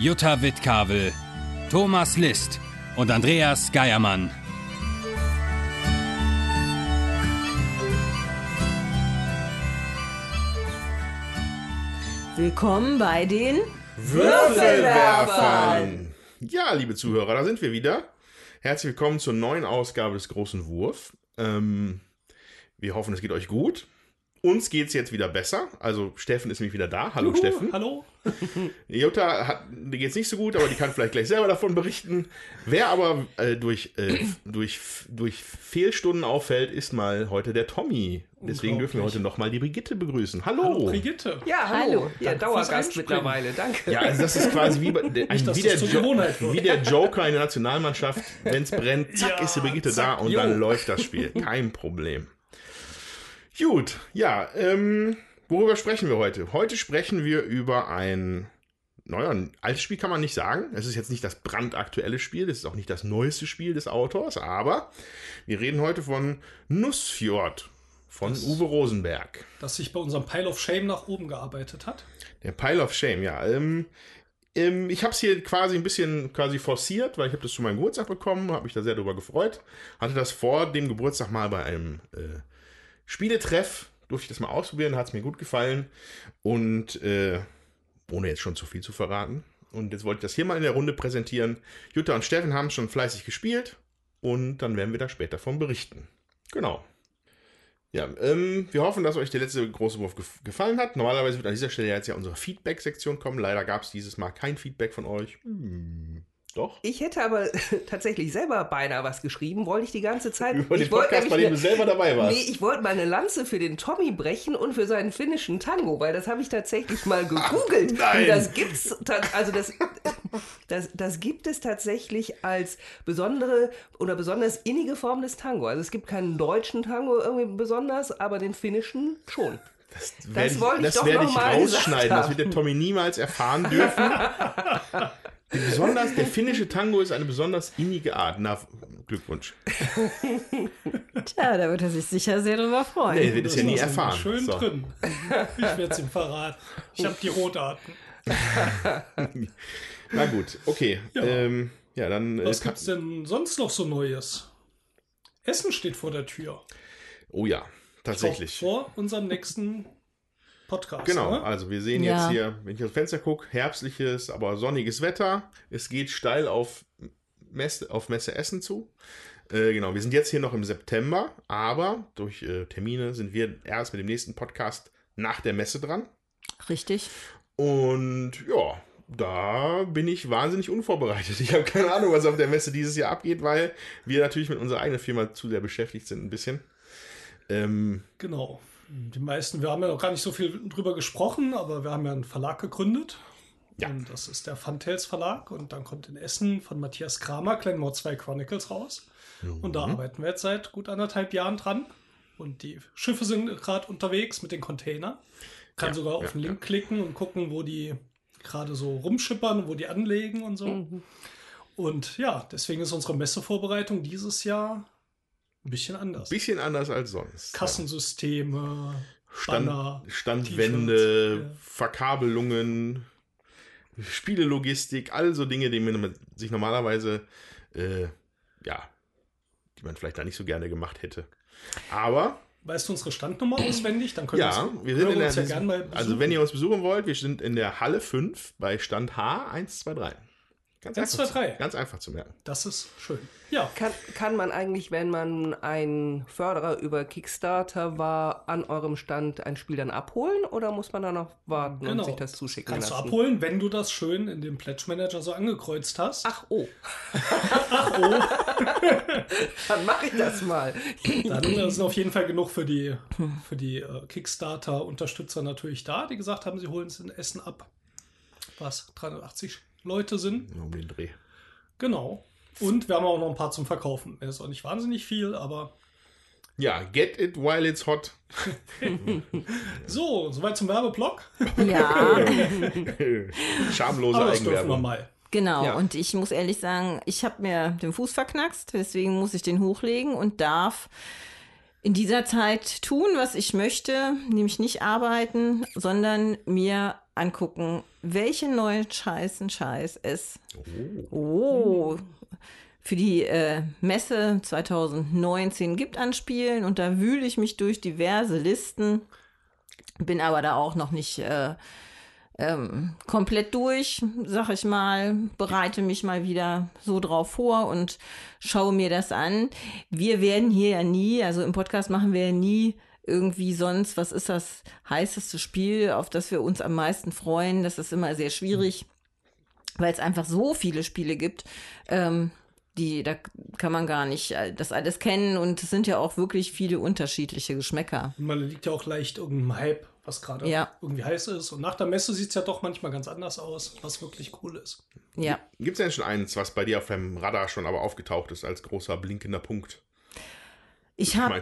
Jutta Wittkavel, Thomas List und Andreas Geiermann. Willkommen bei den Würfelwerfern. Ja, liebe Zuhörer, da sind wir wieder. Herzlich willkommen zur neuen Ausgabe des Großen Wurf. Ähm, wir hoffen, es geht euch gut. Uns geht es jetzt wieder besser. Also Steffen ist nämlich wieder da. Hallo Juhu, Steffen. Hallo. Jutta hat, die geht es nicht so gut, aber die kann vielleicht gleich selber davon berichten. Wer aber äh, durch, äh, durch, durch Fehlstunden auffällt, ist mal heute der Tommy. Deswegen dürfen wir heute nochmal die Brigitte begrüßen. Hallo. Hallo Brigitte. Ja, hallo. Ja, Dauergast mittlerweile. Danke. Ja, also das ist quasi wie, bei, ein, dass wie, der Jo- wie der Joker in der Nationalmannschaft. Wenn es brennt, zack, Ja, ist die Brigitte zack, da und jo. dann läuft das Spiel. Kein Problem. Gut, ja, ähm, worüber sprechen wir heute? Heute sprechen wir über ein, naja, ein altes Spiel kann man nicht sagen. Es ist jetzt nicht das brandaktuelle Spiel, es ist auch nicht das neueste Spiel des Autors, aber wir reden heute von Nussfjord von Uwe Rosenberg. Das sich bei unserem Pile of Shame nach oben gearbeitet hat. Der Pile of Shame, ja. Ähm, ähm, ich habe es hier quasi ein bisschen quasi forciert, weil ich habe das zu meinem Geburtstag bekommen, habe mich da sehr drüber gefreut. Hatte das vor dem Geburtstag mal bei einem äh, Spieletreff, durfte ich das mal ausprobieren, hat es mir gut gefallen. Und äh, ohne jetzt schon zu viel zu verraten. Und jetzt wollte ich das hier mal in der Runde präsentieren. Jutta und Steffen haben schon fleißig gespielt und dann werden wir da später von berichten. Genau. Ja, ähm, wir hoffen, dass euch der letzte große Wurf gef gefallen hat. Normalerweise wird an dieser Stelle jetzt ja unsere Feedback-Sektion kommen. Leider gab es dieses Mal kein Feedback von euch. Hm, doch. Ich hätte aber tatsächlich selber beinahe was geschrieben, wollte ich die ganze Zeit. Über den ich wollte Podcast, bei dem du selber dabei warst. Nee, ich wollte mal eine Lanze für den Tommy brechen und für seinen finnischen Tango, weil das habe ich tatsächlich mal gegoogelt. nein. Und das gibt's, also das, das, das gibt es tatsächlich als besondere oder besonders innige Form des Tango. Also es gibt keinen deutschen Tango irgendwie besonders, aber den finnischen schon. Das, Das werd ich- ich das doch werde ich rausschneiden. Das wird der Tommy niemals erfahren dürfen. Besonders, der finnische Tango ist eine besonders innige Art. Na, Glückwunsch. Tja, da wird er sich sicher sehr drüber freuen. Nee, wird es ja nie erfahren. Schön So. drin. Ich werde es ihm verraten. Ich habe die Rotarten. Na gut, okay. Ja. Ähm, ja, dann. Was äh, gibt's denn sonst noch so Neues? Essen steht vor der Tür. oh ja, tatsächlich. Vor unserem nächsten Podcast. Genau, Ne? also wir sehen Ja. jetzt hier, wenn ich aus dem Fenster gucke, herbstliches, aber sonniges Wetter. Es geht steil auf Messe, auf Messe Essen zu. Äh, genau, wir sind jetzt hier noch im September, aber durch äh, Termine sind wir erst mit dem nächsten Podcast nach der Messe dran. Richtig. Und ja, da bin ich wahnsinnig unvorbereitet. Ich habe keine Ahnung, was auf der Messe dieses Jahr abgeht, weil wir natürlich mit unserer eigenen Firma zu sehr beschäftigt sind, ein bisschen. Ähm, Genau. Die meisten, wir haben ja noch gar nicht so viel drüber gesprochen, aber wir haben ja einen Verlag gegründet. Ja. Und das ist der Funtails Verlag. Und dann kommt in Essen von Matthias Kramer Glenmore 2 Chronicles raus. Und da arbeiten wir jetzt seit gut anderthalb Jahren dran. Und die Schiffe sind gerade unterwegs mit den Containern. Kann Ja, sogar auf ja, den Link klicken und gucken, wo die gerade so rumschippern, wo die anlegen und so. Und ja, deswegen ist unsere Messevorbereitung dieses Jahr ein bisschen anders. bisschen anders als sonst. Kassensysteme, Stand, Banner, Standwände, ja. Verkabelungen, Spielelogistik, all so Dinge, die man sich normalerweise, äh, ja, die man vielleicht da nicht so gerne gemacht hätte. Aber, Weißt du unsere Standnummer auswendig? Dann können ja, uns, wir sind in der, ja also wenn ihr uns besuchen wollt, wir sind in der Halle 5 bei Stand H123. Ganz 1, einfach, 2, 3. Ganz einfach zu merken. Das ist schön. Ja, Kann, kann man eigentlich, wenn man ein Förderer über Kickstarter war, an eurem Stand ein Spiel dann abholen oder muss man da noch warten und sich das zuschicken Genau. Kannst lassen? du abholen, wenn du das schön in dem Pledge Manager so angekreuzt hast. Ach oh, Ach oh, dann mache ich das mal. dann sind auf jeden Fall genug für die, für die äh, Kickstarter-Unterstützer natürlich da, die gesagt haben, sie holen es in Essen ab. Was? 380 Leute sind. Um den Dreh. Genau. Und wir haben auch noch ein paar zum Verkaufen. Er ist auch nicht wahnsinnig viel, aber Ja, get it while it's hot. so, soweit zum Werbeblock. Ja, Schamlose Aber das dürfen wir Eigenwerbung. mal. genau. Ja. Und ich muss ehrlich sagen, ich habe mir den Fuß verknackst, deswegen muss ich den hochlegen und darf in dieser Zeit tun, was ich möchte, nämlich nicht arbeiten, sondern mir angucken, welche neuen Scheißen Scheiß es oh. für die äh, Messe 2019 gibt an Spielen und da wühle ich mich durch diverse Listen, bin aber da auch noch nicht äh, ähm, komplett durch, sag ich mal, bereite mich mal wieder so drauf vor und schaue mir das an. Wir werden hier ja nie, also im Podcast machen wir ja nie irgendwie sonst, was ist das heißeste Spiel, auf das wir uns am meisten freuen. Das ist immer sehr schwierig, weil es einfach so viele Spiele gibt. Ähm, die, da kann man gar nicht äh, das alles kennen und es sind ja auch wirklich viele unterschiedliche Geschmäcker. Man liegt ja auch leicht irgendeinem Hype, was gerade Ja. irgendwie heiß ist. Und nach der Messe sieht es ja doch manchmal ganz anders aus, was wirklich cool ist. Ja. Gibt es denn schon eins, was bei dir auf deinem Radar schon aber aufgetaucht ist als großer blinkender Punkt? Ich habe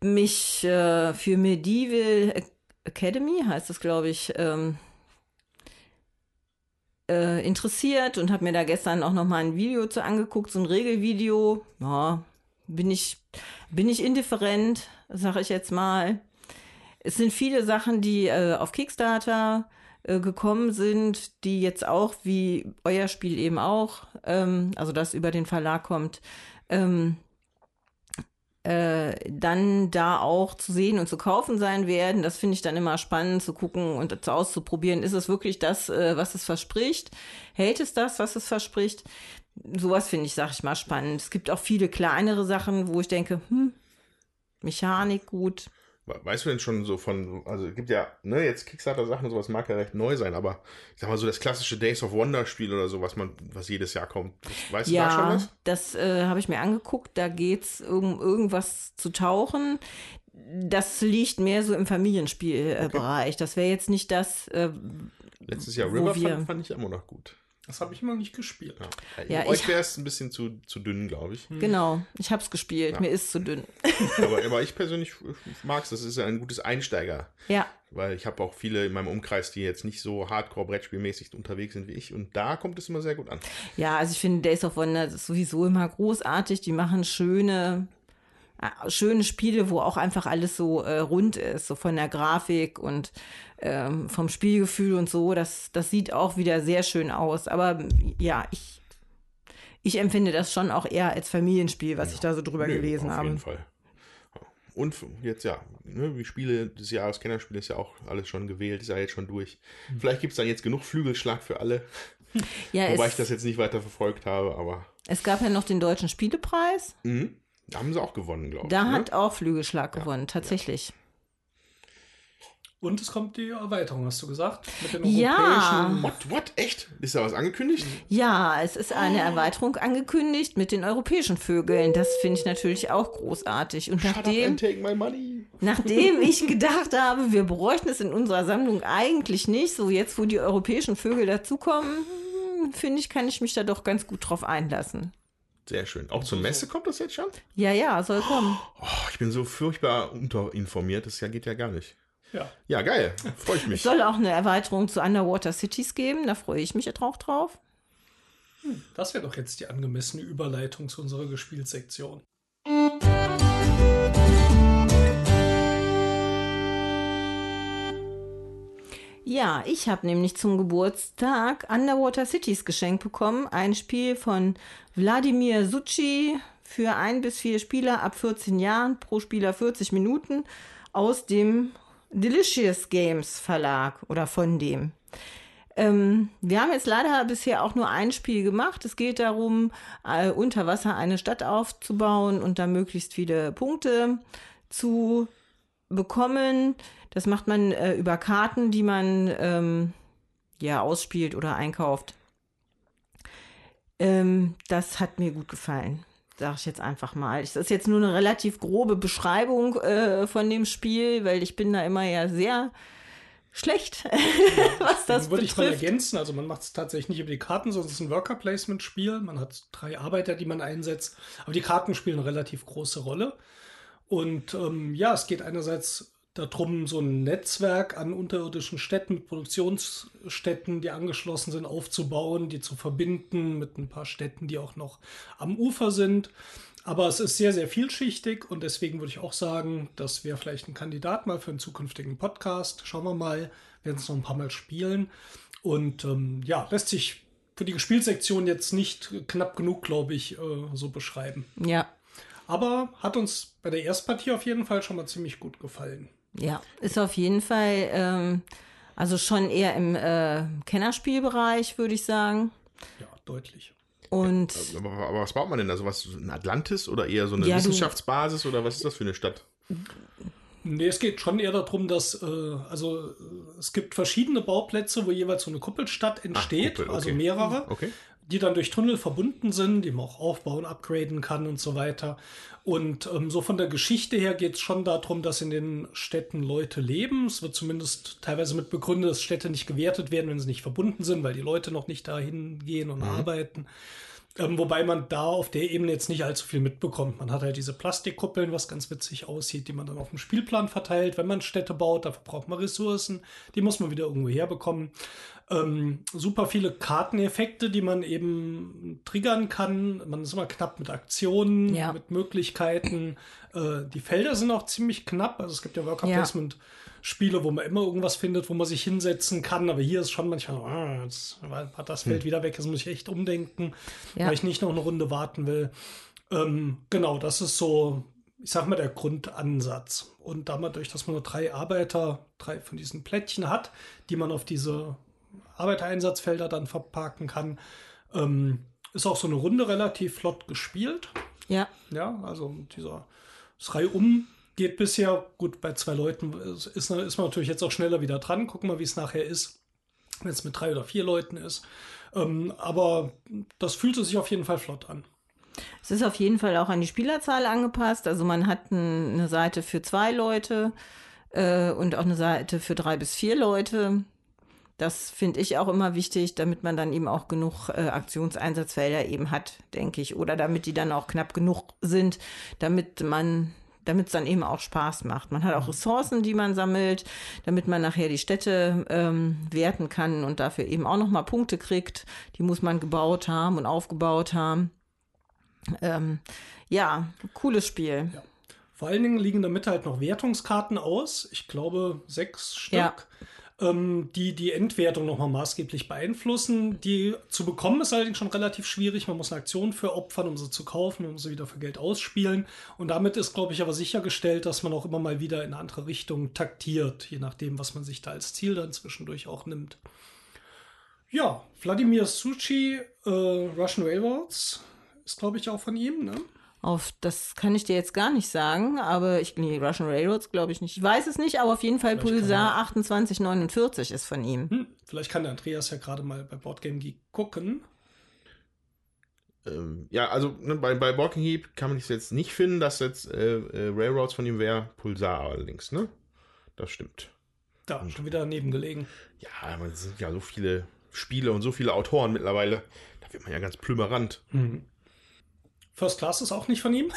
mich äh, für Medieval Academy, heißt das, glaube ich, ähm, äh, interessiert und habe mir da gestern auch noch mal ein Video zu angeguckt, so ein Regelvideo. Ja, bin ich, bin ich indifferent, sage ich jetzt mal. Es sind viele Sachen, die äh, auf Kickstarter äh, gekommen sind, die jetzt auch, wie euer Spiel eben auch, ähm, also das über den Verlag kommt, ähm, äh, dann da auch zu sehen und zu kaufen sein werden. Das finde ich dann immer spannend zu gucken und zu auszuprobieren. Ist es wirklich das, äh, was es verspricht? Hält es das, was es verspricht? Sowas finde ich, sag ich mal, spannend. Es gibt auch viele kleinere Sachen, wo ich denke, hm, Mechanik gut. We- Weißt du denn schon so von, also es gibt ja, ne, jetzt Kickstarter-Sachen und sowas mag ja recht neu sein, aber ich sag mal so das klassische Days of Wonder-Spiel oder so, was man, was jedes Jahr kommt. Weißt du da schon Ja, was? das äh, habe ich mir angeguckt. Da geht's um irgendwas zu tauchen. Das liegt mehr so im Familienspielbereich. Bereich. Das wäre jetzt nicht das, äh, Letztes Jahr River wir- fand, fand ich immer noch gut. Das habe ich immer nicht gespielt. Ja. Ja, Euch ich- wäre es ein bisschen zu, zu dünn, glaube ich. genau. Ich habe es gespielt. Mir ist zu dünn. aber, aber ich persönlich mag es. Das ist ja ein gutes Einsteiger. Ja, Weil ich habe auch viele in meinem Umkreis, die jetzt nicht so hardcore-Brettspielmäßig unterwegs sind wie ich. Und da kommt es immer sehr gut an. Ja, also ich finde Days of Wonder ist sowieso immer großartig. Die machen schöne, schöne Spiele, wo auch einfach alles so äh, rund ist, so von der Grafik und ähm, vom Spielgefühl und so. Das, das sieht auch wieder sehr schön aus. Aber ja, ich, ich empfinde das schon auch eher als Familienspiel, was ich da so drüber Nö, gelesen auf habe. jeden Fall. Und jetzt ja, ne, wie Spiele des Jahres, Kennerspiele ist ja auch alles schon gewählt, ist ja jetzt schon durch. Vielleicht gibt es dann jetzt genug Flügelschlag für alle, Ja, wobei ich das jetzt nicht weiter verfolgt habe, aber es gab ja noch den Deutschen Spielepreis. mhm, da haben sie auch gewonnen, glaube ich. Da ne? hat auch Flügelschlag gewonnen, tatsächlich. Und es kommt die Erweiterung, hast du gesagt? Mit den Ja. europäischen. What, what, echt? Ist da was angekündigt? Ja, es ist eine Erweiterung angekündigt mit den europäischen Vögeln. Das finde ich natürlich auch großartig. Und Shut up nachdem, and take my money. nachdem ich gedacht habe, wir bräuchten es in unserer Sammlung eigentlich nicht, so jetzt, wo die europäischen Vögel dazukommen, hm, finde ich, kann ich mich da doch ganz gut drauf einlassen. Sehr schön. Auch zur Messe kommt das jetzt schon? Ja, ja, soll kommen. Oh, ich bin so furchtbar unterinformiert, das geht ja gar nicht. Ja. Ja, geil. Freue ich Es mich. soll auch eine Erweiterung zu Underwater Cities geben, da freue ich mich auch drauf. Das wäre doch jetzt die angemessene Überleitung zu unserer Gespielsektion. Ja, ich habe nämlich zum Geburtstag Underwater Cities geschenkt bekommen. Ein Spiel von Wladimir Succi für ein bis vier Spieler ab 14 Jahren, pro Spieler 40 Minuten aus dem Delicious Games Verlag oder von dem. Ähm, wir haben jetzt leider bisher auch nur ein Spiel gemacht. Es geht darum, äh, unter Wasser eine Stadt aufzubauen und da möglichst viele Punkte zu bekommen. Das macht man äh, über Karten, die man ähm, ja ausspielt oder einkauft. Ähm, das hat mir gut gefallen, sage ich jetzt einfach mal. Das ist jetzt nur eine relativ grobe Beschreibung äh, von dem Spiel, weil ich bin da immer ja sehr schlecht, was das Dann würde ich mal betrifft. ergänzen. Also man macht es tatsächlich nicht über die Karten, sondern es ist ein Worker-Placement-Spiel. Man hat drei Arbeiter, die man einsetzt. Aber die Karten spielen eine relativ große Rolle. Und ähm, ja, es geht einerseits darum, so ein Netzwerk an unterirdischen Städten, mit Produktionsstätten, die angeschlossen sind, aufzubauen, die zu verbinden mit ein paar Städten, die auch noch am Ufer sind. Aber es ist sehr, sehr vielschichtig und deswegen würde ich auch sagen, das wäre vielleicht ein Kandidat mal für einen zukünftigen Podcast. Schauen wir mal, werden es noch ein paar Mal spielen. Und ähm, ja, lässt sich für die Gespielsektion jetzt nicht knapp genug, glaube ich, äh, so beschreiben. Ja, Aber hat uns bei der Erstpartie auf jeden Fall schon mal ziemlich gut gefallen. Ja, ist auf jeden Fall, ähm, also schon eher im äh, Kennerspielbereich, würde ich sagen. Ja, deutlich. Und Aber, aber was baut man denn da? So was, ein Atlantis oder eher so eine Ja, Wissenschaftsbasis oder was ist das für eine Stadt? Nee, es geht schon eher darum, dass äh, also äh, es gibt verschiedene Bauplätze, wo jeweils so eine Kuppelstadt entsteht, Kuppel, okay. also mehrere, Okay. Die dann durch Tunnel verbunden sind, die man auch aufbauen, upgraden kann und so weiter. Und ähm, so von der Geschichte her geht es schon darum, dass in den Städten Leute leben. Es wird zumindest teilweise mit begründet, dass Städte nicht gewertet werden, wenn sie nicht verbunden sind, weil die Leute noch nicht dahin gehen und arbeiten. Ähm, wobei man da auf der Ebene jetzt nicht allzu viel mitbekommt. Man hat halt diese Plastikkuppeln, was ganz witzig aussieht, die man dann auf dem Spielplan verteilt. Wenn man Städte baut, dafür braucht man Ressourcen. Die muss man wieder irgendwo herbekommen. Ähm, super viele Karteneffekte, die man eben triggern kann. Man ist immer knapp mit Aktionen, Ja. mit Möglichkeiten. Äh, die Felder sind auch ziemlich knapp. Also es gibt ja Worker Ja. Spiele, wo man immer irgendwas findet, wo man sich hinsetzen kann. Aber hier ist schon manchmal, ah, jetzt hat das Feld wieder weg, jetzt muss ich echt umdenken, Ja. weil ich nicht noch eine Runde warten will. Ähm, genau, das ist so, ich sag mal, der Grundansatz. Und dadurch, dass man nur drei Arbeiter, drei von diesen Plättchen hat, die man auf diese Arbeitereinsatzfelder dann verpacken kann, ähm, ist auch so eine Runde relativ flott gespielt. ja, Ja, also dieser das Reihum geht bisher gut bei zwei Leuten. Ist, ist man natürlich jetzt auch schneller wieder dran. Gucken wir, wie es nachher ist, wenn es mit drei oder vier Leuten ist. Ähm, aber das fühlte sich auf jeden Fall flott an. es ist auf jeden Fall auch an die Spielerzahl angepasst. Also man hat ein, eine Seite für zwei Leute äh, und auch eine Seite für drei bis vier Leute. Das finde ich auch immer wichtig, damit man dann eben auch genug äh, Aktionseinsatzfelder eben hat, denke ich. Oder damit die dann auch knapp genug sind, damit man damit es dann eben auch Spaß macht. Man hat auch Ressourcen, die man sammelt, damit man nachher die Städte ähm, werten kann und dafür eben auch nochmal Punkte kriegt. Die muss man gebaut haben und aufgebaut haben. Ähm, ja, cooles Spiel. Ja. Vor allen Dingen liegen Mitte halt noch Wertungskarten aus. Ich glaube, sechs Stück. Ja. Ähm, die die Endwertung nochmal maßgeblich beeinflussen. Die zu bekommen ist allerdings schon relativ schwierig. Man muss eine Aktion für opfern, um sie zu kaufen, um sie wieder für Geld ausspielen. Und damit ist, glaube ich, aber sichergestellt, dass man auch immer mal wieder in eine andere Richtung taktiert, je nachdem, was man sich da als Ziel dann zwischendurch auch nimmt. Ja, Wladimir Suchi, äh, Russian Railroads, ist, glaube ich, auch von ihm, ne? Auf das kann ich dir jetzt gar nicht sagen, aber ich nee, Russian Railroads glaube ich nicht. Ich weiß es nicht, aber auf jeden Fall Vielleicht Pulsar 2849 ist von ihm. Hm, vielleicht kann der Andreas ja gerade mal bei Boardgame Geek gucken. Ähm, ja, also ne, bei, bei Walking Heap kann man es jetzt nicht finden, dass jetzt äh, äh, Railroads von ihm wäre, Pulsar allerdings, ne? Das stimmt. Da, schon wieder daneben gelegen. Ja, aber es sind ja so viele Spiele und so viele Autoren mittlerweile. Da wird man ja ganz plümerant. First Class ist auch nicht von ihm.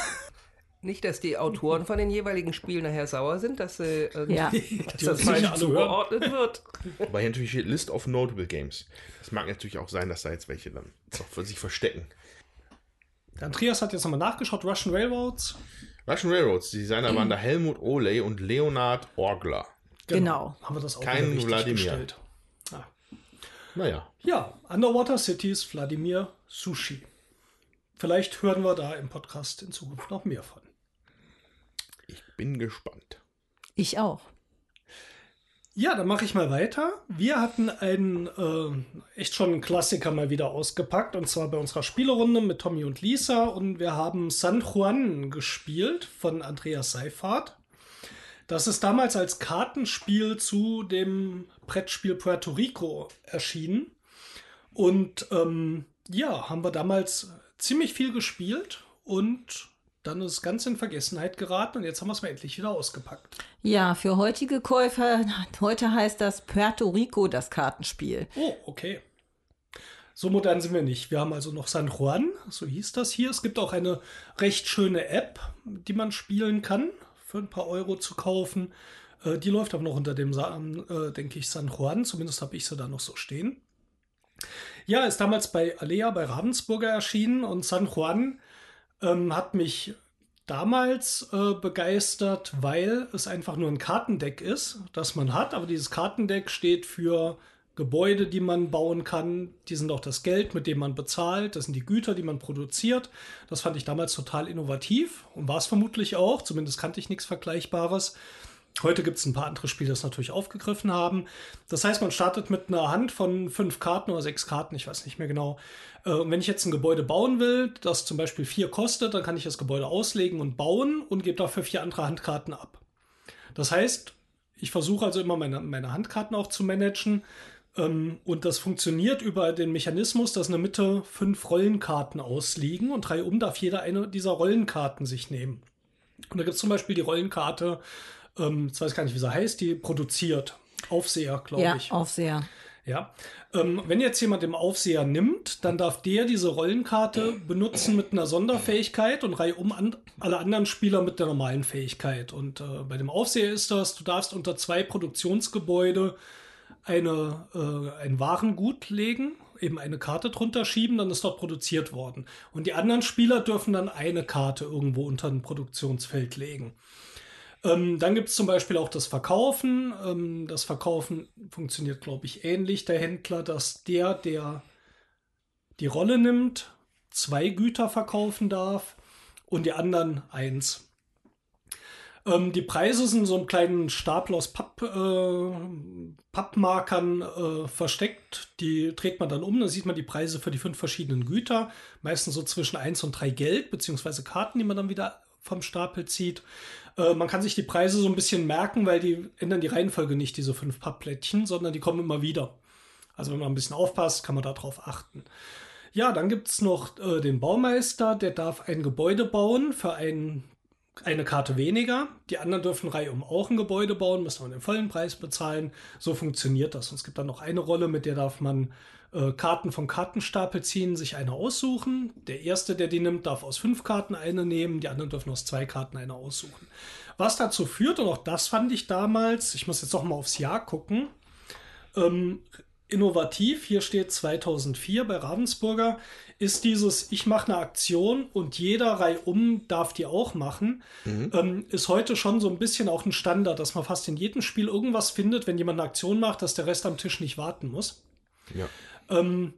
Nicht, dass die Autoren von den jeweiligen Spielen nachher sauer sind, dass, sie irgendwie- Ja. dass das nicht falsch zugeordnet wird. Wobei hier natürlich steht List of Notable Games. Das mag natürlich auch sein, dass da jetzt welche dann für sich verstecken. Der Andreas hat jetzt nochmal nachgeschaut. Russian Railroads. Russian Railroads, die Designer waren da Helmut Oley und Leonard Orgler. Genau. Haben wir das auch Kein Wladimir. Ah. Naja, Ja, Underwater Cities, Wladimir Sushi. Vielleicht hören wir da im Podcast in Zukunft noch mehr von. ich bin gespannt. Ich auch. Ja, dann mache ich mal weiter. Wir hatten einen äh, echt schon einen Klassiker mal wieder ausgepackt und zwar bei unserer Spielerunde mit Tommy und Lisa und wir haben San Juan gespielt von Andreas Seifert. Das ist damals als Kartenspiel zu dem Brettspiel Puerto Rico erschienen und ähm, ja, haben wir damals ziemlich viel gespielt und dann ist es ganz in Vergessenheit geraten und jetzt haben wir es mal endlich wieder ausgepackt. Ja, für heutige Käufer, heute heißt das Puerto Rico, das Kartenspiel. Oh, okay. So modern sind wir nicht. Wir haben also noch San Juan, so hieß das hier. Es gibt auch eine recht schöne App, die man spielen kann, für ein paar Euro zu kaufen. Äh, die läuft aber noch unter dem, äh, denke ich, San Juan. Zumindest habe ich sie da noch so stehen. Ja, ist damals bei Alea bei Ravensburger erschienen und San Juan ähm, hat mich damals äh, begeistert, weil es einfach nur ein Kartendeck ist, das man hat. Aber dieses Kartendeck steht für Gebäude, die man bauen kann. Die sind auch das Geld, mit dem man bezahlt. Das sind die Güter, die man produziert. Das fand ich damals total innovativ und war es vermutlich auch. Zumindest kannte ich nichts Vergleichbares. Heute gibt es ein paar andere Spiele, die das natürlich aufgegriffen haben. Das heißt, man startet mit einer Hand von fünf Karten oder sechs Karten, ich weiß nicht mehr genau. Äh, und wenn ich jetzt ein Gebäude bauen will, das zum Beispiel vier kostet, dann kann ich das Gebäude auslegen und bauen und gebe dafür vier andere Handkarten ab. Das heißt, ich versuche also immer meine, meine Handkarten auch zu managen. Ähm, und das funktioniert über den Mechanismus, dass in der Mitte fünf Rollenkarten ausliegen und drei um darf jeder eine dieser Rollenkarten sich nehmen. Und da gibt es zum Beispiel die Rollenkarte ähm, jetzt weiß ich gar nicht, wie sie heißt, die produziert. Aufseher, glaube ja, ich. Aufseher. Ja. Ähm, wenn jetzt jemand den Aufseher nimmt, dann darf der diese Rollenkarte benutzen mit einer Sonderfähigkeit und reihe um an alle anderen Spieler mit der normalen Fähigkeit. Und äh, bei dem Aufseher ist das, du darfst unter zwei Produktionsgebäude eine, äh, ein Warengut legen, eben eine Karte drunter schieben, dann ist dort produziert worden. Und die anderen Spieler dürfen dann eine Karte irgendwo unter ein Produktionsfeld legen. Ähm, dann gibt es zum Beispiel auch das Verkaufen. Ähm, das Verkaufen funktioniert, glaube ich, ähnlich. Der Händler, dass der, der die Rolle nimmt, zwei Güter verkaufen darf und die anderen eins. Ähm, die Preise sind so einen kleinen Stapel aus Papp, äh, Pappmarkern äh, versteckt. Die dreht man dann um. Dann sieht man die Preise für die fünf verschiedenen Güter. Meistens so zwischen 1 und 3 Geld, beziehungsweise Karten, die man dann wieder vom Stapel zieht. Äh, man kann sich die Preise so ein bisschen merken, weil die ändern die Reihenfolge nicht, diese fünf Pappplättchen, sondern die kommen immer wieder. Also wenn man ein bisschen aufpasst, kann man darauf achten. Ja, dann gibt es noch äh, den Baumeister, der darf ein Gebäude bauen für ein, eine Karte weniger. Die anderen dürfen reihum auch ein Gebäude bauen, müssen aber den vollen Preis bezahlen. So funktioniert das. Und es gibt dann noch eine Rolle, mit der darf man äh, Karten vom Kartenstapel ziehen, sich eine aussuchen. Der erste, der die nimmt, darf aus fünf Karten eine nehmen, die anderen dürfen aus zwei Karten eine aussuchen. Was dazu führt, und auch das fand ich damals, ich muss jetzt noch mal aufs Jahr gucken, ähm, innovativ, hier steht 2004 bei Ravensburger, ist dieses, ich mache eine Aktion und jeder Reihe um darf die auch machen, mhm. ähm, ist heute schon so ein bisschen auch ein Standard, dass man fast in jedem Spiel irgendwas findet, wenn jemand eine Aktion macht, dass der Rest am Tisch nicht warten muss. Ja. Ähm,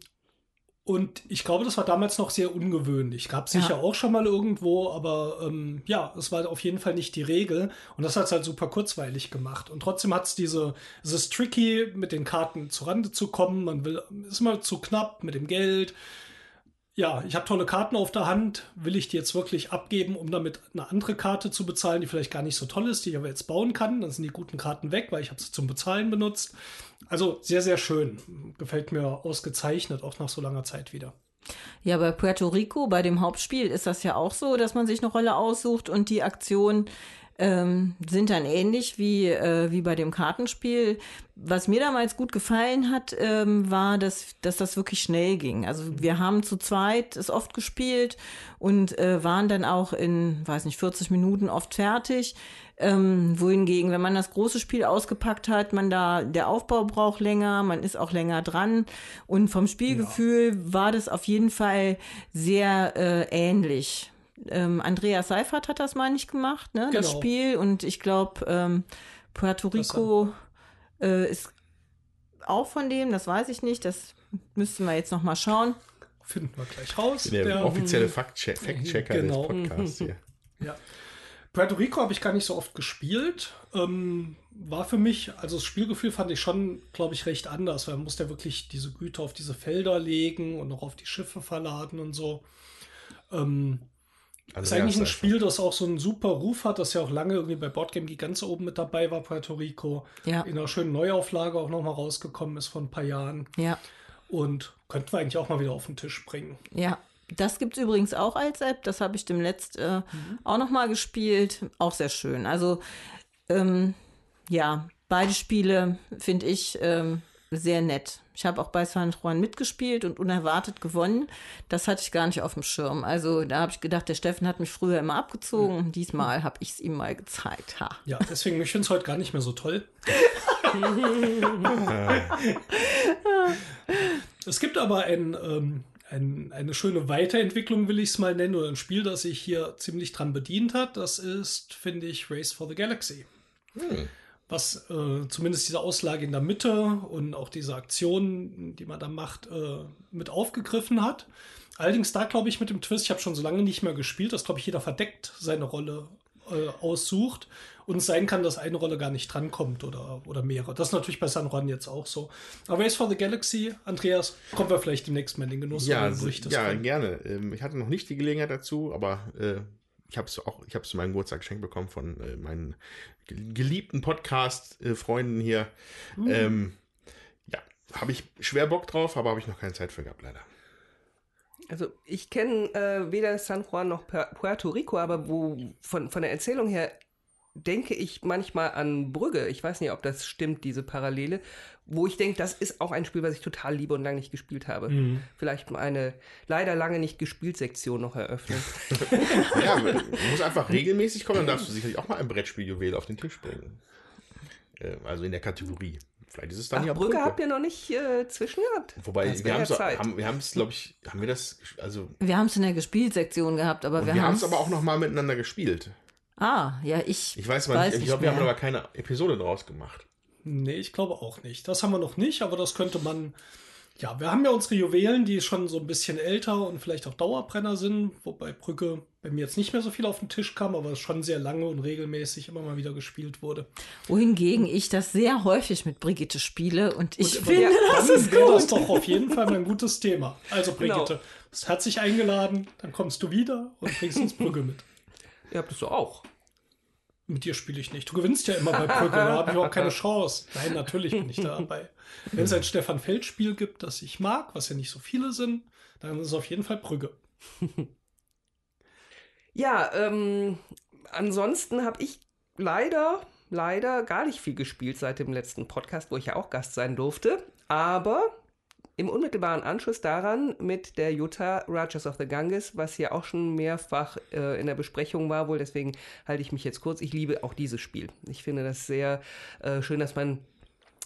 und ich glaube, das war damals noch sehr ungewöhnlich. Gab sicher ja. auch schon mal irgendwo, aber ähm, ja, es war auf jeden Fall nicht die Regel. Und das hat es halt super kurzweilig gemacht. Und trotzdem hat es diese, es ist tricky, mit den Karten zurande zu kommen. Man will, ist immer zu knapp mit dem Geld ja, ich habe tolle Karten auf der Hand, will ich die jetzt wirklich abgeben, um damit eine andere Karte zu bezahlen, die vielleicht gar nicht so toll ist, die ich aber jetzt bauen kann. Dann sind die guten Karten weg, weil ich habe sie zum Bezahlen benutzt. Also sehr, sehr schön. Gefällt mir ausgezeichnet, auch nach so langer Zeit wieder. Ja, bei Puerto Rico, bei dem Hauptspiel, ist das ja auch so, dass man sich eine Rolle aussucht und die Aktion ähm, sind dann ähnlich wie, äh, wie bei dem Kartenspiel. Was mir damals gut gefallen hat, ähm, war, dass, dass das wirklich schnell ging. Also wir haben zu zweit es oft gespielt und äh, waren dann auch in, weiß nicht, 40 Minuten oft fertig. Ähm, wohingegen, wenn man das große Spiel ausgepackt hat, man da, der Aufbau braucht länger, man ist auch länger dran. Und vom Spielgefühl ja. war das auf jeden Fall sehr äh, ähnlich ähm, Andreas Seifert hat das, meine ich, gemacht, ne? Genau. das Spiel. Und ich glaube, ähm, Puerto Rico äh, ist auch von dem, das weiß ich nicht. Das müssten wir jetzt noch mal schauen. Finden wir gleich raus. Der, der offizielle Fact-Checker genau. des Podcasts hier. Ja. Puerto Rico habe ich gar nicht so oft gespielt. Ähm, war für mich, also das Spielgefühl fand ich schon, glaube ich, recht anders, weil man musste ja wirklich diese Güter auf diese Felder legen und noch auf die Schiffe verladen und so. Ähm, also ist eigentlich ein Spiel, das auch so einen super Ruf hat, das ja auch lange irgendwie bei Boardgame Geek ganz oben mit dabei war, Puerto Rico. Ja. In einer schönen Neuauflage auch nochmal rausgekommen ist vor ein paar Jahren. Ja. Und könnten wir eigentlich auch mal wieder auf den Tisch bringen. Ja. Das gibt es übrigens auch als App. Das habe ich dem letzt äh, mhm. auch noch mal gespielt. Auch sehr schön. Also ähm, ja, beide Spiele finde ich ähm, sehr nett. Ich habe auch bei San Juan mitgespielt und unerwartet gewonnen. Das hatte ich gar nicht auf dem Schirm. Also da habe ich gedacht, der Steffen hat mich früher immer abgezogen. Und diesmal habe ich es ihm mal gezeigt. Ha. Ja, deswegen, ich finde es heute gar nicht mehr so toll. es gibt aber ein, ähm, ein, eine schöne Weiterentwicklung, will ich es mal nennen, oder ein Spiel, das sich hier ziemlich dran bedient hat. Das ist, finde ich, Race for the Galaxy. Hm was äh, zumindest diese Auslage in der Mitte und auch diese Aktion, die man da macht, äh, mit aufgegriffen hat. Allerdings da glaube ich mit dem Twist, ich habe schon so lange nicht mehr gespielt, dass glaube ich jeder verdeckt seine Rolle äh, aussucht und es sein kann, dass eine Rolle gar nicht drankommt oder, oder mehrere. Das ist natürlich bei San Juan jetzt auch so. Aber Race for the Galaxy, Andreas, kommen wir vielleicht demnächst mal in den Genuss. Ja, ja gerne. Ähm, ich hatte noch nicht die Gelegenheit dazu, aber äh, ich habe es auch, ich habe es zu meinem Geburtstag geschenkt bekommen von äh, meinen geliebten Podcast-Freunden hier. Mhm. Ähm, ja, habe ich schwer Bock drauf, aber habe ich noch keine Zeit für gehabt, leider. Also ich kenne äh, weder San Juan noch Puerto Rico, aber wo von, von der Erzählung her denke ich manchmal an Brügge. Ich weiß nicht, ob das stimmt, diese Parallele. Wo ich denke, das ist auch ein Spiel, was ich total liebe und lange nicht gespielt habe. Mhm. Vielleicht mal eine leider lange nicht gespielt Sektion noch eröffnen. ja, du musst einfach regelmäßig kommen, dann darfst du sicherlich auch mal ein Brettspieljuwel auf den Tisch bringen. Äh, also in der Kategorie. Vielleicht ist es dann Ach, ja Brücke, Brücke habt ihr noch nicht äh, zwischen gehabt. Wobei, wir haben, so, haben wir haben es, glaube ich, haben wir das, also... Wir haben es in der Gespielsektion gehabt, aber wir, wir haben es aber auch noch mal miteinander gespielt. Ah, ja, ich. Ich weiß mal nicht, ich glaube, wir haben aber keine Episode draus gemacht. Nee, ich glaube auch nicht. Das haben wir noch nicht, aber das könnte man. Ja, wir haben ja unsere Juwelen, die schon so ein bisschen älter und vielleicht auch Dauerbrenner sind, wobei Brücke bei mir jetzt nicht mehr so viel auf den Tisch kam, aber es schon sehr lange und regelmäßig immer mal wieder gespielt wurde. Wohingegen ich das sehr häufig mit Brigitte spiele und ich und, finde, ja, das ist gut. das doch auf jeden Fall ein gutes Thema. Also genau. Brigitte, genau. bist herzlich eingeladen, dann kommst du wieder und bringst uns Brücke mit. Ihr habt es so auch. Mit dir spiele ich nicht. Du gewinnst ja immer bei Brücke, da habe ich auch keine Chance. Nein, natürlich bin ich dabei. Wenn es ein Stefan Feld-Spiel gibt, das ich mag, was ja nicht so viele sind, dann ist es auf jeden Fall Brügge. Ja, ähm, ansonsten habe ich leider, leider gar nicht viel gespielt seit dem letzten Podcast, wo ich ja auch Gast sein durfte. Aber im unmittelbaren Anschluss daran mit der Utah Rajas of the Ganges, was hier auch schon mehrfach äh, in der Besprechung war, wohl. Deswegen halte ich mich jetzt kurz. Ich liebe auch dieses Spiel. Ich finde das sehr äh, schön, dass man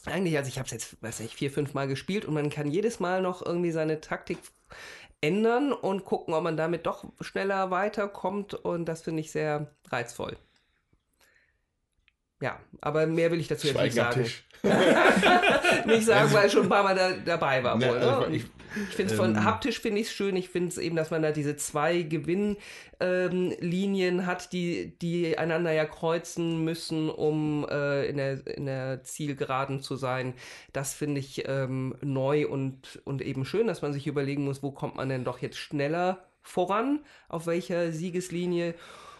eigentlich, also ich habe es jetzt, weiß nicht, vier, fünf Mal gespielt und man kann jedes Mal noch irgendwie seine Taktik ändern und gucken, ob man damit doch schneller weiterkommt. Und das finde ich sehr reizvoll. Ja, aber mehr will ich dazu jetzt nicht sagen. nicht sagen, weil ich schon ein paar Mal da, dabei war. Wohl, ne? Also ich, ich finde es von ähm, haptisch finde ich schön. Ich finde es eben, dass man da diese zwei Gewinnlinien ähm, hat, die, die einander ja kreuzen müssen, um äh, in, der, in der Zielgeraden zu sein. Das finde ich ähm, neu und, und eben schön, dass man sich überlegen muss, wo kommt man denn doch jetzt schneller voran, auf welcher Siegeslinie.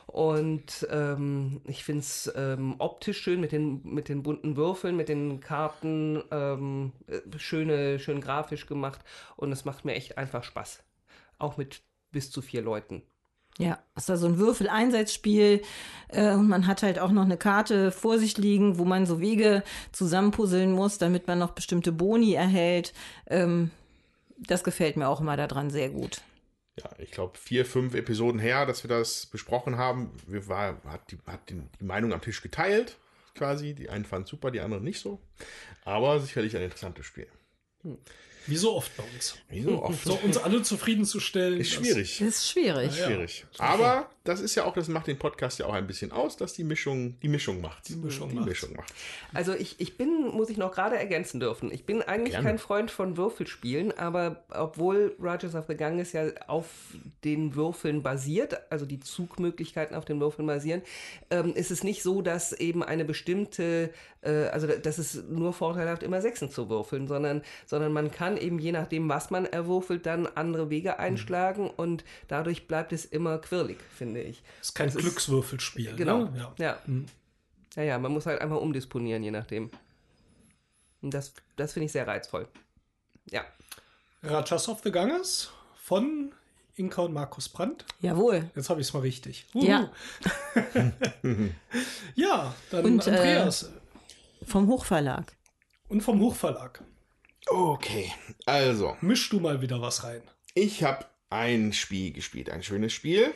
Und ähm, ich finde es ähm, optisch schön mit den, mit den bunten Würfeln, mit den Karten, ähm, äh, schöne, schön grafisch gemacht. Und es macht mir echt einfach Spaß. Auch mit bis zu vier Leuten. Ja, ist da so ein Würfeleinsatzspiel äh, und man hat halt auch noch eine Karte vor sich liegen, wo man so Wege zusammenpuzzeln muss, damit man noch bestimmte Boni erhält. Ähm, das gefällt mir auch immer daran sehr gut ja, ich glaube, vier, fünf Episoden her, dass wir das besprochen haben. Wir war, hat, die, hat die, die Meinung am Tisch geteilt, quasi. Die einen fanden super, die anderen nicht so. Aber sicherlich ein interessantes Spiel. Hm. Wie so oft bei uns. Wie so oft. So, uns alle zufriedenzustellen. Ist schwierig. Ist schwierig. Ist schwierig. Ja, ja. Aber das ist ja auch, das macht den Podcast ja auch ein bisschen aus, dass die Mischung, die Mischung macht. Die Mischung, die macht. Mischung macht. Also ich, ich bin, muss ich noch gerade ergänzen dürfen. Ich bin eigentlich Gerne. kein Freund von Würfelspielen, aber obwohl Rogers of the Ganges ja auf den Würfeln basiert, also die Zugmöglichkeiten auf den Würfeln basieren, ähm, ist es nicht so, dass eben eine bestimmte, äh, also dass es nur vorteilhaft immer Sechsen zu würfeln, sondern, sondern man kann eben je nachdem, was man erwürfelt, dann andere Wege mhm. einschlagen mhm. und dadurch bleibt es immer quirlig, finde ich. Das ist kein das Glückswürfelspiel. Ist, genau. Ne? Ja. Ja. Mhm. ja, ja, man muss halt einfach umdisponieren, je nachdem. Und das, das finde ich sehr reizvoll. Ja. Rajas of the Ganges von Inka und Markus Brandt. Jawohl. Jetzt habe ich es mal richtig. Ja. ja, dann Und, äh, Andreas. Vom Hochverlag. und vom Hochverlag. Okay, also, Misch du mal wieder was rein. ich habe ein Spiel gespielt, ein schönes Spiel.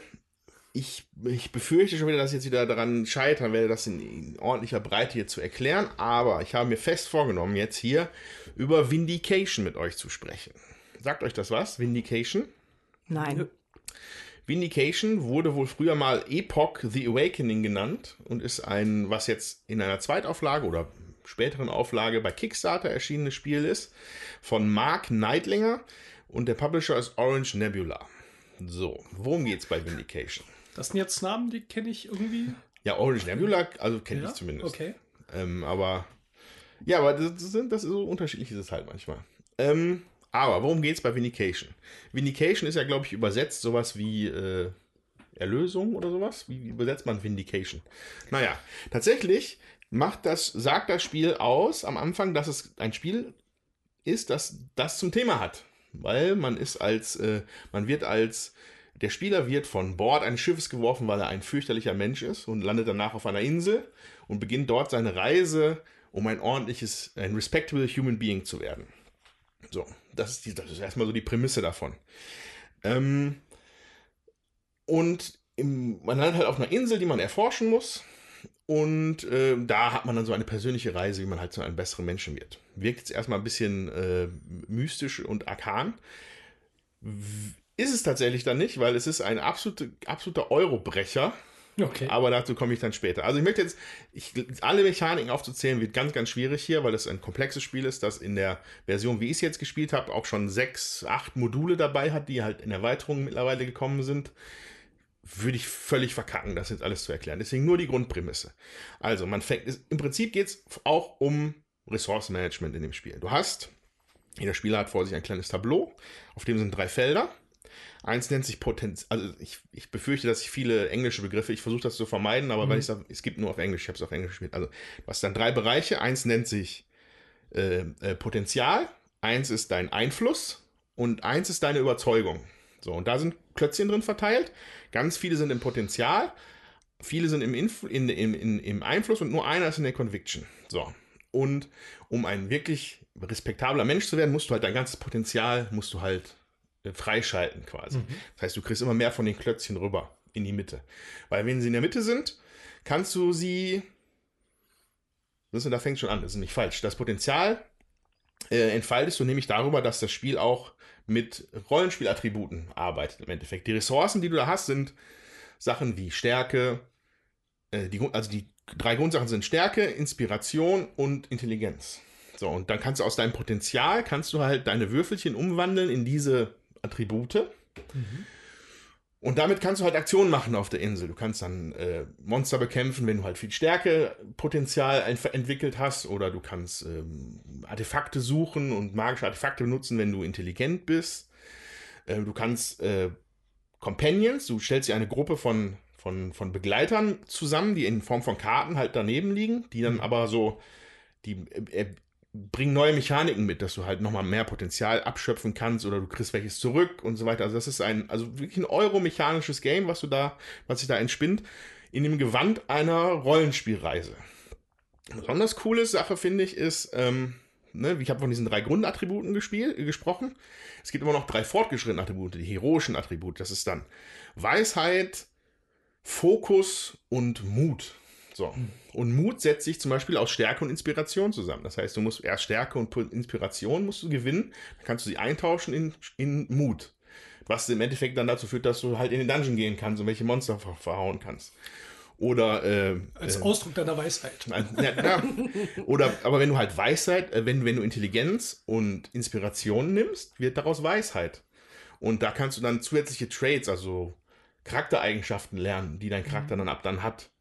Ich, ich befürchte schon wieder, dass ich jetzt wieder daran scheitern werde, das in, in ordentlicher Breite hier zu erklären. Aber ich habe mir fest vorgenommen, jetzt hier über Vindication mit euch zu sprechen. Sagt euch das was? Vindication? Nein. Vindication wurde wohl früher mal Epoch The Awakening genannt und ist ein, was jetzt in einer Zweitauflage oder späteren Auflage bei Kickstarter erschienenes Spiel ist, von Mark Neidlinger und der Publisher ist Orange Nebula. So, worum geht's bei Vindication? Das sind jetzt Namen, die kenne ich irgendwie. Ja, Orange Nebula, also kenne Ja, ich zumindest. Okay. Ähm, aber ja, aber das, sind, das ist so unterschiedlich ist es halt manchmal. Ähm, aber worum geht's bei Vindication? Vindication ist ja, glaube ich, übersetzt sowas wie äh, Erlösung oder sowas. Wie, wie übersetzt man Vindication? Naja, tatsächlich macht das, sagt das Spiel aus am Anfang, dass es ein Spiel ist, das das zum Thema hat. Weil man ist als, äh, man wird als, der Spieler wird von Bord eines Schiffes geworfen, weil er ein fürchterlicher Mensch ist und landet danach auf einer Insel und beginnt dort seine Reise, um ein ordentliches, ein respectable human being zu werden. So, das ist, die, das ist erstmal so die Prämisse davon. Ähm, und im, man landet halt auf einer Insel, die man erforschen muss. Und äh, da hat man dann so eine persönliche Reise, wie man halt zu einem besseren Menschen wird. Wirkt jetzt erstmal ein bisschen äh, mystisch und arkan. Ist es tatsächlich dann nicht, weil es ist ein absolute, absoluter Eurobrecher. Okay. Aber dazu komme ich dann später. Also ich möchte jetzt, ich, alle Mechaniken aufzuzählen, wird ganz, ganz schwierig hier, weil es ein komplexes Spiel ist, das in der Version, wie ich es jetzt gespielt habe, auch schon sechs, acht Module dabei hat, die halt in Erweiterungen mittlerweile gekommen sind. Würde ich völlig verkacken, das jetzt alles zu erklären. Deswegen nur die Grundprämisse. Also, man fängt, im Prinzip geht es auch um Ressourcenmanagement in dem Spiel. Du hast, jeder Spieler hat vor sich ein kleines Tableau, auf dem sind drei Felder. Eins nennt sich Potenz, also ich, ich befürchte, dass ich viele englische Begriffe, ich versuche das zu vermeiden, aber weil ich sage, es gibt nur auf Englisch, ich habe es auf Englisch gespielt. Also, du hast dann drei Bereiche. Eins nennt sich äh, äh, Potenzial, eins ist dein Einfluss und eins ist deine Überzeugung. So, und da sind Klötzchen drin verteilt. Ganz viele sind im Potenzial, viele sind im, Inf in, in, in, im Einfluss und nur einer ist in der Conviction. So. Und um ein wirklich respektabler Mensch zu werden, musst du halt dein ganzes Potenzial, musst du halt freischalten quasi. Das heißt, du kriegst immer mehr von den Klötzchen rüber in die Mitte. Weil wenn sie in der Mitte sind, kannst du sie. Das da fängt schon an, das ist nicht falsch. Das Potenzial äh, entfaltest du nämlich darüber, dass das Spiel auch mit Rollenspielattributen arbeitet im Endeffekt. Die Ressourcen, die du da hast, sind Sachen wie Stärke, äh, die, also die drei Grundsachen sind Stärke, Inspiration und Intelligenz. So, und dann kannst du aus deinem Potenzial, kannst du halt deine Würfelchen umwandeln in diese Attribute. Und damit kannst du halt Aktionen machen auf der Insel. Du kannst dann äh, Monster bekämpfen, wenn du halt viel Stärkepotenzial entwickelt hast. Oder du kannst ähm, Artefakte suchen und magische Artefakte benutzen, wenn du intelligent bist. Äh, du kannst äh, Companions, du stellst dir eine Gruppe von, von, von Begleitern zusammen, die in Form von Karten halt daneben liegen, die dann aber so, die äh, bringen neue Mechaniken mit, dass du halt nochmal mehr Potenzial abschöpfen kannst oder du kriegst welches zurück und so weiter. Also das ist ein, also wirklich ein euromechanisches Game, was du da, was sich da entspinnt, in dem Gewand einer Rollenspielreise. Besonders coole Sache, finde ich, ist, ähm, ne, ich habe von diesen drei Grundattributen gespielt, gesprochen. Es gibt immer noch drei fortgeschrittene Attribute, die heroischen Attribute. Das ist dann Weisheit, Fokus und Mut. So. Und Mut setzt sich zum Beispiel aus Stärke und Inspiration zusammen. Das heißt, du musst erst Stärke und Inspiration musst du gewinnen, dann kannst du sie eintauschen in, in Mut. Was im Endeffekt dann dazu führt, dass du halt in den Dungeon gehen kannst und welche Monster ver verhauen kannst. Oder äh, Als äh, Ausdruck deiner Weisheit. ja, ja. Oder, aber wenn du halt Weisheit, äh, wenn, wenn du Intelligenz und Inspiration nimmst, wird daraus Weisheit. Und da kannst du dann zusätzliche Traits, also Charaktereigenschaften lernen, die dein Charakter dann ab dann hat.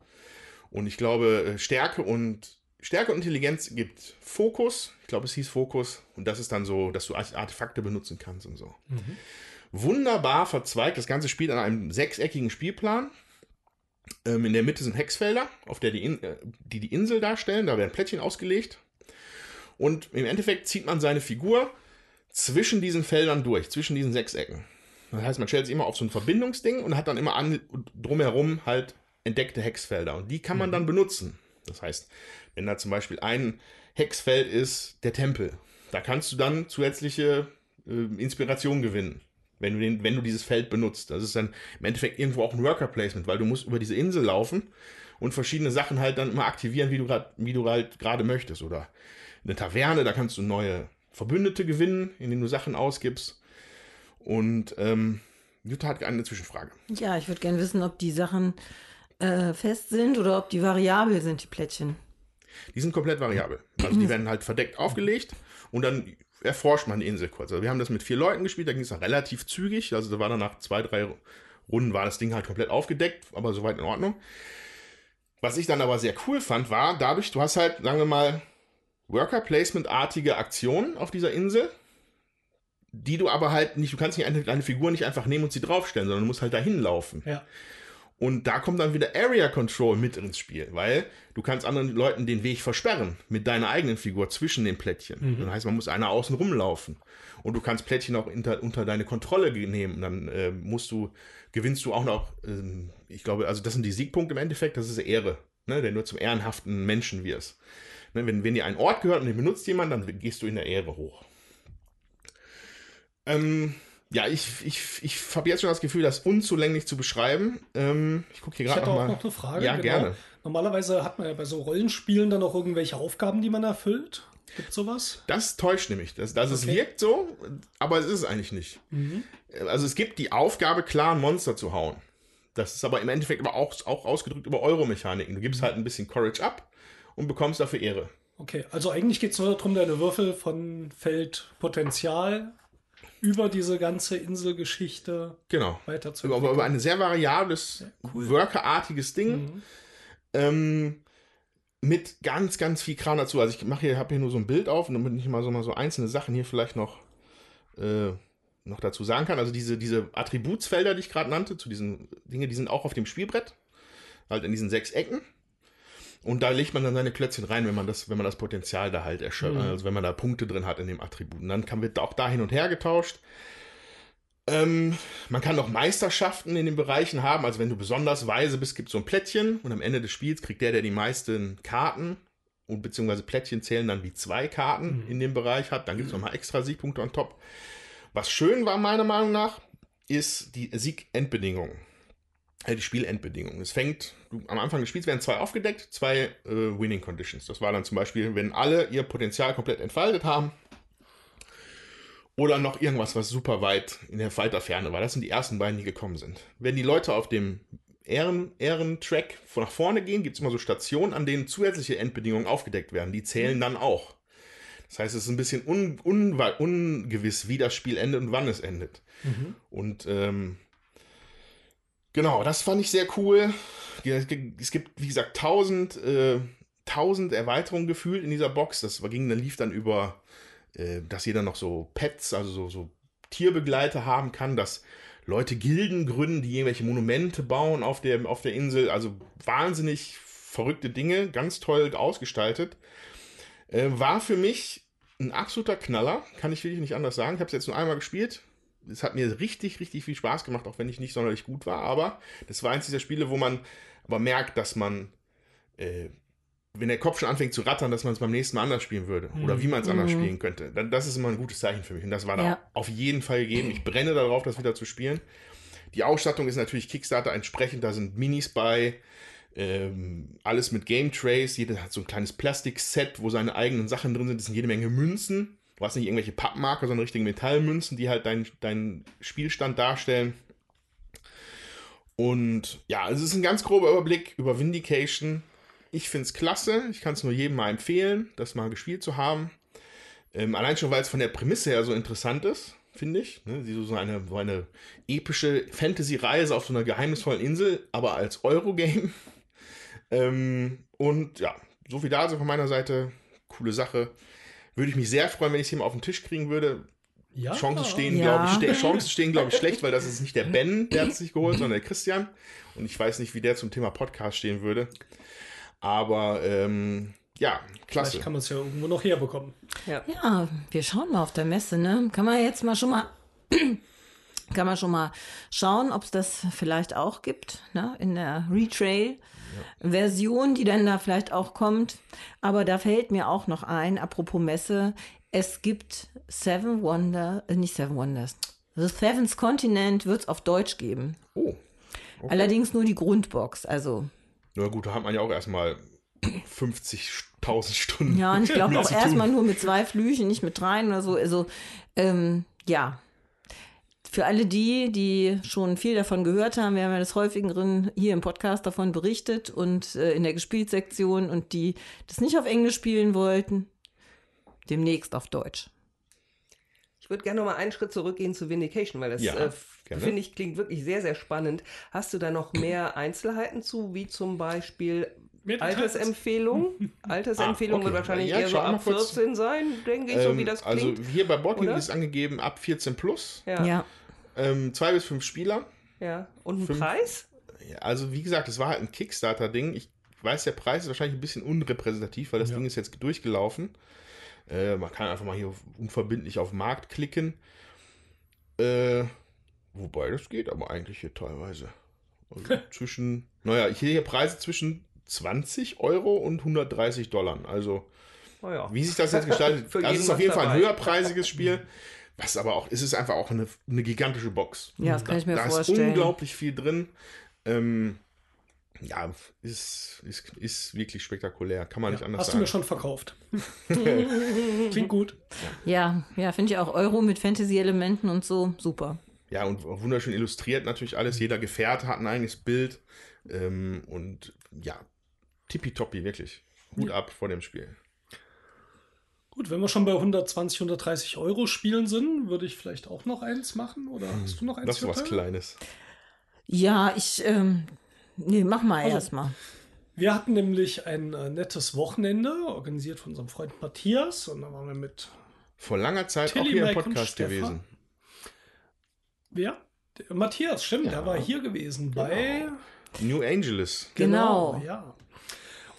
Und ich glaube, äh, Stärke und Stärke und Intelligenz gibt Fokus. Ich glaube, es hieß Fokus. Und das ist dann so, dass du Artefakte benutzen kannst und so. Wunderbar verzweigt das ganze Spiel an einem sechseckigen Spielplan. Ähm, in der Mitte sind Hexfelder, auf der die, In äh, die die Insel darstellen. Da werden Plättchen ausgelegt. Und im Endeffekt zieht man seine Figur zwischen diesen Feldern durch, zwischen diesen Sechsecken. Das heißt, man stellt sich immer auf so ein Verbindungsding und hat dann immer an, drumherum halt entdeckte Hexfelder. Und die kann man dann benutzen. Das heißt, wenn da zum Beispiel ein Hexfeld ist, der Tempel, da kannst du dann zusätzliche äh, Inspiration gewinnen, wenn du, den, wenn du dieses Feld benutzt. Das ist dann im Endeffekt irgendwo auch ein Worker Placement, weil du musst über diese Insel laufen und verschiedene Sachen halt dann immer aktivieren, wie du, grad, wie du halt gerade möchtest. Oder eine Taverne, da kannst du neue Verbündete gewinnen, indem du Sachen ausgibst. Und ähm, Jutta hat eine Zwischenfrage. Ja, ich würde gerne wissen, ob die Sachen äh, fest sind oder ob die variabel sind, die Plättchen. Die sind komplett variabel. Also die werden halt verdeckt aufgelegt und dann erforscht man die Insel kurz. Also wir haben das mit vier Leuten gespielt, da ging es auch relativ zügig. Also da war dann nach zwei, drei Runden war das Ding halt komplett aufgedeckt, aber soweit in Ordnung. Was ich dann aber sehr cool fand, war dadurch, du hast halt, sagen wir mal, Worker-Placement-artige Aktionen auf dieser Insel, die du aber halt nicht, du kannst nicht eine, eine Figur nicht einfach nehmen und sie draufstellen, sondern du musst halt dahin laufen. Ja. Und da kommt dann wieder Area Control mit ins Spiel, weil du kannst anderen Leuten den Weg versperren mit deiner eigenen Figur zwischen den Plättchen. Mhm. Das heißt, man muss einer außen rumlaufen. Und du kannst Plättchen auch unter, unter deine Kontrolle nehmen. Dann äh, musst du, gewinnst du auch noch, ähm, ich glaube, also das sind die Siegpunkte im Endeffekt, das ist Ehre, ne, der nur zum ehrenhaften Menschen wirst. Ne, wenn, wenn dir ein Ort gehört und den benutzt jemand, dann gehst du in der Ehre hoch. Ähm, ja, ich, ich, ich habe jetzt schon das Gefühl, das unzulänglich zu beschreiben. Ähm, ich gucke hier Ich gerade hätte noch auch mal. noch eine Frage. Ja, genau. gerne. Normalerweise hat man ja bei so Rollenspielen dann auch irgendwelche Aufgaben, die man erfüllt. Gibt sowas? Das täuscht nämlich. Das, das es Okay. wirkt so, aber es ist es eigentlich nicht. Also es gibt die Aufgabe, klar ein Monster zu hauen. Das ist aber im Endeffekt aber auch, auch ausgedrückt über Euro-Mechaniken. Du gibst halt ein bisschen Courage ab und bekommst dafür Ehre. Okay, also eigentlich geht es nur darum, deine Würfel von Feldpotenzial über diese ganze Inselgeschichte Genau. weiter zu Aber über ein sehr variables, workerartiges Ding. Ähm, mit ganz, ganz viel Kram dazu. Also ich mache hier, habe hier nur so ein Bild auf, damit ich mal so, mal so einzelne Sachen hier vielleicht noch, äh, noch dazu sagen kann. Also diese, diese Attributsfelder, die ich gerade nannte, zu diesen Dingen, die sind auch auf dem Spielbrett. Halt in diesen sechs Ecken. Und da legt man dann seine Klötzchen rein, wenn man das, wenn man das Potenzial da halt erschöpft, also wenn man da Punkte drin hat in dem Attribut. Und dann kann wird auch da hin und her getauscht. Ähm, man kann auch Meisterschaften in den Bereichen haben. Also wenn du besonders weise bist, gibt es so ein Plättchen und am Ende des Spiels kriegt der, der die meisten Karten und beziehungsweise Plättchen zählen dann wie zwei Karten in dem Bereich hat. Dann gibt es nochmal extra Siegpunkte on top. Was schön war meiner Meinung nach, ist die Sieg-Endbedingung. Äh, die Spielendbedingungen. Es fängt, du, am Anfang des Spiels werden zwei aufgedeckt, zwei äh, Winning Conditions. Das war dann zum Beispiel, wenn alle ihr Potenzial komplett entfaltet haben. Oder noch irgendwas, was super weit in der weiter Ferne war. Das sind die ersten beiden, die gekommen sind. Wenn die Leute auf dem Ehren, Ehrentrack nach vorne gehen, gibt es immer so Stationen, an denen zusätzliche Endbedingungen aufgedeckt werden. Die zählen dann auch. Das heißt, es ist ein bisschen un, un, ungewiss, wie das Spiel endet und wann es endet. Und ähm, genau, das fand ich sehr cool. Es gibt, wie gesagt, tausend, äh, tausend Erweiterungen gefühlt in dieser Box. Das ging, dann lief dann über, äh, dass jeder noch so Pets, also so, so Tierbegleiter haben kann, dass Leute Gilden gründen, die irgendwelche Monumente bauen auf der, auf der Insel. Also wahnsinnig verrückte Dinge, ganz toll ausgestaltet. Äh, war für mich ein absoluter Knaller, kann ich wirklich nicht anders sagen. Ich habe es jetzt nur einmal gespielt. Es hat mir richtig, richtig viel Spaß gemacht, auch wenn ich nicht sonderlich gut war. Aber das war eins dieser Spiele, wo man aber merkt, dass man, äh, wenn der Kopf schon anfängt zu rattern, dass man es beim nächsten Mal anders spielen würde. Oder wie man es anders spielen könnte. Dann, das ist immer ein gutes Zeichen für mich. Und das war Ja. da auf jeden Fall gegeben. Ich brenne darauf, das wieder zu spielen. Die Ausstattung ist natürlich Kickstarter entsprechend. Da sind Minis bei. Ähm, alles mit Game Trays. Jeder hat so ein kleines Plastikset, wo seine eigenen Sachen drin sind. Das sind jede Menge Münzen. Du hast nicht irgendwelche Pappmarker, sondern richtige Metallmünzen, die halt deinen deinen Spielstand darstellen. Und ja, also es ist ein ganz grober Überblick über Vindication. Ich finde es klasse. Ich kann es nur jedem mal empfehlen, das mal gespielt zu haben. Ähm, allein schon, weil es von der Prämisse her so interessant ist, finde ich. Ne? So eine, so eine epische Fantasy-Reise auf so einer geheimnisvollen Insel, aber als Eurogame. Ähm, und ja, so viel dazu von meiner Seite. Coole Sache. Würde ich mich sehr freuen, wenn ich es hier mal auf den Tisch kriegen würde. Ja. Chancen stehen, Ja. glaube ich, ste Chancen stehen, glaube ich, schlecht, weil das ist nicht der Ben, der hat es sich geholt, sondern der Christian. Und ich weiß nicht, wie der zum Thema Podcast stehen würde. Aber ähm, ja, klasse. Vielleicht kann man es ja irgendwo noch herbekommen. Ja, wir schauen mal auf der Messe, ne? Kann man jetzt mal schon mal kann man schon mal schauen, ob es das vielleicht auch gibt, ne? in der Retrail-Version, die dann da vielleicht auch kommt. Aber da fällt mir auch noch ein, apropos Messe, es gibt Seven Wonders, äh, nicht Seven Wonders, The Seventh Continent wird es auf Deutsch geben. Oh. Allerdings nur die Grundbox, also Na gut, da hat man ja auch erstmal 50.000 Stunden. Ja, und ich glaube auch erstmal nur mit zwei Flüchen, nicht mit dreien oder so. Also, ähm, ja. Für alle die, die schon viel davon gehört haben, wir haben ja des häufigeren hier im Podcast davon berichtet und äh, in der Gespielt-Sektion und die das nicht auf Englisch spielen wollten, demnächst auf Deutsch. Ich würde gerne noch mal einen Schritt zurückgehen zu Vindication, weil das, Ja, äh, finde ich, klingt wirklich sehr, sehr spannend. Hast du da noch mehr Einzelheiten zu, wie zum Beispiel? Altersempfehlung? Altersempfehlung Ah, wird okay. wahrscheinlich Ja, eher so ab kurz. 14 sein, denke ich, so wie Ähm, das also klingt. hier bei Bocking oder? ist angegeben ab 14 plus. ja. Ja. Ähm, zwei bis fünf Spieler. ja. Und ein Fünf. Preis? Ja, also wie gesagt, es war halt ein Kickstarter-Ding. Ich weiß, der Preis ist wahrscheinlich ein bisschen unrepräsentativ, weil das Ja. Ding ist jetzt durchgelaufen. Äh, man kann einfach mal hier unverbindlich auf Markt klicken. Äh, wobei, das geht aber eigentlich hier teilweise. Also zwischen, naja, ich sehe hier Preise zwischen 20 Euro und 130 Dollar. Also, Oh ja. wie sich das jetzt gestaltet, das ist auf jeden Fall ein dabei. höherpreisiges Spiel. Was aber auch, es ist einfach auch eine, eine gigantische Box. Ja, das kann ich mir da vorstellen. ist unglaublich viel drin. Ähm, ja, ist, ist, ist wirklich spektakulär. Kann man nicht anders Hast du sagen. mir schon verkauft. Klingt gut. Ja, ja, finde ich auch Euro mit Fantasy-Elementen und so, super. Ja, und wunderschön illustriert natürlich alles. Jeder Gefährte hat ein eigenes Bild. Ähm, und ja, tippitoppi, wirklich. Hut ab vor dem Spiel. Gut, wenn wir schon bei 120, 130 Euro Spielen sind, würde ich vielleicht auch noch eins machen. Oder hast du noch eins? Das ist was? Kleines. Ja, ich, ähm, nee, mach mal Also- erstmal. Wir hatten nämlich ein äh, nettes Wochenende, organisiert von unserem Freund Matthias. Und da waren wir mit, Vor langer Zeit Tilly, auch hier im Mike Podcast gewesen. wer? Der Matthias, stimmt, Ja. der war hier gewesen bei. New Angeles. Genau. Ja.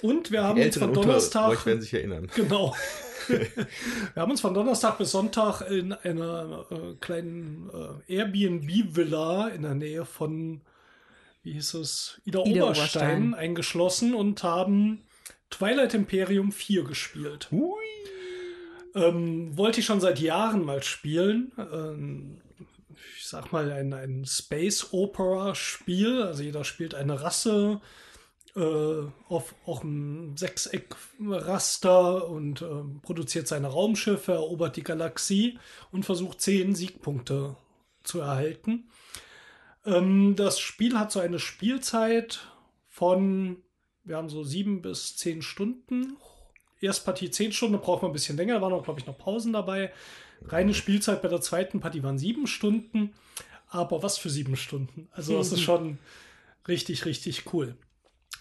Und wir haben Die uns Älteren von unter Donnerstag. euch werden sich erinnern. Genau. Wir haben uns von Donnerstag bis Sonntag in einer äh, kleinen äh, Airbnb-Villa in der Nähe von, wie hieß es, Ida, Ida Oberstein, Oberstein. eingeschlossen und haben Twilight Imperium 4 gespielt. Ähm, wollte ich schon seit Jahren mal spielen. Ähm, ich sag mal, ein, ein Space Opera-Spiel. Also jeder spielt eine Rasse äh, auf auch ein Sechseck-Raster und ähm, produziert seine Raumschiffe, erobert die Galaxie und versucht zehn Siegpunkte zu erhalten. Ähm, das Spiel hat so eine Spielzeit von, wir haben so sieben bis zehn Stunden. Erstpartie zehn Stunden, da braucht man ein bisschen länger, da waren auch, glaube ich, noch Pausen dabei. Reine Spielzeit bei der zweiten Partie waren sieben Stunden. Aber was für sieben Stunden? Also, das ist schon richtig, richtig cool.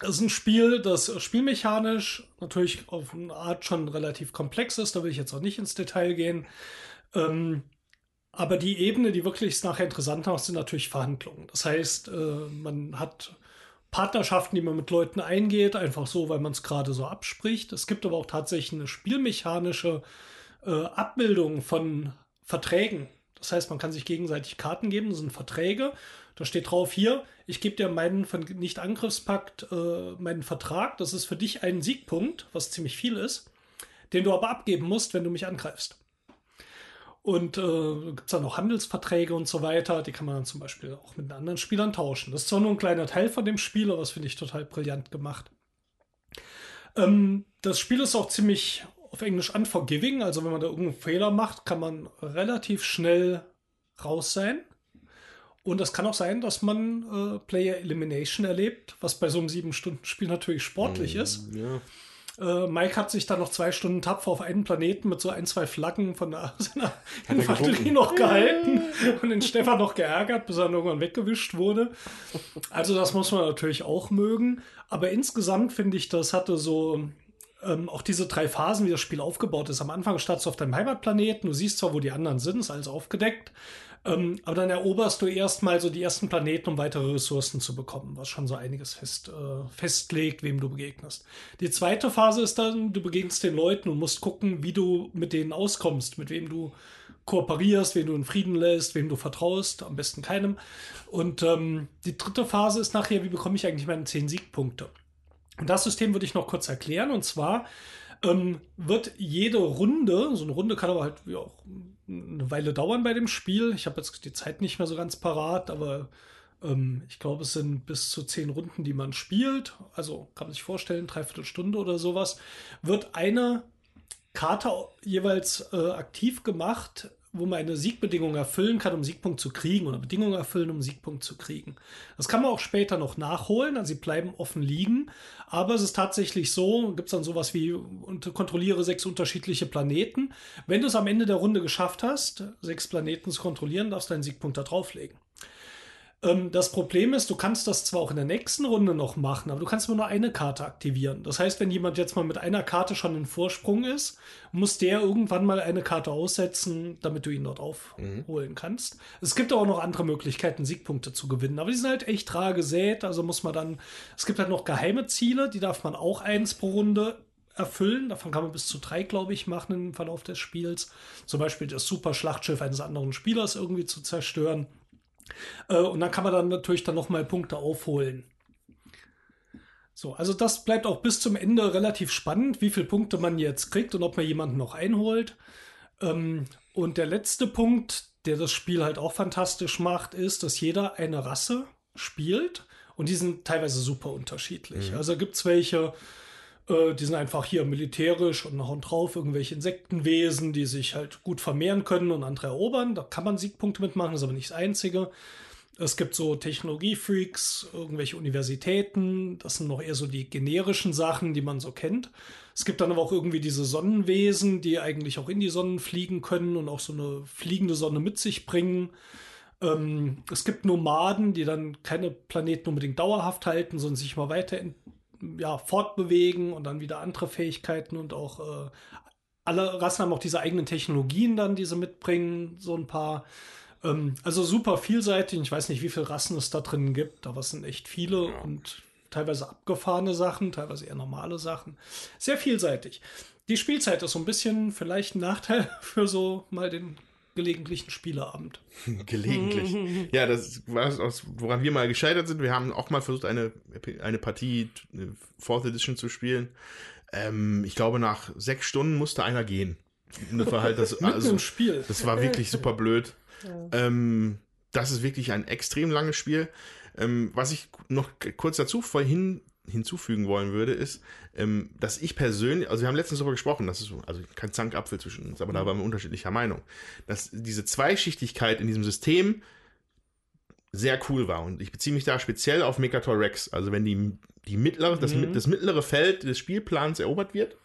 Es ist ein Spiel, das spielmechanisch natürlich auf eine Art schon relativ komplex ist. Da will ich jetzt auch nicht ins Detail gehen. Ähm, aber die Ebene, die wirklich nachher interessant macht, sind natürlich Verhandlungen. Das heißt, äh, man hat Partnerschaften, die man mit Leuten eingeht, einfach so, weil man es gerade so abspricht. Es gibt aber auch tatsächlich eine spielmechanische äh, Abbildung von Verträgen. Das heißt, man kann sich gegenseitig Karten geben, das sind Verträge. Da steht drauf hier, ich gebe dir meinen von Nicht-Angriffspakt, äh, meinen Vertrag. Das ist für dich ein Siegpunkt, was ziemlich viel ist, den du aber abgeben musst, wenn du mich angreifst. Und äh, gibt es dann noch Handelsverträge und so weiter. Die kann man dann zum Beispiel auch mit anderen Spielern tauschen. Das ist zwar nur ein kleiner Teil von dem Spiel, aber das finde ich total brillant gemacht. Ähm, das Spiel ist auch ziemlich auf Englisch unforgiving. Also wenn man da irgendeinen Fehler macht, kann man relativ schnell raus sein. Und es kann auch sein, dass man äh, Player Elimination erlebt, was bei so einem 7-Stunden-Spiel natürlich sportlich ist. Ja. Äh, Mike hat sich dann noch zwei Stunden tapfer auf einen Planeten mit so ein, zwei Flaggen von der, seiner er Infanterie noch gehalten und den Stefan noch geärgert, bis er irgendwann weggewischt wurde. Also das muss man natürlich auch mögen. Aber insgesamt finde ich, das hatte so ähm, auch diese drei Phasen, wie das Spiel aufgebaut ist. Am Anfang startest du auf deinem Heimatplaneten, du siehst zwar, wo die anderen sind, ist alles aufgedeckt. Ähm, aber dann eroberst du erstmal so die ersten Planeten, um weitere Ressourcen zu bekommen, was schon so einiges fest, äh, festlegt, wem du begegnest. Die zweite Phase ist dann, du begegnest den Leuten und musst gucken, wie du mit denen auskommst, mit wem du kooperierst, wen du in Frieden lässt, wem du vertraust, am besten keinem. Und ähm, die dritte Phase ist nachher, wie bekomme ich eigentlich meine 10 Siegpunkte? Und das System würde ich noch kurz erklären. Und zwar ähm, wird jede Runde, so eine Runde kann aber halt wie auch eine Weile dauern bei dem Spiel. Ich habe jetzt die Zeit nicht mehr so ganz parat, aber ähm, ich glaube, es sind bis zu zehn Runden, die man spielt. Also kann man sich vorstellen, dreiviertel Stunde oder sowas. Wird eine Karte jeweils äh, aktiv gemacht, wo man eine Siegbedingung erfüllen kann, um Siegpunkt zu kriegen oder Bedingungen erfüllen, um Siegpunkt zu kriegen. Das kann man auch später noch nachholen, also sie bleiben offen liegen, aber es ist tatsächlich so, gibt es dann sowas wie und kontrolliere sechs unterschiedliche Planeten. Wenn du es am Ende der Runde geschafft hast, sechs Planeten zu kontrollieren, darfst du einen Siegpunkt da drauflegen. Ähm, das Problem ist, du kannst das zwar auch in der nächsten Runde noch machen, aber du kannst nur eine Karte aktivieren. Das heißt, wenn jemand jetzt mal mit einer Karte schon in Vorsprung ist, muss der irgendwann mal eine Karte aussetzen, damit du ihn dort aufholen mhm. kannst. Es gibt auch noch andere Möglichkeiten, Siegpunkte zu gewinnen, aber die sind halt echt rar gesät. Also muss man dann, es gibt halt noch geheime Ziele, die darf man auch eins pro Runde erfüllen. Davon kann man bis zu drei, glaube ich, machen im Verlauf des Spiels. Zum Beispiel das super Schlachtschiff eines anderen Spielers irgendwie zu zerstören. Äh, und dann kann man dann natürlich dann nochmal Punkte aufholen. So, also das bleibt auch bis zum Ende relativ spannend, wie viele Punkte man jetzt kriegt und ob man jemanden noch einholt. Ähm, und der letzte Punkt, der das Spiel halt auch fantastisch macht, ist, dass jeder eine Rasse spielt und die sind teilweise super unterschiedlich. Mhm. Also gibt es welche, äh, die sind einfach hier militärisch und hauen drauf irgendwelche Insektenwesen, die sich halt gut vermehren können und andere erobern. Da kann man Siegpunkte mitmachen, ist aber nicht das Einzige. Es gibt so Technologiefreaks, irgendwelche Universitäten, das sind noch eher so die generischen Sachen, die man so kennt. Es gibt dann aber auch irgendwie diese Sonnenwesen, die eigentlich auch in die Sonnen fliegen können und auch so eine fliegende Sonne mit sich bringen. Ähm, es gibt Nomaden, die dann keine Planeten unbedingt dauerhaft halten, sondern sich mal weiterentwickeln ja, fortbewegen und dann wieder andere Fähigkeiten und auch äh, alle Rassen haben auch diese eigenen Technologien dann, die sie mitbringen, so ein paar. Ähm, also super vielseitig. Ich weiß nicht, wie viele Rassen es da drin gibt, aber es sind echt viele ja. und teilweise abgefahrene Sachen, teilweise eher normale Sachen. Sehr vielseitig. Die Spielzeit ist so ein bisschen vielleicht ein Nachteil für so mal den gelegentlichen Spieleabend. Gelegentlich. ja, das war es, woran wir mal gescheitert sind. Wir haben auch mal versucht, eine, eine Partie Fourth Edition zu spielen. Ähm, ich glaube, nach sechs Stunden musste einer gehen. Und das war halt das, also, Spiel. Das war wirklich super blöd. Ja. Ähm, das ist wirklich ein extrem langes Spiel. Ähm, was ich noch kurz dazu vorhin hinzufügen wollen würde, ist, ähm, dass ich persönlich, also wir haben letztens darüber gesprochen, das ist so, also kein Zankapfel zwischen uns, aber da waren wir unterschiedlicher Meinung, dass diese Zweischichtigkeit in diesem System sehr cool war. Und ich beziehe mich da speziell auf Megator Rex. Also wenn die, die mittlere, das, mhm. das mittlere Feld des Spielplans erobert wird,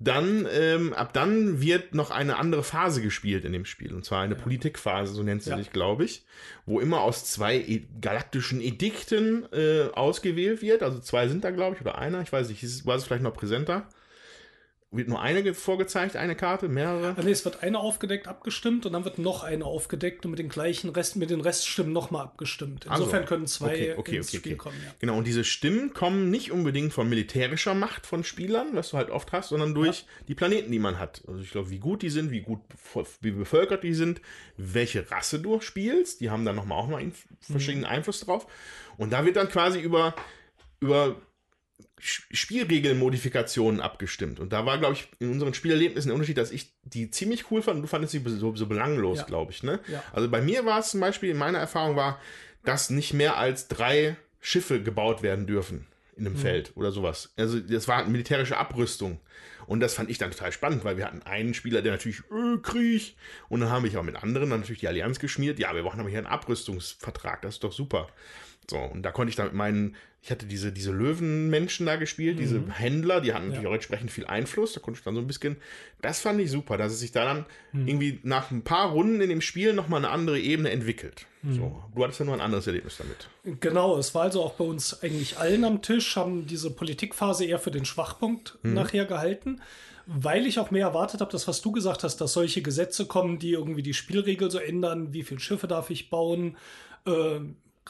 dann, ähm, ab dann wird noch eine andere Phase gespielt in dem Spiel. Und zwar eine ja. Politikphase, so nennt sie ja. sich, glaube ich, wo immer aus zwei e galaktischen Edikten äh, ausgewählt wird. Also zwei sind da, glaube ich, oder einer, ich weiß nicht, war es vielleicht noch präsenter wird nur eine vorgezeigt, eine Karte, mehrere? Also es wird eine aufgedeckt, abgestimmt und dann wird noch eine aufgedeckt und mit den gleichen Rest, mit den Reststimmen nochmal abgestimmt. Insofern also, können zwei okay, okay, ins okay, Spiel kommen. Ja. Genau, und diese Stimmen kommen nicht unbedingt von militärischer Macht von Spielern, was du halt oft hast, sondern durch ja. die Planeten, die man hat. Also ich glaube, wie gut die sind, wie gut wie bevölkert die sind, welche Rasse du spielst, die haben dann nochmal auch mal verschiedenen mhm. Einfluss drauf. Und da wird dann quasi über über Spielregelmodifikationen abgestimmt. Und da war, glaube ich, in unseren Spielerlebnissen der Unterschied, dass ich die ziemlich cool fand und du fandest sie so, so belanglos, ja. glaube ich. Ne? Ja. Also bei mir war es zum Beispiel, in meiner Erfahrung war, dass nicht mehr als drei Schiffe gebaut werden dürfen in einem mhm. Feld oder sowas. Also das war militärische Abrüstung. Und das fand ich dann total spannend, weil wir hatten einen Spieler, der natürlich äh, Krieg. Und dann habe ich auch mit anderen dann natürlich die Allianz geschmiert. Ja, wir brauchen aber hier einen Abrüstungsvertrag. Das ist doch super. So, und da konnte ich dann mit meinen ich hatte diese, diese Löwenmenschen da gespielt, mhm. diese Händler, die hatten natürlich ja. auch entsprechend viel Einfluss. Da konnte ich dann so ein bisschen. Das fand ich super, dass es sich da dann mhm. irgendwie nach ein paar Runden in dem Spiel nochmal eine andere Ebene entwickelt. Mhm. So, du hattest ja nur ein anderes Erlebnis damit. Genau, es war also auch bei uns eigentlich allen am Tisch, haben diese Politikphase eher für den Schwachpunkt mhm. nachher gehalten weil ich auch mehr erwartet habe, das, was du gesagt hast, dass solche Gesetze kommen, die irgendwie die Spielregel so ändern, wie viele Schiffe darf ich bauen, äh,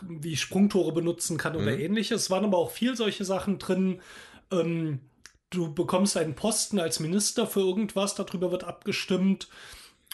wie Sprungtore benutzen kann oder mhm. ähnliches. Es waren aber auch viel solche Sachen drin, ähm, du bekommst einen Posten als Minister für irgendwas, darüber wird abgestimmt.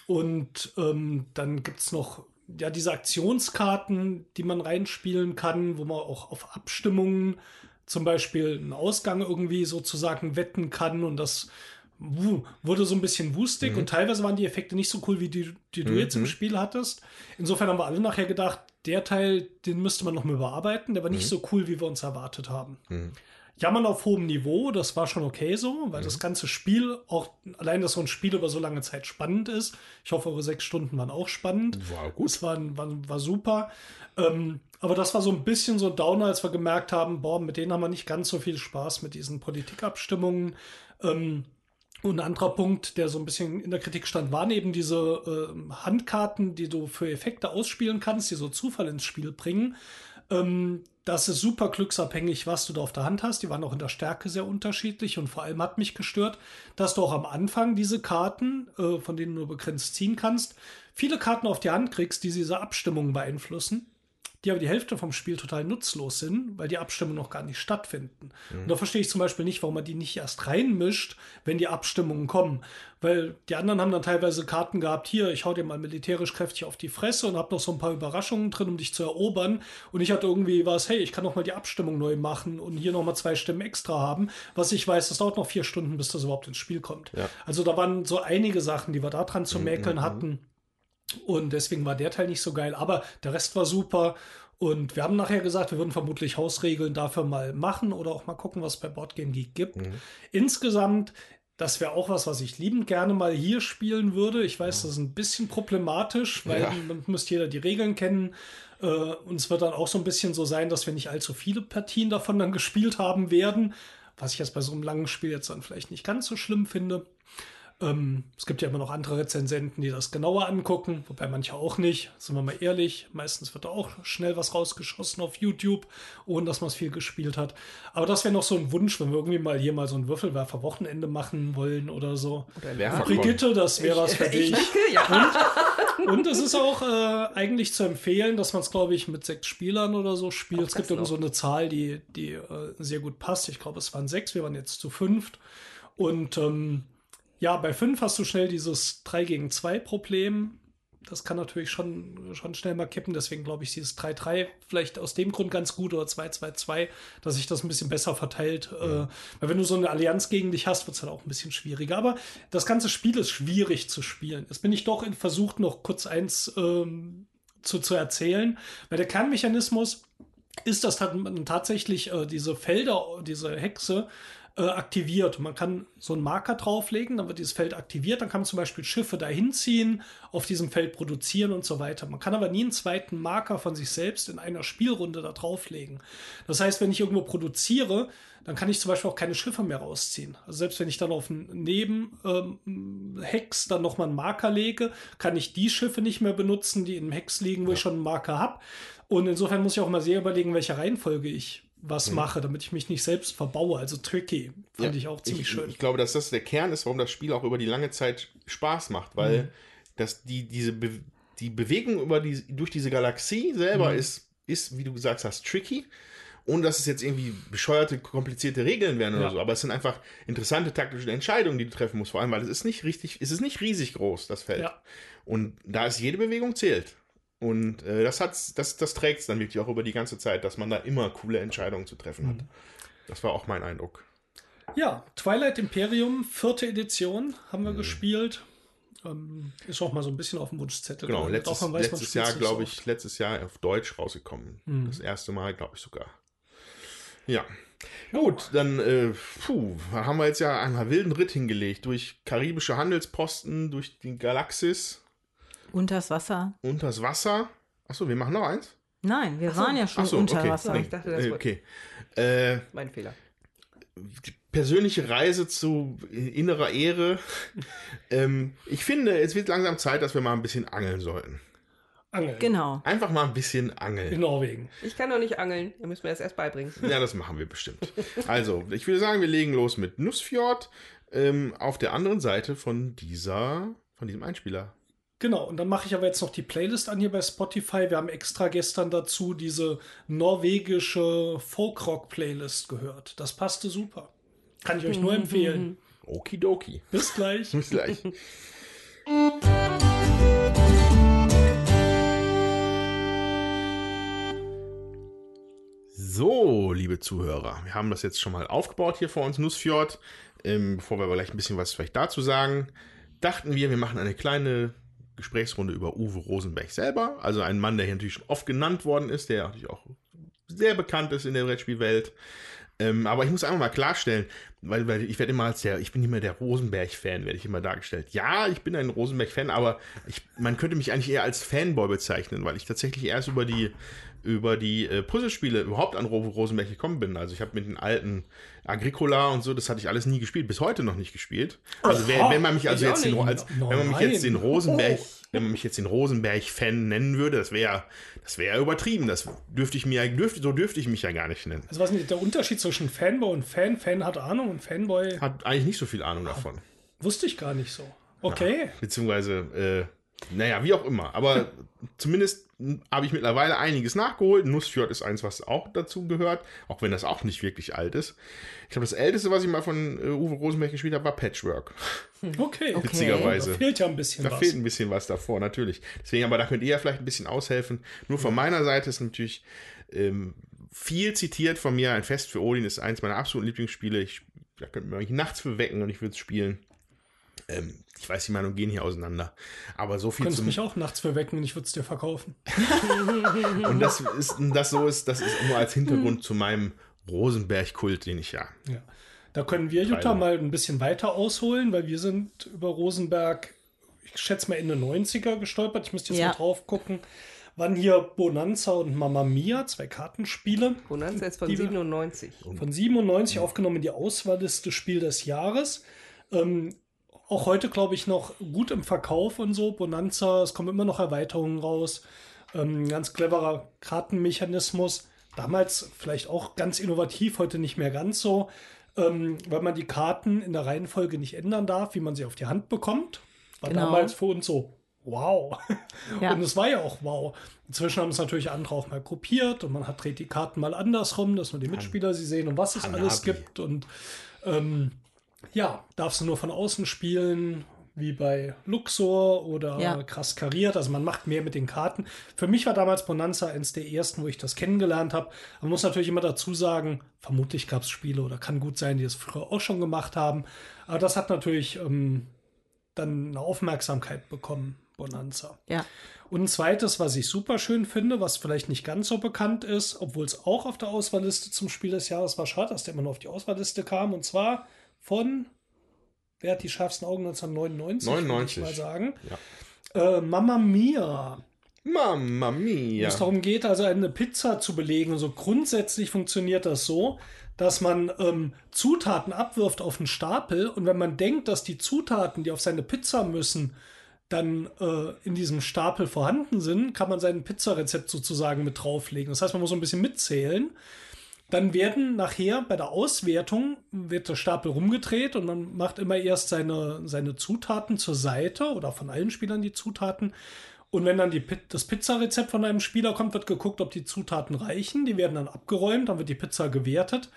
Und ähm, dann gibt es noch ja, diese Aktionskarten, die man reinspielen kann, wo man auch auf Abstimmungen zum Beispiel einen Ausgang irgendwie sozusagen wetten kann und das wurde so ein bisschen wustig mhm. und teilweise waren die Effekte nicht so cool, wie die, die du mhm. jetzt im Spiel hattest. Insofern haben wir alle nachher gedacht, der Teil, den müsste man noch mal überarbeiten, der war nicht mhm. so cool, wie wir uns erwartet haben. Mhm. Jammern auf hohem Niveau, das war schon okay so, weil mhm. das ganze Spiel, auch allein, dass so ein Spiel über so lange Zeit spannend ist. Ich hoffe, eure sechs Stunden waren auch spannend. War gut. Es war, war, war super. Ähm, aber das war so ein bisschen so ein Downer, als wir gemerkt haben, boah, mit denen haben wir nicht ganz so viel Spaß mit diesen Politikabstimmungen. Ähm, und ein anderer Punkt, der so ein bisschen in der Kritik stand, waren eben diese äh, Handkarten, die du für Effekte ausspielen kannst, die so Zufall ins Spiel bringen. Ähm, das ist super glücksabhängig, was du da auf der Hand hast. Die waren auch in der Stärke sehr unterschiedlich und vor allem hat mich gestört, dass du auch am Anfang diese Karten, äh, von denen du begrenzt ziehen kannst, viele Karten auf die Hand kriegst, die diese Abstimmungen beeinflussen die aber die Hälfte vom Spiel total nutzlos sind, weil die Abstimmungen noch gar nicht stattfinden. Mhm. Und da verstehe ich zum Beispiel nicht, warum man die nicht erst reinmischt, wenn die Abstimmungen kommen. Weil die anderen haben dann teilweise Karten gehabt, hier, ich hau dir mal militärisch kräftig auf die Fresse und habe noch so ein paar Überraschungen drin, um dich zu erobern. Und ich hatte irgendwie was, hey, ich kann noch mal die Abstimmung neu machen und hier noch mal zwei Stimmen extra haben. Was ich weiß, das dauert noch vier Stunden, bis das überhaupt ins Spiel kommt. Ja. Also da waren so einige Sachen, die wir da dran zu mhm, mäkeln mhm. hatten und deswegen war der Teil nicht so geil, aber der Rest war super. Und wir haben nachher gesagt, wir würden vermutlich Hausregeln dafür mal machen oder auch mal gucken, was es bei Boardgame Geek gibt. Mhm. Insgesamt, das wäre auch was, was ich liebend gerne mal hier spielen würde. Ich weiß, das ist ein bisschen problematisch, weil ja. man müsste jeder die Regeln kennen. Äh, und es wird dann auch so ein bisschen so sein, dass wir nicht allzu viele Partien davon dann gespielt haben werden. Was ich jetzt bei so einem langen Spiel jetzt dann vielleicht nicht ganz so schlimm finde. Ähm, es gibt ja immer noch andere Rezensenten, die das genauer angucken, wobei manche auch nicht. Sind wir mal ehrlich, meistens wird da auch schnell was rausgeschossen auf YouTube, ohne dass man es viel gespielt hat. Aber das wäre noch so ein Wunsch, wenn wir irgendwie mal hier mal so ein Würfelwerfer-Wochenende machen wollen oder so. Oder Brigitte, das wäre was für dich. Denke, ja. Und, und, es ist auch äh, eigentlich zu empfehlen, dass man es, glaube ich, mit sechs Spielern oder so spielt. Auch es gibt irgend so eine Zahl, die, die äh, sehr gut passt. Ich glaube, es waren sechs, wir waren jetzt zu fünft. Und ähm, ja, bei 5 hast du schnell dieses 3 gegen 2 Problem. Das kann natürlich schon, schon schnell mal kippen. Deswegen glaube ich, dieses 3-3 vielleicht aus dem Grund ganz gut oder 2-2-2, dass sich das ein bisschen besser verteilt. Ja. Äh, weil wenn du so eine Allianz gegen dich hast, wird es halt auch ein bisschen schwieriger. Aber das ganze Spiel ist schwierig zu spielen. Jetzt bin ich doch versucht, noch kurz eins ähm, zu, zu erzählen. Weil der Kernmechanismus ist, dass tatsächlich äh, diese Felder, diese Hexe, äh, aktiviert. Man kann so einen Marker drauflegen, dann wird dieses Feld aktiviert, dann kann man zum Beispiel Schiffe dahin ziehen, auf diesem Feld produzieren und so weiter. Man kann aber nie einen zweiten Marker von sich selbst in einer Spielrunde da drauflegen. Das heißt, wenn ich irgendwo produziere, dann kann ich zum Beispiel auch keine Schiffe mehr rausziehen. Also selbst wenn ich dann auf einen Nebenhex ähm, dann nochmal einen Marker lege, kann ich die Schiffe nicht mehr benutzen, die im Hex liegen, wo ja. ich schon einen Marker habe. Und insofern muss ich auch mal sehr überlegen, welche Reihenfolge ich was mhm. mache, damit ich mich nicht selbst verbaue. Also tricky, fand ja, ich auch ziemlich ich, schön. Ich glaube, dass das der Kern ist, warum das Spiel auch über die lange Zeit Spaß macht, weil mhm. das, die, diese Be die Bewegung über die, durch diese Galaxie selber mhm. ist, ist, wie du gesagt hast, tricky. Ohne dass es jetzt irgendwie bescheuerte, komplizierte Regeln wären oder ja. so. Aber es sind einfach interessante taktische Entscheidungen, die du treffen musst. Vor allem, weil es ist nicht richtig, es ist nicht riesig groß, das Feld. Ja. Und da ist jede Bewegung zählt. Und äh, das, hat's, das, das trägt es dann wirklich auch über die ganze Zeit, dass man da immer coole Entscheidungen zu treffen hat. Mhm. Das war auch mein Eindruck. Ja, Twilight Imperium, vierte Edition, haben wir mhm. gespielt. Ähm, ist auch mal so ein bisschen auf dem Wunschzettel. Genau, letztes, weiß, letztes Jahr, glaube ich, letztes Jahr auf Deutsch rausgekommen. Mhm. Das erste Mal, glaube ich sogar. Ja. Gut, dann äh, puh, haben wir jetzt ja einen wilden Ritt hingelegt durch karibische Handelsposten, durch die Galaxis. Unters Wasser. Unters Wasser. Achso, wir machen noch eins? Nein, wir so. waren ja schon so, unter okay. Wasser. Nee, ich dachte, das okay. Äh, mein Fehler. Persönliche Reise zu innerer Ehre. ähm, ich finde, es wird langsam Zeit, dass wir mal ein bisschen angeln sollten. Angeln. Genau. Einfach mal ein bisschen angeln. In Norwegen. Ich kann doch nicht angeln. Da müssen wir das erst beibringen. Ja, das machen wir bestimmt. Also, ich würde sagen, wir legen los mit Nussfjord ähm, auf der anderen Seite von dieser, von diesem Einspieler. Genau, und dann mache ich aber jetzt noch die Playlist an hier bei Spotify. Wir haben extra gestern dazu diese norwegische Folkrock-Playlist gehört. Das passte super. Kann ich euch nur empfehlen. Okidoki. Bis gleich. Bis gleich. So, liebe Zuhörer, wir haben das jetzt schon mal aufgebaut hier vor uns, Nussfjord. Ähm, bevor wir aber gleich ein bisschen was vielleicht dazu sagen, dachten wir, wir machen eine kleine Gesprächsrunde über Uwe Rosenberg selber. Also ein Mann, der hier natürlich schon oft genannt worden ist, der natürlich auch sehr bekannt ist in der Brettspielwelt. Ähm, aber ich muss einfach mal klarstellen, weil, weil ich werde immer als der, ich bin immer der Rosenberg-Fan, werde ich immer dargestellt. Ja, ich bin ein Rosenberg-Fan, aber ich, man könnte mich eigentlich eher als Fanboy bezeichnen, weil ich tatsächlich erst über die über die äh, Puzzlespiele überhaupt an Rosenberg gekommen bin. Also ich habe mit den alten Agricola und so, das hatte ich alles nie gespielt, bis heute noch nicht gespielt. Also wer, wenn man mich also jetzt den, als, wenn man mich jetzt den Rosenberg, wenn man mich jetzt den Rosenberg-Fan nennen würde, das wäre das wäre übertrieben. Das dürfte ich mir, dürfte, so dürfte ich mich ja gar nicht nennen. Also was ist der Unterschied zwischen Fanboy und Fan? Fan hat Ahnung und Fanboy. Hat eigentlich nicht so viel Ahnung davon. Wusste ich gar nicht so. Okay. Ja, beziehungsweise, äh, naja, wie auch immer. Aber zumindest habe ich mittlerweile einiges nachgeholt. Nussfjord ist eins, was auch dazu gehört, auch wenn das auch nicht wirklich alt ist. Ich glaube, das älteste, was ich mal von äh, Uwe Rosenberg gespielt habe, war Patchwork. Okay. Witzigerweise. Da fehlt ja ein bisschen da was. Da fehlt ein bisschen was davor, natürlich. Deswegen, aber da könnt ihr ja vielleicht ein bisschen aushelfen. Nur von meiner Seite ist natürlich ähm, viel zitiert von mir. Ein Fest für Odin ist eins meiner absoluten Lieblingsspiele. Ich, da könnt ihr mich nachts für wecken und ich würde es spielen. Ähm, ich weiß, die Meinungen gehen hier auseinander. Aber so viel Du könntest mich auch nachts verwecken und ich würde es dir verkaufen. und das ist, das so ist, das ist nur als Hintergrund zu meinem Rosenberg-Kult, den ich ja. ja. Da können wir, Jutta, Teile. mal ein bisschen weiter ausholen, weil wir sind über Rosenberg, ich schätze mal Ende 90er gestolpert. Ich müsste jetzt ja. mal drauf gucken. Wann hier Bonanza und Mamma Mia, zwei Kartenspiele. Bonanza ist von 97. Von 97 aufgenommen in die Auswahlliste Spiel des Jahres. Ähm, auch heute, glaube ich, noch gut im Verkauf und so. Bonanza, es kommen immer noch Erweiterungen raus. Ähm, ganz cleverer Kartenmechanismus. Damals vielleicht auch ganz innovativ, heute nicht mehr ganz so, ähm, weil man die Karten in der Reihenfolge nicht ändern darf, wie man sie auf die Hand bekommt. War genau. damals für uns so, wow. Ja. Und es war ja auch wow. Inzwischen haben es natürlich andere auch mal kopiert und man hat dreht die Karten mal andersrum, dass nur die Mitspieler sie sehen und was es Hanabi. alles gibt. Und ähm, ja, darfst du nur von außen spielen, wie bei Luxor oder ja. krass kariert. Also man macht mehr mit den Karten. Für mich war damals Bonanza eins der ersten, wo ich das kennengelernt habe. Man muss natürlich immer dazu sagen, vermutlich gab es Spiele oder kann gut sein, die es früher auch schon gemacht haben. Aber das hat natürlich ähm, dann eine Aufmerksamkeit bekommen, Bonanza. Ja. Und ein zweites, was ich super schön finde, was vielleicht nicht ganz so bekannt ist, obwohl es auch auf der Auswahlliste zum Spiel des Jahres war, schade, dass der immer nur auf die Auswahlliste kam. Und zwar von, wer hat die scharfsten Augen 1999? 99. Ich mal sagen. Ja. Äh, Mamma Mia. Mamma Mia. Wo es darum geht, also eine Pizza zu belegen. So grundsätzlich funktioniert das so, dass man ähm, Zutaten abwirft auf einen Stapel und wenn man denkt, dass die Zutaten, die auf seine Pizza müssen, dann äh, in diesem Stapel vorhanden sind, kann man sein Pizzarezept sozusagen mit drauflegen. Das heißt, man muss so ein bisschen mitzählen. Dann werden nachher bei der Auswertung wird der Stapel rumgedreht und man macht immer erst seine, seine Zutaten zur Seite oder von allen Spielern die Zutaten. Und wenn dann die, das Pizzarezept von einem Spieler kommt, wird geguckt, ob die Zutaten reichen. Die werden dann abgeräumt, dann wird die Pizza gewertet.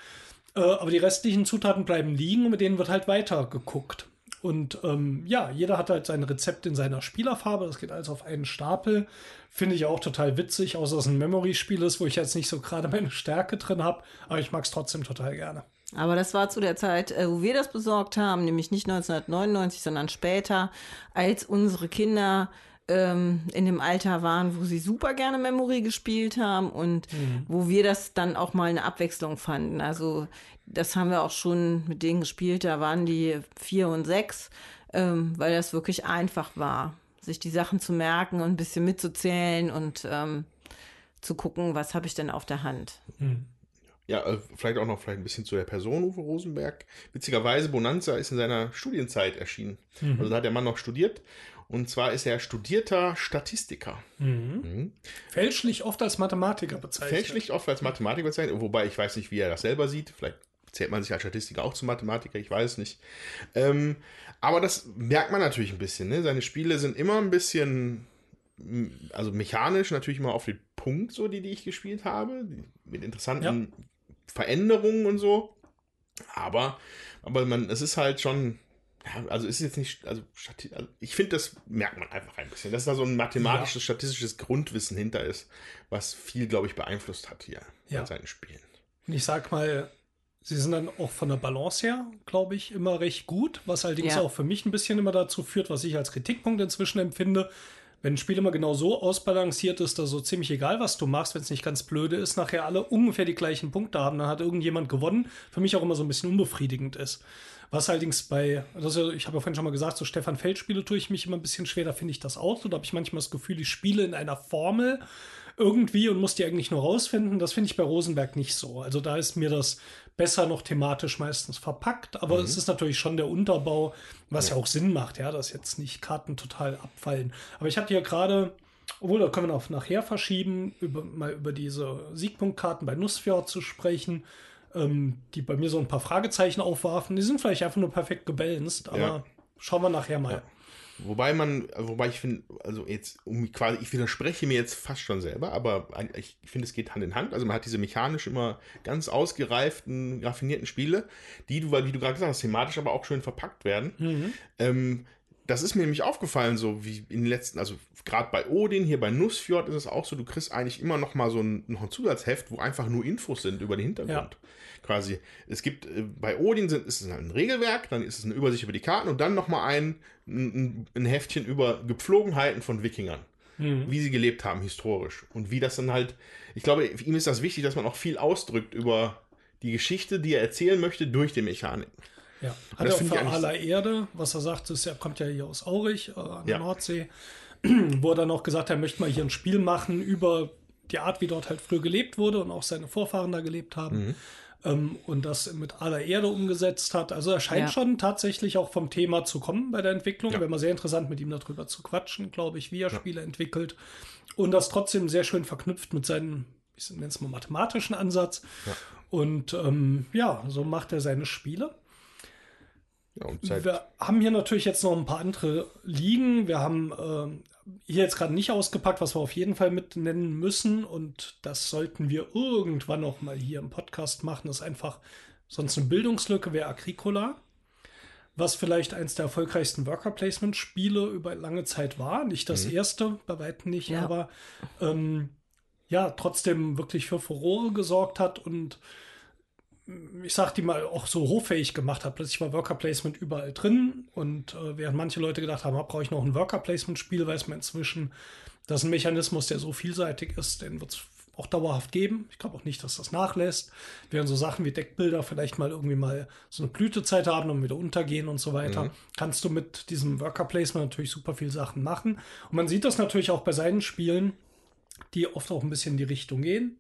Äh, aber die restlichen Zutaten bleiben liegen und mit denen wird halt weiter geguckt. Und ähm, ja, jeder hat halt sein Rezept in seiner Spielerfarbe. Das geht alles auf einen Stapel. Finde ich auch total witzig, außer dass es ein Memory-Spiel ist, wo ich jetzt nicht so gerade meine Stärke drin habe. Aber ich mag es trotzdem total gerne. Aber das war zu der Zeit, äh, wo wir das besorgt haben, nämlich nicht 1999, sondern später, als unsere Kinder ähm, in dem Alter waren, wo sie super gerne Memory gespielt haben und mhm. wo wir das dann auch mal eine Abwechslung fanden. Also das haben wir auch schon mit denen gespielt, da waren die vier und sechs, ähm, weil das wirklich einfach war, sich die Sachen zu merken und ein bisschen mitzuzählen und ähm, zu gucken, was habe ich denn auf der Hand. Mhm. Ja, äh, vielleicht auch noch vielleicht ein bisschen zu der Person Uwe Rosenberg. Witzigerweise, Bonanza ist in seiner Studienzeit erschienen. Mhm. Also da hat der Mann noch studiert und zwar ist er studierter Statistiker. Mhm. Mhm. Fälschlich oft als Mathematiker bezeichnet. Fälschlich oft als Mathematiker bezeichnet, wobei ich weiß nicht, wie er das selber sieht. Vielleicht zählt man sich als Statistiker auch zum Mathematiker, ich weiß nicht. Ähm, aber das merkt man natürlich ein bisschen. Ne? Seine Spiele sind immer ein bisschen, also mechanisch natürlich immer auf den Punkt, so die, die ich gespielt habe, mit interessanten ja. Veränderungen und so. Aber, aber man, es ist halt schon, ja, also ist jetzt nicht, also, also ich finde, das merkt man einfach ein bisschen, dass da so ein mathematisches, statistisches Grundwissen hinter ist, was viel, glaube ich, beeinflusst hat hier Ja. bei seinen Spielen. Und ich sag mal, sie sind dann auch von der Balance her, glaube ich, immer recht gut, was allerdings Ja. auch für mich ein bisschen immer dazu führt, was ich als Kritikpunkt inzwischen empfinde. Wenn ein Spiel immer genau so ausbalanciert ist, dass so ziemlich egal, was du machst, wenn es nicht ganz blöde ist, nachher alle ungefähr die gleichen Punkte haben, dann hat irgendjemand gewonnen, für mich auch immer so ein bisschen unbefriedigend ist. Was allerdings bei, also ich habe ja vorhin schon mal gesagt, so Stefan Feld-Spiele tue ich mich immer ein bisschen schwer, da finde ich das auch so. Da habe ich manchmal das Gefühl, ich spiele in einer Formel irgendwie und muss die eigentlich nur rausfinden. Das finde ich bei Rosenberg nicht so. Also da ist mir das besser noch thematisch meistens verpackt, aber es ist natürlich schon der Unterbau, was ja. auch Sinn macht, ja, dass jetzt nicht Karten total abfallen. Aber ich hatte hier gerade, obwohl da können wir noch nachher verschieben, über, mal über diese Siegpunktkarten bei Nussfjord zu sprechen, ähm, die bei mir so ein paar Fragezeichen aufwarfen. Die sind vielleicht einfach nur perfekt gebalanced, aber Ja. schauen wir nachher mal. Wobei man, wobei ich finde, also jetzt, um quasi, ich widerspreche mir jetzt fast schon selber, aber ich finde, es geht Hand in Hand. Also man hat diese mechanisch immer ganz ausgereiften, raffinierten Spiele, die du, weil, wie du gerade gesagt hast, thematisch aber auch schön verpackt werden. Ähm, das ist mir nämlich aufgefallen, so wie in den letzten, also gerade bei Odin, hier bei Nussfjord ist es auch so, du kriegst eigentlich immer noch mal so ein, noch ein Zusatzheft, wo einfach nur Infos sind über den Hintergrund. Quasi. Es gibt, äh, bei Odin sind, ist es halt ein Regelwerk, dann ist es eine Übersicht über die Karten und dann noch mal ein, ein, ein Heftchen über Gepflogenheiten von Wikingern. Wie sie gelebt haben, historisch. Und wie das dann halt, ich glaube, ihm ist das wichtig, dass man auch viel ausdrückt über die Geschichte, die er erzählen möchte, durch die Mechanik. Ja, das hat er auch für aller Erde, was er sagt, ist, er kommt ja hier aus Aurich äh, an der Ja. Nordsee, wo er dann auch gesagt hat, er möchte mal hier ein Spiel machen über die Art, wie dort halt früher gelebt wurde und auch seine Vorfahren da gelebt haben. Mhm. Ähm, und das mit aller Erde umgesetzt hat. Also er scheint Ja. schon tatsächlich auch vom Thema zu kommen bei der Entwicklung. Ja. Wäre mal sehr interessant, mit ihm darüber zu quatschen, glaube ich, wie er Spiele entwickelt. Und das trotzdem sehr schön verknüpft mit seinem, ich nenne es mal, mathematischen Ansatz. Und ähm, ja, so macht er seine Spiele. Ja, seit, Wir haben hier natürlich jetzt noch ein paar andere liegen. Wir haben ähm, hier jetzt gerade nicht ausgepackt, was wir auf jeden Fall mit nennen müssen. Und das sollten wir irgendwann noch mal hier im Podcast machen. Das ist einfach sonst eine Bildungslücke, wäre Agricola. Was vielleicht eins der erfolgreichsten Worker Placement Spiele über lange Zeit war. Nicht das erste, bei weitem nicht, Ja. aber ähm, ja, trotzdem wirklich für Furore gesorgt hat und ich sag die mal, auch so hochfähig gemacht hat. Plötzlich war Worker Placement überall drin und äh, während manche Leute gedacht haben, brauche ich noch ein Worker Placement Spiel, weiß man inzwischen, das ist ein Mechanismus, der so vielseitig ist, den wird es auch dauerhaft geben. Ich glaube auch nicht, dass das nachlässt. Während so Sachen wie Deckbilder vielleicht mal irgendwie mal so eine Blütezeit haben und wieder untergehen und so weiter, kannst du mit diesem Worker Placement natürlich super viel Sachen machen. Und man sieht das natürlich auch bei seinen Spielen, die oft auch ein bisschen in die Richtung gehen.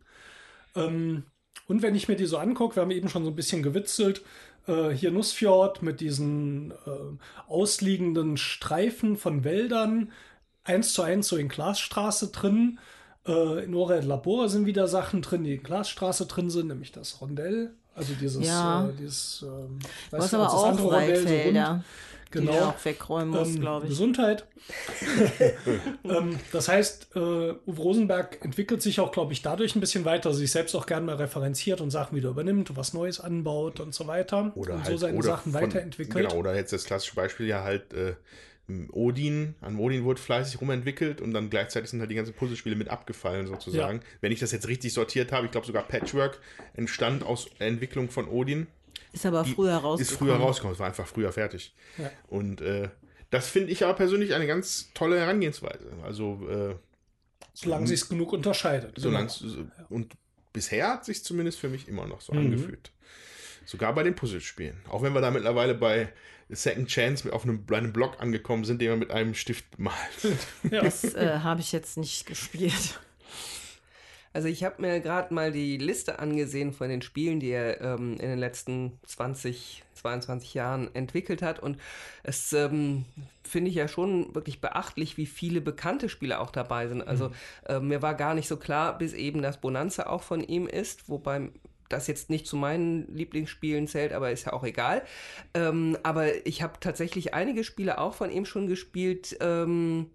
Ähm, und wenn ich mir die so angucke, wir haben eben schon so ein bisschen gewitzelt, äh, hier Nussfjord mit diesen äh, ausliegenden Streifen von Wäldern, eins zu eins so in Glasstraße drin. Äh, in Ora et Labor sind wieder Sachen drin, die in Glasstraße drin sind, nämlich das Rondell. Also dieses, Ja. äh, dieses Du weißt du, aber auch Rondell so rund. Waldfelder, die Genau. du auch wegräumen musst, Ähm, glaube ich. Gesundheit. ähm, das heißt, äh, Uwe Rosenberg entwickelt sich auch, glaube ich, dadurch ein bisschen weiter, dass er sich selbst auch gerne mal referenziert und Sachen wieder übernimmt, was Neues anbaut und so weiter. oder und halt, so seine oder Sachen von- weiterentwickelt. Genau, oder jetzt das klassische Beispiel ja halt äh, Odin, an Odin wurde fleißig rumentwickelt und dann gleichzeitig sind halt die ganzen Puzzlespiele mit abgefallen sozusagen. Wenn ich das jetzt richtig sortiert habe, ich glaube sogar Patchwork entstand aus der Entwicklung von Odin. Ist aber Die früher rausgekommen. Ist früher rausgekommen, es war einfach früher fertig. Ja. Und äh, das finde ich aber persönlich eine ganz tolle Herangehensweise. Also äh, Solange sich genug unterscheidet. solange Genau. und bisher hat sich zumindest für mich immer noch so Mhm. angefühlt. Sogar bei den Puzzlespielen. Auch wenn wir da mittlerweile bei Second Chance mit auf einem, einem Block angekommen sind, den man mit einem Stift bemalt. Ja. Das äh, habe ich jetzt nicht gespielt. Also ich habe mir gerade mal die Liste angesehen von den Spielen, die er ähm, in den letzten 20, 22 Jahren entwickelt hat. Und es ähm, finde ich ja schon wirklich beachtlich, wie viele bekannte Spiele auch dabei sind. Also äh, mir war gar nicht so klar, bis eben das Bonanza auch von ihm ist, wobei das jetzt nicht zu meinen Lieblingsspielen zählt, aber ist ja auch egal. Ähm, aber ich habe tatsächlich einige Spiele auch von ihm schon gespielt. Ähm,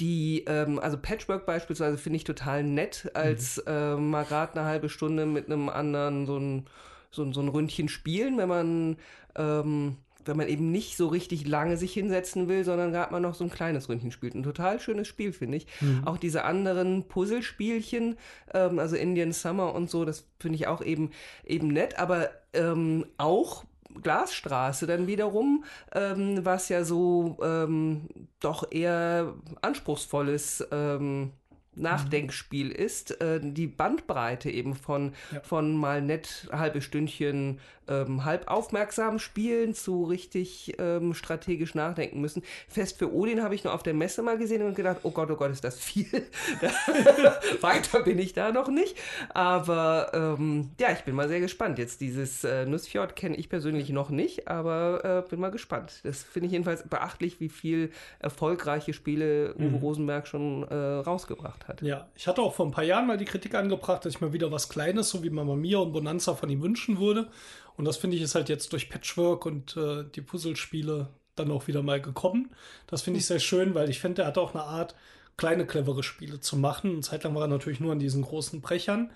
die, ähm, also Patchwork beispielsweise finde ich total nett, als äh, mal gerade eine halbe Stunde mit einem anderen so ein so, so ein Ründchen spielen, wenn man ähm, wenn man eben nicht so richtig lange sich hinsetzen will, sondern gerade mal noch so ein kleines Ründchen spielt. Ein total schönes Spiel, finde ich. Mhm. Auch diese anderen Puzzlespielchen, ähm, also Indian Summer und so, das finde ich auch eben, eben nett, aber ähm, auch Glasstraße dann wiederum, ähm, was ja so ähm, doch eher anspruchsvolles ähm, Nachdenkspiel ist, äh, die Bandbreite eben von, ja. von mal nett halbe Stündchen ähm, halb aufmerksam spielen zu richtig ähm, strategisch nachdenken müssen. Fest für Odin habe ich nur auf der Messe mal gesehen und gedacht, oh Gott, oh Gott, ist das viel. Weiter bin ich da noch nicht. Aber ähm, ja, ich bin mal sehr gespannt. Jetzt dieses äh, Nussfjord kenne ich persönlich noch nicht, aber äh, bin mal gespannt. Das finde ich jedenfalls beachtlich, wie viel erfolgreiche Spiele Uwe mhm. Rosenberg schon äh, rausgebracht hat. Ja, ich hatte auch vor ein paar Jahren mal die Kritik angebracht, dass ich mal wieder was Kleines, so wie Mama Mia und Bonanza von ihm wünschen würde. Und das finde ich ist halt jetzt durch Patchwork und äh, die Puzzlespiele dann auch wieder mal gekommen. Das finde ich sehr schön, weil ich finde, er hat auch eine Art, kleine, clevere Spiele zu machen. Eine Zeit lang war er natürlich nur an diesen großen Brechern.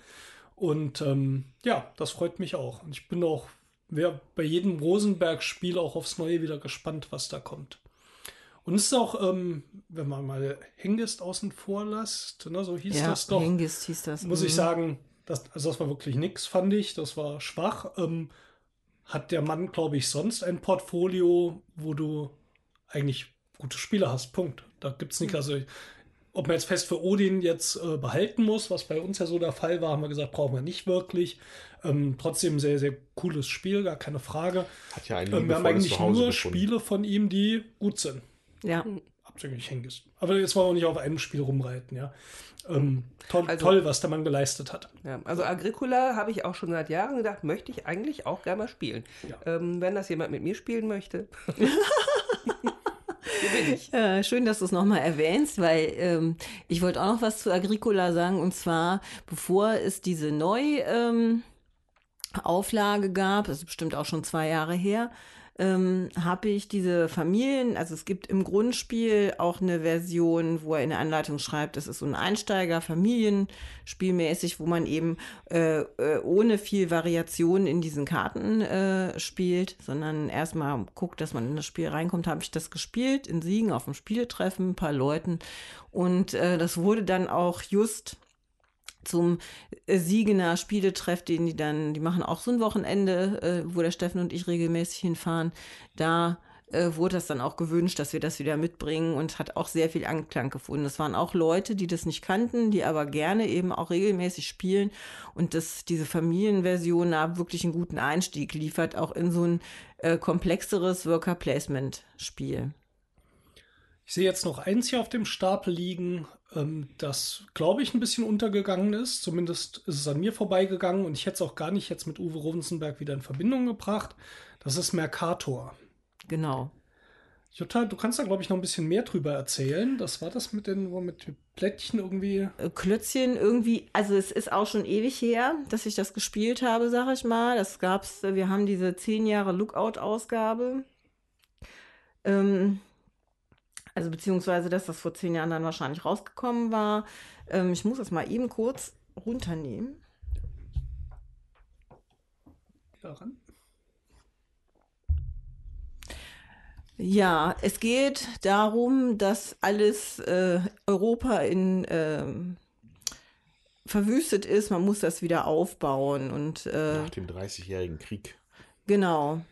Und ähm, ja, das freut mich auch. Und ich bin auch wer bei jedem Rosenberg-Spiel auch aufs Neue wieder gespannt, was da kommt. Und es ist auch, ähm, wenn man mal Hengist außen vor lässt, ne, so hieß ja, das doch. Hengist hieß das. Muss ich mhm. sagen, das, also das war wirklich nichts, fand ich. Das war schwach. Ähm, hat der Mann, glaube ich, sonst ein Portfolio, wo du eigentlich gute Spiele hast. Punkt. Da gibt es nicht, also ob man jetzt fest für Odin jetzt äh, behalten muss, was bei uns ja so der Fall war, haben wir gesagt, brauchen wir nicht wirklich. Ähm, trotzdem sehr, sehr cooles Spiel, gar keine Frage. Hat ja ähm, wir haben eigentlich nur gefunden. Spiele von ihm, die gut sind. Ja. Absichtlich Hengist. Aber jetzt wollen wir nicht auf einem Spiel rumreiten, ja. Ähm, toll, also, toll, was der Mann geleistet hat. Ja, also Agricola habe ich auch schon seit Jahren gedacht, möchte ich eigentlich auch gerne mal spielen. Ja. Ähm, wenn das jemand mit mir spielen möchte. Äh, schön, dass du es nochmal erwähnst, weil ähm, ich wollte auch noch was zu Agricola sagen. Und zwar, bevor es diese Neuauflage ähm, gab, das ist bestimmt auch schon zwei Jahre her, ähm, habe ich diese Familien, also es gibt im Grundspiel auch eine Version, wo er in der Anleitung schreibt, das ist so ein Einsteiger, Familienspielmäßig, wo man eben äh, äh, ohne viel Variation in diesen Karten äh, spielt, sondern erstmal guckt, dass man in das Spiel reinkommt, habe ich das gespielt, in Siegen auf dem Spieletreffen, ein paar Leuten. Und äh, das wurde dann auch just zum äh, Siegener Spieletreff, den die dann, die machen auch so ein Wochenende, äh, wo der Steffen und ich regelmäßig hinfahren. Da äh, wurde das dann auch gewünscht, dass wir das wieder mitbringen und hat auch sehr viel Anklang gefunden. Es waren auch Leute, die das nicht kannten, die aber gerne eben auch regelmäßig spielen und dass diese Familienversion da wirklich einen guten Einstieg liefert, auch in so ein äh, komplexeres Worker Placement Spiel. Ich sehe jetzt noch eins hier auf dem Stapel liegen, ähm, das, glaube ich, ein bisschen untergegangen ist. Zumindest ist es an mir vorbeigegangen und ich hätte es auch gar nicht jetzt mit Uwe Rovensenberg wieder in Verbindung gebracht. Das ist Mercator. Genau. Jutta, du kannst da, glaube ich, noch ein bisschen mehr drüber erzählen. Das war das mit den, mit Plättchen irgendwie. Äh, Klötzchen irgendwie, also es ist auch schon ewig her, dass ich das gespielt habe, sag ich mal. Das gab's, wir haben diese 10 Jahre Lookout-Ausgabe. Ähm, also beziehungsweise, dass das vor zehn Jahren dann wahrscheinlich rausgekommen war. Ähm, ich muss das mal eben kurz runternehmen. Ja, es geht darum, dass alles äh, Europa in äh, verwüstet ist. Man muss das wieder aufbauen und äh, nach dem Dreißigjährigen Krieg. Genau.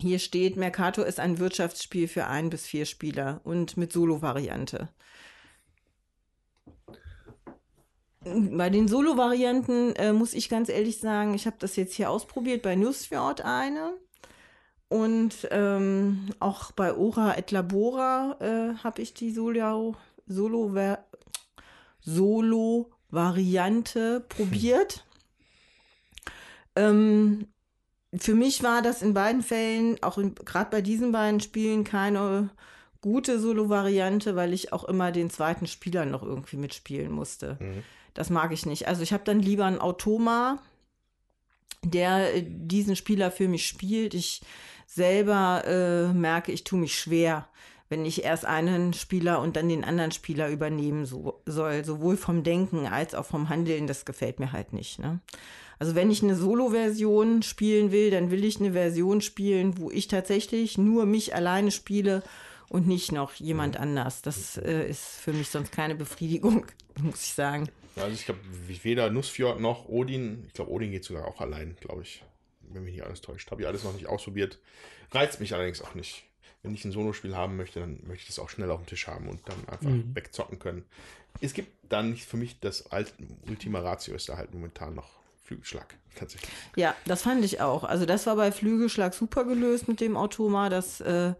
Hier steht, Mercator ist ein Wirtschaftsspiel für ein bis vier Spieler und mit Solo-Variante. Bei den Solo-Varianten äh, muss ich ganz ehrlich sagen, ich habe das jetzt hier ausprobiert bei Nussfjord eine und ähm, auch bei Ora et Labora äh, habe ich die Solo, Solo, Solo Variante probiert. ähm, für mich war das in beiden Fällen, auch gerade bei diesen beiden Spielen, keine gute Solo-Variante, weil ich auch immer den zweiten Spieler noch irgendwie mitspielen musste. Mhm. Das mag ich nicht. Also ich habe dann lieber einen Automa, der äh, diesen Spieler für mich spielt. Ich selber äh, merke, ich tue mich schwer, wenn ich erst einen Spieler und dann den anderen Spieler übernehmen so, soll, sowohl vom Denken als auch vom Handeln, das gefällt mir halt nicht. Ne? Also wenn ich eine Solo-Version spielen will, dann will ich eine Version spielen, wo ich tatsächlich nur mich alleine spiele und nicht noch jemand anders. Das äh, ist für mich sonst keine Befriedigung, muss ich sagen. Also ich glaube, weder Nussfjord noch Odin, ich glaube, Odin geht sogar auch allein, glaube ich. Wenn mich nicht alles täuscht. Habe ich alles noch nicht ausprobiert. Reizt mich allerdings auch nicht wenn ich ein Solospiel haben möchte, dann möchte ich das auch schnell auf dem Tisch haben und dann einfach mhm. wegzocken können. Es gibt dann nicht für mich das alte Ultima Ratio ist da halt momentan noch Flügelschlag tatsächlich. Ja, das fand ich auch. Also das war bei Flügelschlag super gelöst mit dem Automa. Das äh,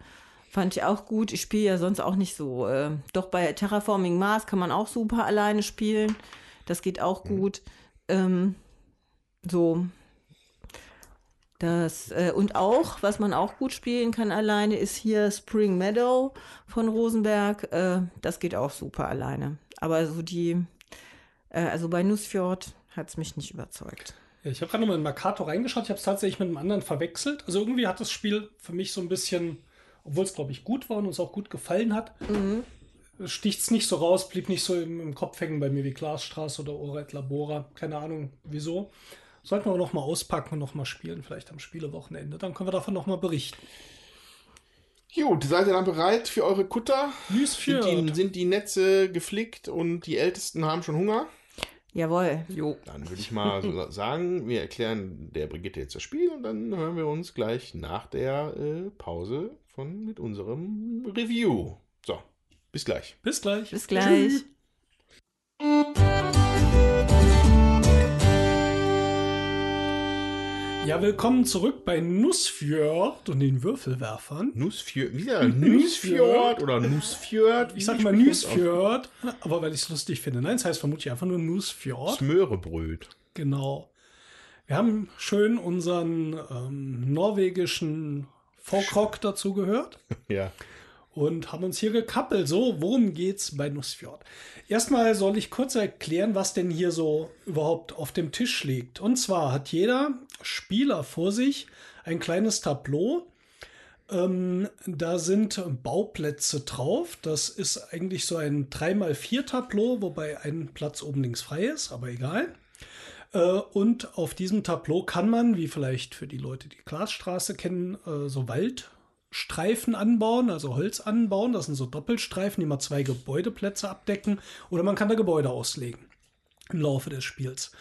fand ich auch gut. Ich spiele ja sonst auch nicht so. Äh, doch bei Terraforming Mars kann man auch super alleine spielen. Das geht auch mhm. gut. Mhm. Ähm, so, das, äh, und auch, was man auch gut spielen kann alleine, ist hier Spring Meadow von Rosenberg. Äh, das geht auch super alleine. Aber so die, äh, also bei Nussfjord hat es mich nicht überzeugt. Ja, ich habe gerade nochmal in Mercator reingeschaut. Ich habe es tatsächlich mit einem anderen verwechselt. Also irgendwie hat das Spiel für mich so ein bisschen, obwohl es, glaube ich, gut war und uns auch gut gefallen hat, mhm. sticht es nicht so raus, blieb nicht so im, im Kopf hängen bei mir wie Glasstraße oder Oret Labora. Keine Ahnung wieso. Sollten wir noch mal auspacken und noch mal spielen, vielleicht am Spielewochenende. Dann können wir davon noch mal berichten. Gut, seid ihr dann bereit für eure Kutter? Sind die, sind die Netze geflickt und die Ältesten haben schon Hunger? Jawohl. Jo. Dann würde ich mal sagen, wir erklären der Brigitte jetzt das Spiel und dann hören wir uns gleich nach der äh, Pause von mit unserem Review. So, bis gleich. Bis gleich. Bis gleich. Tschüss. Ja, willkommen zurück bei Nussfjord und den Würfelwerfern. Nussfjord, wieder Nussfjord oder Nussfjord. Ich sag mal Nussfjord, aber weil ich es lustig finde. Nein, es heißt vermutlich einfach nur Nussfjord. Smörebröt. Genau. Wir haben schön unseren ähm, norwegischen Folkrock dazu gehört. Ja und haben uns hier gekappelt. So, worum geht's bei Nussfjord? Erstmal soll ich kurz erklären, was denn hier so überhaupt auf dem Tisch liegt. Und zwar hat jeder Spieler vor sich ein kleines Tableau. Ähm, da sind Bauplätze drauf. Das ist eigentlich so ein 3x4 Tableau, wobei ein Platz oben links frei ist, aber egal. Äh, und auf diesem Tableau kann man, wie vielleicht für die Leute, die Glasstraße kennen, äh, so Wald Streifen anbauen, also Holz anbauen. Das sind so Doppelstreifen, die mal zwei Gebäudeplätze abdecken. Oder man kann da Gebäude auslegen im Laufe des Spiels.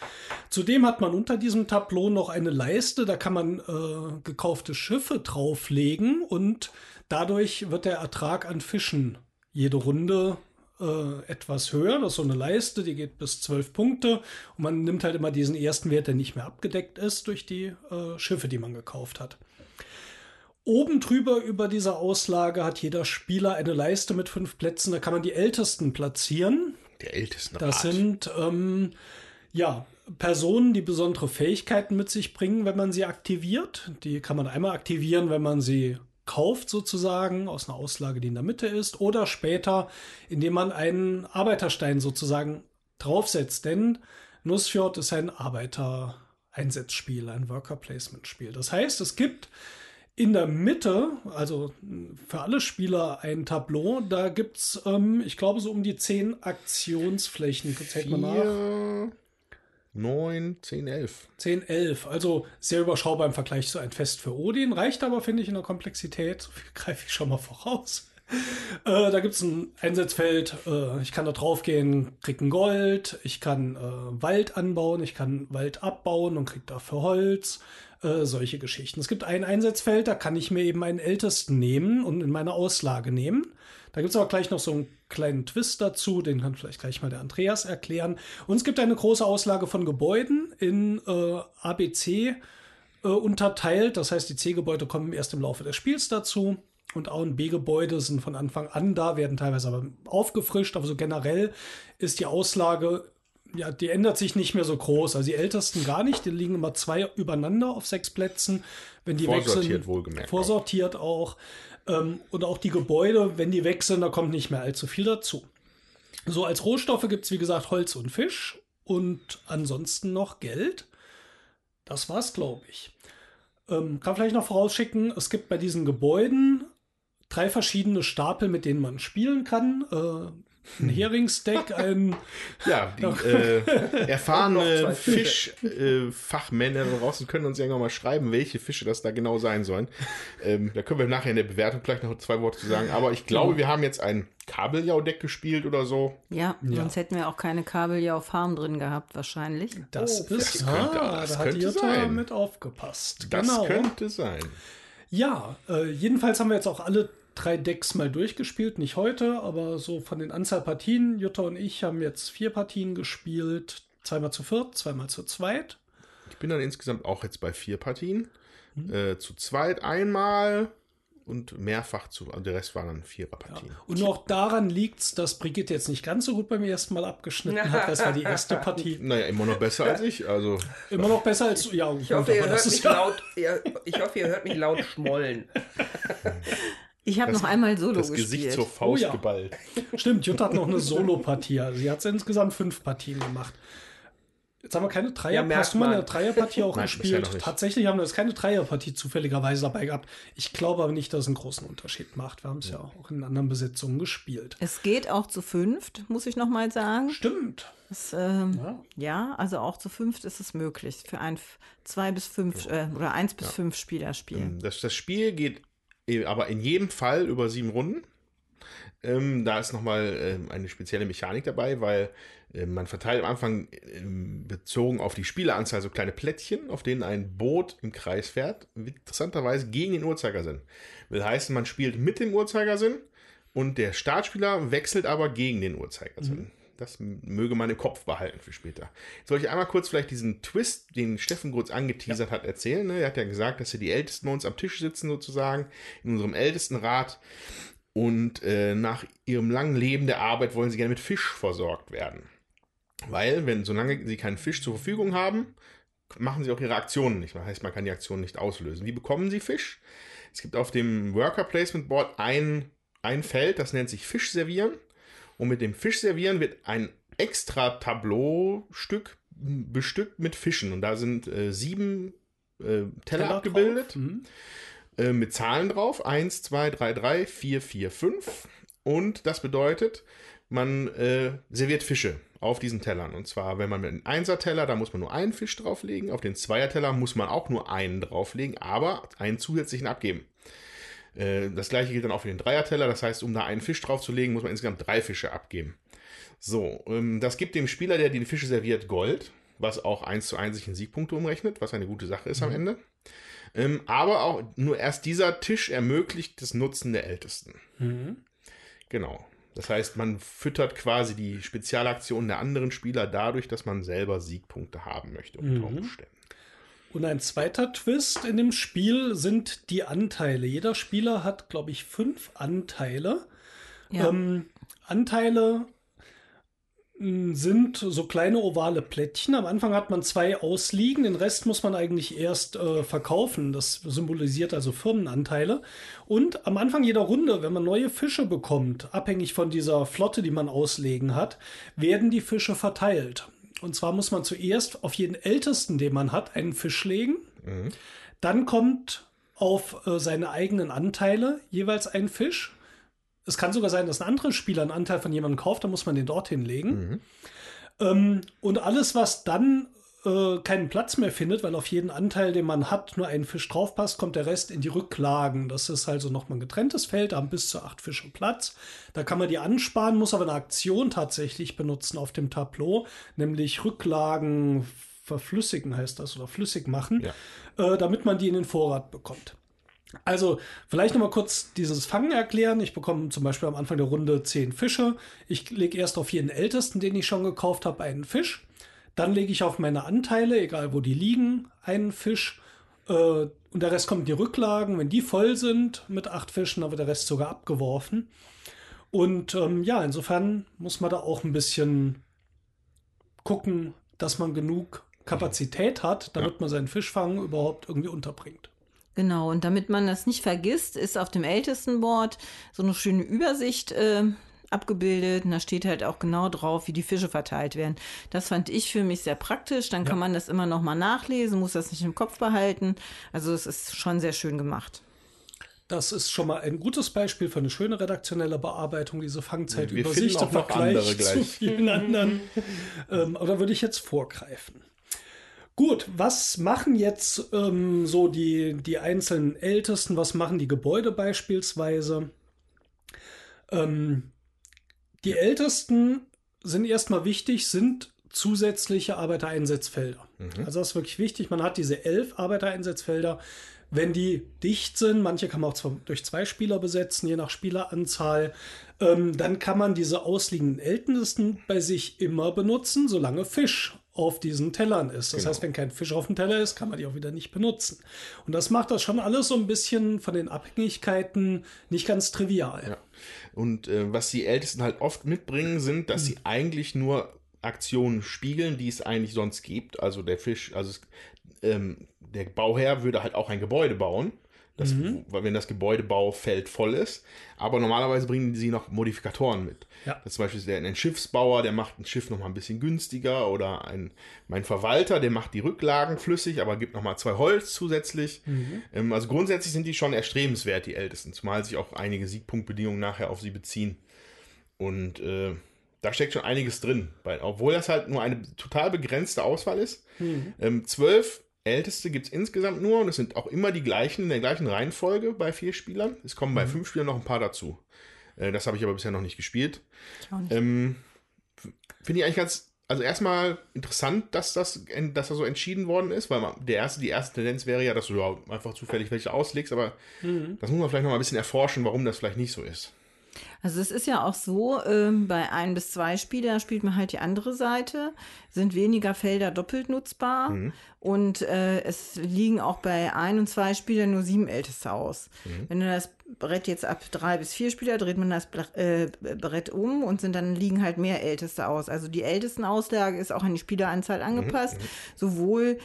Zudem hat man unter diesem Tableau noch eine Leiste, da kann man äh, gekaufte Schiffe drauflegen und dadurch wird der Ertrag an Fischen jede Runde äh, etwas höher. Das ist so eine Leiste, die geht bis zwölf Punkte und man nimmt halt immer diesen ersten Wert, der nicht mehr abgedeckt ist durch die äh, Schiffe, die man gekauft hat. Oben drüber über dieser Auslage hat jeder Spieler eine Leiste mit fünf Plätzen. Da kann man die Ältesten platzieren. Der ältesten Rat. Das sind ähm, ja Personen, die besondere Fähigkeiten mit sich bringen, wenn man sie aktiviert. Die kann man einmal aktivieren, wenn man sie kauft sozusagen aus einer Auslage, die in der Mitte ist, oder später, indem man einen Arbeiterstein sozusagen draufsetzt. Denn Nussfjord ist ein Arbeiter-Einsatzspiel, ein Worker-Placement-Spiel. Das heißt, es gibt in der Mitte, also für alle Spieler ein Tableau, da gibt es, ähm, ich glaube, so um die zehn Aktionsflächen. Zählt man nach. 9, 10, 11. 10, 11. Also sehr überschaubar im Vergleich zu ein Fest für Odin. Reicht aber, finde ich, in der Komplexität. So viel greife ich schon mal voraus. Äh, da gibt es ein Einsatzfeld. Äh, ich kann da drauf gehen, krieg ein Gold. Ich kann äh, Wald anbauen. Ich kann Wald abbauen und krieg dafür Holz. Äh, solche Geschichten. Es gibt ein Einsatzfeld, da kann ich mir eben einen Ältesten nehmen und in meine Auslage nehmen. Da gibt es aber gleich noch so einen kleinen Twist dazu, den kann vielleicht gleich mal der Andreas erklären. Und es gibt eine große Auslage von Gebäuden in äh, ABC äh, unterteilt. Das heißt, die C-Gebäude kommen erst im Laufe des Spiels dazu. Und A- und B-Gebäude sind von Anfang an da, werden teilweise aber aufgefrischt. Aber so generell ist die Auslage ja, die ändert sich nicht mehr so groß. Also die ältesten gar nicht, die liegen immer zwei übereinander auf sechs Plätzen. Wenn die vorsortiert wechseln, wohlgemerkt. Vorsortiert auch. auch. Ähm, und auch die Gebäude, wenn die wechseln, da kommt nicht mehr allzu viel dazu. So als Rohstoffe gibt es, wie gesagt, Holz und Fisch und ansonsten noch Geld. Das war's, glaube ich. Ähm, kann vielleicht noch vorausschicken, es gibt bei diesen Gebäuden drei verschiedene Stapel, mit denen man spielen kann. Äh, ein Heringsdeck, ein. Ja, die äh, Noch erfahrene. Fischfachmänner da draußen können uns ja irgendwann mal schreiben, welche Fische das da genau sein sollen. Ähm, da können wir nachher in der Bewertung vielleicht noch zwei Worte zu sagen. Aber ich glaube, wir haben jetzt ein Kabeljau-Deck gespielt oder so. Ja, Ja. sonst hätten wir auch keine Kabeljau-Farm drin gehabt, wahrscheinlich. Das Oh, ist. das könnte- ah, das da hat könnte Jutta sein. mit aufgepasst. Das genau. könnte sein. Ja, äh, jedenfalls haben wir jetzt auch alle drei Decks mal durchgespielt. Nicht heute, aber so von den Anzahl Partien. Jutta und ich haben jetzt vier Partien gespielt. Zweimal zu viert, zweimal zu zweit. Ich bin dann insgesamt auch jetzt bei vier Partien. Mhm. Äh, zu zweit einmal und mehrfach zu. Also der Rest waren dann Viererpartien. Und auch daran liegt es, dass Brigitte jetzt nicht ganz so gut beim ersten Mal abgeschnitten hat. Das war die erste Partie. Naja, immer noch besser als ich. Also, Immer noch besser als du. Ja, Ich hoffe, ihr hört mich ja, laut, ihr, ich hoffe, ihr hört mich laut schmollen. Ich habe noch einmal Solo das gespielt. Gesicht zur Faust Oh ja. geballt. Stimmt, Jutta hat noch eine Solo-Partie. Also sie hat insgesamt fünf Partien gemacht. Jetzt haben wir keine Dreier. Ja, Hast du mal eine. Dreierpartie auch Nein, gespielt? Tatsächlich haben wir jetzt keine Dreierpartie zufälligerweise dabei gehabt. Ich glaube aber nicht, dass es einen großen Unterschied macht. Wir haben es ja. auch in anderen Besetzungen gespielt. Es geht auch zu fünft, muss ich noch mal sagen. Stimmt. Es, ähm, Ja. ja. also auch zu fünft ist es möglich für ein zwei bis fünf äh, oder eins bis fünf Spieler spielen. Das, das Spiel geht eh, aber in jedem Fall über sieben Runden. Ähm, da ist nochmal ähm, eine spezielle Mechanik dabei, weil ähm, man verteilt am Anfang ähm, bezogen auf die Spieleranzahl so kleine Plättchen, auf denen ein Boot im Kreis fährt. Interessanterweise gegen den Uhrzeigersinn. Will heißen, man spielt mit dem Uhrzeigersinn und der Startspieler wechselt aber gegen den Uhrzeigersinn. Das möge man im Kopf behalten für später. Jetzt soll ich einmal kurz vielleicht diesen Twist, den Steffen kurz angeteasert hat, erzählen. Ne? Er hat ja gesagt, dass hier die Ältesten bei uns am Tisch sitzen, sozusagen, in unserem Ältestenrat. Und äh, nach ihrem langen Leben der Arbeit wollen sie gerne mit Fisch versorgt werden. Weil, wenn solange sie keinen Fisch zur Verfügung haben, machen sie auch ihre Aktionen nicht. Das heißt, man kann die Aktionen nicht auslösen. Wie bekommen sie Fisch? Es gibt auf dem Worker Placement Board ein, ein Feld, das nennt sich Fisch servieren. Und mit dem Fisch servieren wird ein extra Tableaustück bestückt mit Fischen. Und da sind äh, sieben äh, Teller, abgebildet drauf. Mhm. äh, mit Zahlen drauf. 1, 2, 3, 3, 4, 4, 5. Und das bedeutet, man äh, serviert Fische auf diesen Tellern. Und zwar, wenn man mit einem Einser-Teller, da muss man nur einen Fisch drauflegen. Auf den Zweier-Teller muss man auch nur einen drauflegen, aber einen zusätzlichen abgeben. Äh, Das gleiche gilt dann auch für den Dreier-Teller. Das heißt, um da einen Fisch draufzulegen, muss man insgesamt drei Fische abgeben. So, ähm, das gibt dem Spieler, der die Fische serviert, Gold, was auch 1 zu 1 sich in Siegpunkte umrechnet, was eine gute Sache ist am Ende. Ähm, aber auch nur erst dieser Tisch ermöglicht das Nutzen der Ältesten. Mhm. Genau. Das heißt, man füttert quasi die Spezialaktionen der anderen Spieler dadurch, dass man selber Siegpunkte haben möchte unter Mhm. Umständen. Und ein zweiter Twist in dem Spiel sind die Anteile. Jeder Spieler hat, glaube ich, fünf Anteile. Ja. Ähm, Anteile mh, sind so kleine ovale Plättchen. Am Anfang hat man zwei ausliegen, den Rest muss man eigentlich erst äh, verkaufen. Das symbolisiert also Firmenanteile. Und am Anfang jeder Runde, wenn man neue Fische bekommt, abhängig von dieser Flotte, die man auslegen hat, werden die Fische verteilt. Und zwar muss man zuerst auf jeden Ältesten, den man hat, einen Fisch legen. Dann kommt auf äh, seine eigenen Anteile jeweils ein Fisch. Es kann sogar sein, dass ein anderer Spieler einen Anteil von jemandem kauft, dann muss man den dorthin legen. Ähm, und alles, was dann äh, keinen Platz mehr findet, weil auf jeden Anteil, den man hat, nur ein Fisch draufpasst, kommt der Rest in die Rücklagen. Das ist also nochmal ein getrenntes Feld, da haben bis zu acht Fische Platz. Da kann man die ansparen, muss aber eine Aktion tatsächlich benutzen auf dem Tableau, nämlich Rücklagen verflüssigen heißt das oder flüssig machen, äh, damit man die in den Vorrat bekommt. Also, vielleicht noch mal kurz dieses Fangen erklären. Ich bekomme zum Beispiel am Anfang der Runde zehn Fische. Ich lege erst auf jeden Ältesten, den ich schon gekauft habe, einen Fisch. Dann lege ich auf meine Anteile, egal wo die liegen, einen Fisch. Äh, und der Rest kommt in die Rücklagen. Wenn die voll sind mit acht Fischen, dann wird der Rest sogar abgeworfen. Und ähm, ja, insofern muss man da auch ein bisschen gucken, dass man genug Kapazität hat, damit man seinen Fischfang überhaupt irgendwie unterbringt. Genau, und damit man das nicht vergisst, ist auf dem Ältestenboard so eine schöne Übersicht äh, abgebildet. Und da steht halt auch genau drauf, wie die Fische verteilt werden. Das fand ich für mich sehr praktisch. Dann kann man das immer noch mal nachlesen, muss das nicht im Kopf behalten. Also es ist schon sehr schön gemacht. Das ist schon mal ein gutes Beispiel für eine schöne redaktionelle Bearbeitung, diese Fangzeitübersicht noch andere zu vielen anderen. ähm, aber da würde ich jetzt vorgreifen. Gut, was machen jetzt ähm, so die, die einzelnen Ältesten? Was machen die Gebäude beispielsweise? Ähm, die Ältesten sind erstmal wichtig, sind zusätzliche Arbeitereinsatzfelder. Also das ist wirklich wichtig. Man hat diese elf Arbeitereinsatzfelder. Wenn die dicht sind, manche kann man auch durch zwei Spieler besetzen, je nach Spieleranzahl, ähm, dann kann man diese ausliegenden Ältesten bei sich immer benutzen, solange Fisch auf diesen Tellern ist. Das heißt, wenn kein Fisch auf dem Teller ist, kann man die auch wieder nicht benutzen. Und das macht das schon alles so ein bisschen von den Abhängigkeiten nicht ganz trivial. Ja. Und äh, was die Ältesten halt oft mitbringen, sind, dass sie eigentlich nur Aktionen spiegeln, die es eigentlich sonst gibt. Also der Fisch, also es, ähm, der Bauherr würde halt auch ein Gebäude bauen. Das, weil wenn das Gebäudebaufeld voll ist. Aber normalerweise bringen sie noch Modifikatoren mit. Ja. Das ist zum Beispiel der, ein Schiffsbauer, der macht ein Schiff noch mal ein bisschen günstiger. Oder ein, mein Verwalter, der macht die Rücklagen flüssig, aber gibt noch mal zwei Holz zusätzlich. Ähm, also grundsätzlich sind die schon erstrebenswert, die Ältesten. Zumal sich auch einige Siegpunktbedingungen nachher auf sie beziehen. Und äh, da steckt schon einiges drin. Weil, obwohl das halt nur eine total begrenzte Auswahl ist. Ähm, zwölf Älteste gibt es insgesamt nur und es sind auch immer die gleichen, in der gleichen Reihenfolge bei vier Spielern. Es kommen bei fünf Spielern noch ein paar dazu. Äh, das habe ich aber bisher noch nicht gespielt. Ähm, Finde ich eigentlich ganz, also erstmal interessant, dass das, dass das so entschieden worden ist, weil man, der erste, die erste Tendenz wäre ja, dass du einfach zufällig welche auslegst, aber das muss man vielleicht noch mal ein bisschen erforschen, warum das vielleicht nicht so ist. Also es ist ja auch so, ähm, bei ein bis zwei Spieler spielt man halt die andere Seite, sind weniger Felder doppelt nutzbar und äh, es liegen auch bei ein und zwei Spielern nur sieben Älteste aus. Wenn du das Brett jetzt ab drei bis vier Spieler dreht man das äh, Brett um und sind dann liegen halt mehr Älteste aus. Also die Ältestenauslage ist auch an die Spieleranzahl angepasst, sowohl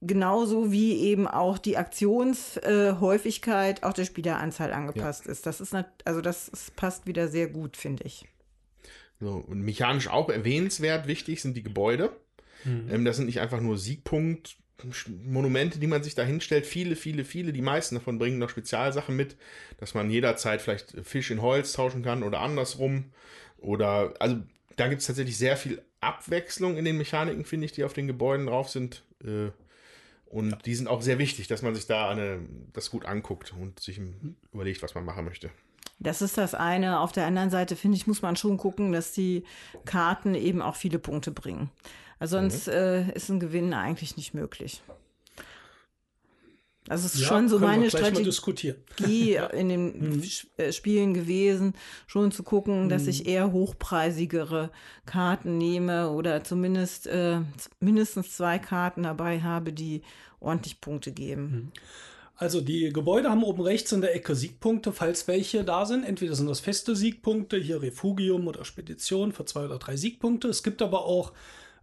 genauso wie eben auch die Aktionshäufigkeit äh, auch der Spieleranzahl angepasst ist. Das ist nat- also das ist, passt wieder sehr gut, finde ich. So, und mechanisch auch erwähnenswert wichtig sind die Gebäude. Ähm, das sind nicht einfach nur Siegpunkt. Monumente, die man sich da hinstellt, viele, viele, viele, die meisten davon bringen noch Spezialsachen mit, dass man jederzeit vielleicht Fisch in Holz tauschen kann oder andersrum. Oder, also da gibt es tatsächlich sehr viel Abwechslung in den Mechaniken, finde ich, die auf den Gebäuden drauf sind. Äh, und die sind auch sehr wichtig, dass man sich da eine, das gut anguckt und sich überlegt, was man machen möchte. Das ist das eine. Auf der anderen Seite, finde ich, muss man schon gucken, dass die Karten eben auch viele Punkte bringen. Also sonst äh, ist ein Gewinn eigentlich nicht möglich. Also es ist Ja, schon so meine Strategie in den Sch- äh, Spielen gewesen, schon zu gucken, dass ich eher hochpreisigere Karten nehme oder zumindest äh, mindestens zwei Karten dabei habe, die ordentlich Punkte geben. Also die Gebäude haben oben rechts in der Ecke Siegpunkte, falls welche da sind. Entweder sind das feste Siegpunkte, hier Refugium oder Spedition für zwei oder drei Siegpunkte. Es gibt aber auch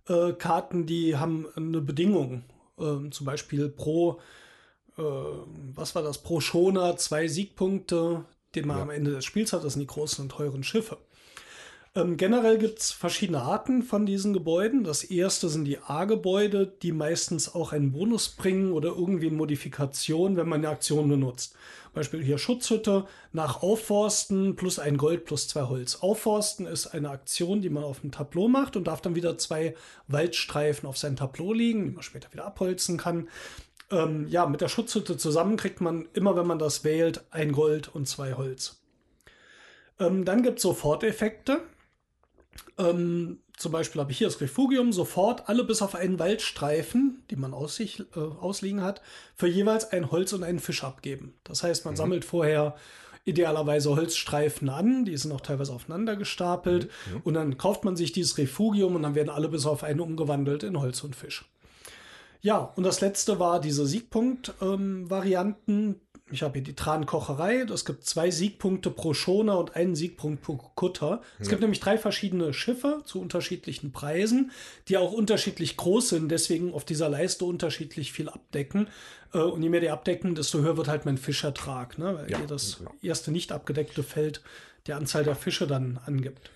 äh, Karten, die haben eine Bedingung. Ähm, zum Beispiel pro, äh, was war das, pro Schoner zwei Siegpunkte, den man am Ende des Spiels hat. Das sind die großen und teuren Schiffe. Ähm, generell gibt es verschiedene Arten von diesen Gebäuden. Das erste sind die A-Gebäude, die meistens auch einen Bonus bringen oder irgendwie eine Modifikation, wenn man eine Aktion benutzt. Beispiel hier Schutzhütte nach Aufforsten plus ein Gold plus zwei Holz. Aufforsten ist eine Aktion, die man auf dem Tableau macht und darf dann wieder zwei Waldstreifen auf sein Tableau liegen, die man später wieder abholzen kann. Ähm, ja, mit der Schutzhütte zusammen kriegt man immer, wenn man das wählt, ein Gold und zwei Holz. Ähm, dann gibt es Soforteffekte. Ähm, zum Beispiel habe ich hier das Refugium, sofort alle bis auf einen Waldstreifen, die man aus sich, äh, ausliegen hat, für jeweils ein Holz und einen Fisch abgeben. Das heißt, man sammelt vorher idealerweise Holzstreifen an, die sind auch teilweise aufeinander gestapelt und dann kauft man sich dieses Refugium und dann werden alle bis auf einen umgewandelt in Holz und Fisch. Ja, und das letzte war diese Siegpunkt-Varianten. ich habe hier die Trankocherei. Es gibt zwei Siegpunkte pro Schoner und einen Siegpunkt pro Kutter. Es gibt nämlich drei verschiedene Schiffe zu unterschiedlichen Preisen, die auch unterschiedlich groß sind, deswegen auf dieser Leiste unterschiedlich viel abdecken. Äh, Und je mehr die abdecken, desto höher wird halt mein Fischertrag, ne? weil Ja, hier das genau. erste nicht abgedeckte Feld der Anzahl der Fische dann angibt.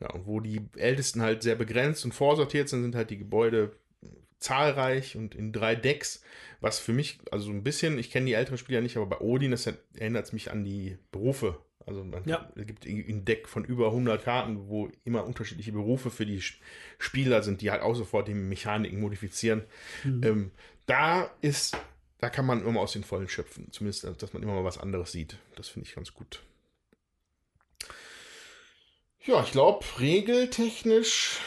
Ja, und wo die Ältesten halt sehr begrenzt und vorsortiert sind, sind halt die Gebäude zahlreich und in drei Decks, was für mich, also so ein bisschen, ich kenne die älteren Spieler nicht, aber bei Odin, das erinnert es mich an die Berufe. Also man, Ja. es gibt ein Deck von über 100 Karten, wo immer unterschiedliche Berufe für die Spieler sind, die halt auch sofort die Mechaniken modifizieren. Ähm, da ist, da kann man immer aus den Vollen schöpfen. Zumindest, dass man immer mal was anderes sieht. Das finde ich ganz gut. Ja, ich glaube, regeltechnisch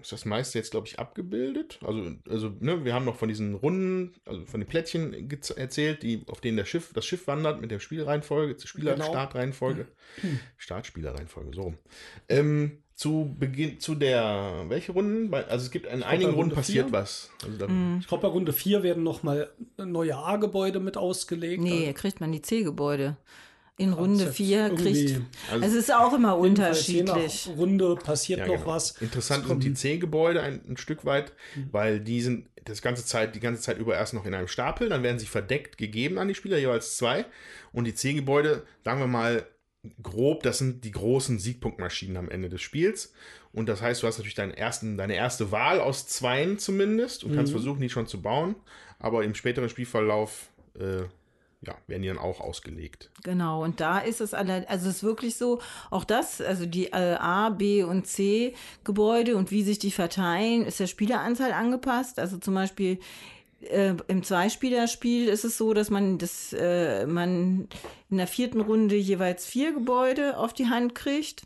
ist das meiste jetzt, glaube ich, abgebildet. Also, also ne, wir haben noch von diesen Runden, also von den Plättchen erzählt, die, auf denen der Schiff, das Schiff wandert mit der Spielreihenfolge, Spieler, Genau. Startreihenfolge. Startspielerreihenfolge, so rum. Ähm, zu Beginn, zu der, welche Runden? Also es gibt in einigen Runden Runde passiert vier. was. Also da, Ich glaube, bei Runde 4 werden nochmal neue A-Gebäude mit ausgelegt. Nee, kriegt man die C-Gebäude. In Runde jetzt 4 irgendwie- kriegt. Also- es ist auch immer Jedenfalls je nach unterschiedlich. Runde passiert Ja, noch genau. was. Interessant Es sind die kommen- C-Gebäude ein, ein Stück weit, weil die sind das ganze Zeit, die ganze Zeit über erst noch in einem Stapel, dann werden sie verdeckt gegeben an die Spieler, jeweils zwei. Und die C-Gebäude, sagen wir mal grob, das sind die großen Siegpunktmaschinen am Ende des Spiels. Und das heißt, du hast natürlich deinen ersten, deine erste Wahl aus zweien zumindest und kannst versuchen, die schon zu bauen. Aber im späteren Spielverlauf äh, ja, werden die dann auch ausgelegt. Genau, und da ist es alle, also es ist wirklich so, auch das, also die äh, A, B und C Gebäude und wie sich die verteilen, ist der Spieleranzahl angepasst. Also zum Beispiel äh, im Zweispielerspiel ist es so, dass man das, äh, man in der vierten Runde jeweils vier Gebäude auf die Hand kriegt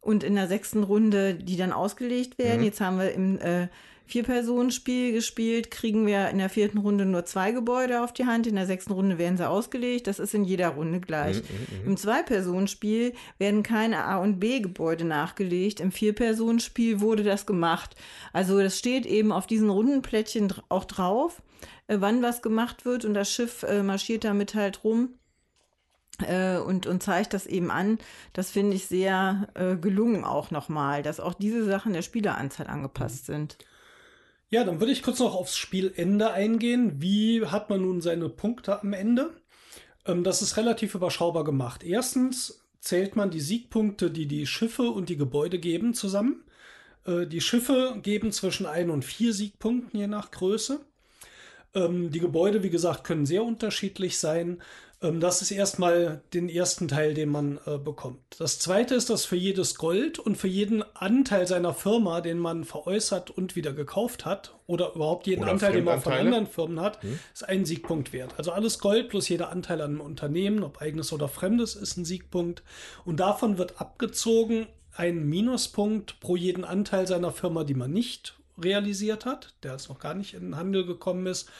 und in der sechsten Runde die dann ausgelegt werden. Jetzt haben wir im äh, Vier-Personen-Spiel gespielt, kriegen wir in der vierten Runde nur zwei Gebäude auf die Hand, in der sechsten Runde werden sie ausgelegt. Das ist in jeder Runde gleich. Im Zwei-Personen-Spiel werden keine A- und B-Gebäude nachgelegt. Im Vier-Personen-Spiel wurde das gemacht. Also das steht eben auf diesen Rundenplättchen dr- auch drauf, äh, wann was gemacht wird und das Schiff äh, marschiert damit halt rum äh, und, und zeigt das eben an. Das finde ich sehr äh, gelungen auch nochmal, dass auch diese Sachen der Spieleranzahl angepasst sind. Ja, dann würde ich kurz noch aufs Spielende eingehen. Wie hat man nun seine Punkte am Ende? Ähm, das ist relativ überschaubar gemacht. Erstens zählt man die Siegpunkte, die die Schiffe und die Gebäude geben, zusammen. Äh, die Schiffe geben zwischen ein und vier Siegpunkten, je nach Größe. Ähm, die Gebäude, wie gesagt, können sehr unterschiedlich sein. Ähm, das ist erstmal den ersten Teil, den man äh, bekommt. Das zweite ist, dass für jedes Gold und für jeden Anteil seiner Firma, den man veräußert und wieder gekauft hat, oder überhaupt jeden Oder Anteil, den man von anderen Firmen hat, ist ein Siegpunkt wert. Also alles Gold plus jeder Anteil an einem Unternehmen, ob eigenes oder fremdes, ist ein Siegpunkt. Und davon wird abgezogen ein Minuspunkt pro jeden Anteil seiner Firma, die man nicht realisiert hat, der jetzt noch gar nicht in den Handel gekommen ist,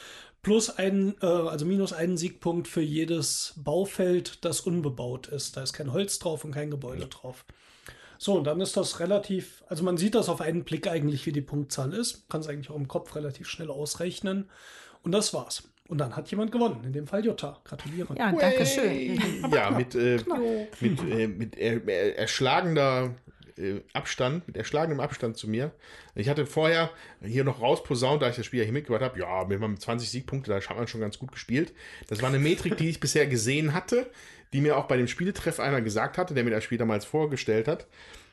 plus ein, äh, also minus einen Siegpunkt für jedes Baufeld, das unbebaut ist. Da ist kein Holz drauf und kein Gebäude drauf. So, und dann ist das relativ, also man sieht das auf einen Blick eigentlich, wie die Punktzahl ist. Kann es eigentlich auch im Kopf relativ schnell ausrechnen. Und das war's. Und dann hat jemand gewonnen, in dem Fall Jutta. Gratuliere. Ja, danke schön. Ja, mit, äh, mit, äh, mit er, er, erschlagender äh, Abstand, mit erschlagendem Abstand zu mir. Ich hatte vorher hier noch rausposaunt, da ich das Spiel ja hier mitgebracht habe, ja, wenn man mit 20 Siegpunkte, da hat man schon ganz gut gespielt. Das war eine Metrik, die ich bisher gesehen hatte, die mir auch bei dem Spieletreff einer gesagt hatte, der mir das Spiel damals vorgestellt hat.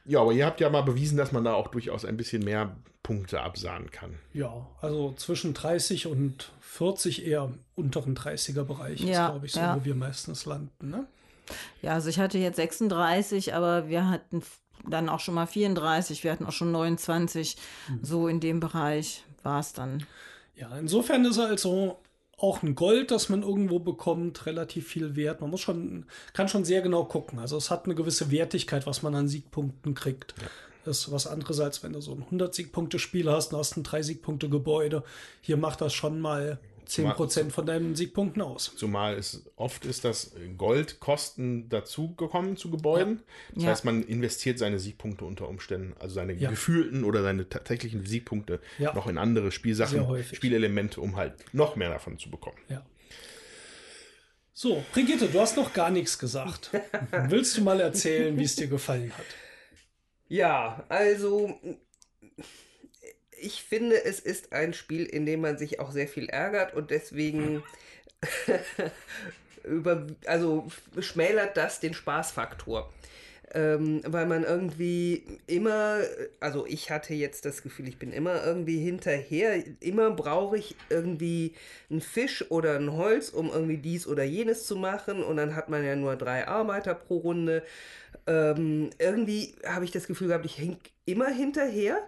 Ja, aber ihr habt ja mal bewiesen, dass man da auch durchaus ein bisschen mehr Punkte absahnen kann. Ja, also zwischen 30 und 40 eher unteren 30er Bereich Ja, ist, glaube ich, so, ja. wo wir meistens landen. Ne? Ja, also ich hatte jetzt 36, aber wir hatten dann auch schon mal 34, wir hatten auch schon 29. So in dem Bereich war es dann. Ja, insofern ist also auch ein Gold, das man irgendwo bekommt, relativ viel wert. Man muss schon, kann schon sehr genau gucken. Also es hat eine gewisse Wertigkeit, was man an Siegpunkten kriegt. Das ist was anderes, als wenn du so ein 100-Siegpunkte-Spiel hast und hast ein 3-Siegpunkte-Gebäude. Hier macht das schon mal 10% von deinen Siegpunkten aus. Zumal es oft ist, dass Goldkosten dazugekommen zu Gebäuden. Das Ja. heißt, man investiert seine Siegpunkte unter Umständen, also seine Ja. gefühlten oder seine tatsächlichen Siegpunkte Ja. noch in andere Spielsachen. Spielelemente, um halt noch mehr davon zu bekommen. Ja. So, Brigitte, du hast noch gar nichts gesagt. Willst du mal erzählen, wie es dir gefallen hat? Ja, also ich finde, es ist ein Spiel, in dem man sich auch sehr viel ärgert und deswegen über, also schmälert das den Spaßfaktor. ähm, weil man irgendwie immer, also ich hatte jetzt das Gefühl, ich bin immer irgendwie hinterher, immer brauche ich irgendwie einen Fisch oder ein Holz, um irgendwie dies oder jenes zu machen und dann hat man ja nur drei Arbeiter pro Runde. Ähm, irgendwie habe ich das Gefühl gehabt, ich hänge immer hinterher.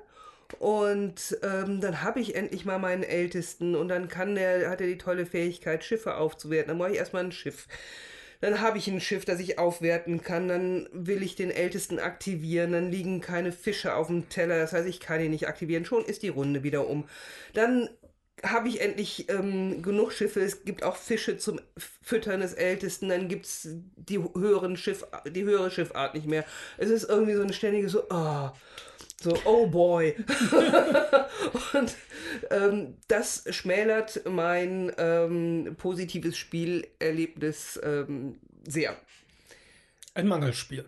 Und ähm, dann habe ich endlich mal meinen Ältesten und dann kann der, hat er die tolle Fähigkeit, Schiffe aufzuwerten. Dann brauche ich erstmal ein Schiff. Dann habe ich ein Schiff, das ich aufwerten kann. Dann will ich den Ältesten aktivieren. Dann liegen keine Fische auf dem Teller. Das heißt, ich kann ihn nicht aktivieren. Schon ist die Runde wieder um. Dann habe ich endlich ähm, genug Schiffe. Es gibt auch Fische zum Füttern des Ältesten. Dann gibt es die, die höhere Schiffart nicht mehr. Es ist irgendwie so ein ständiges so, oh, so, oh boy. und ähm, das schmälert mein ähm, positives Spielerlebnis ähm, sehr. Ein Mangelspiel.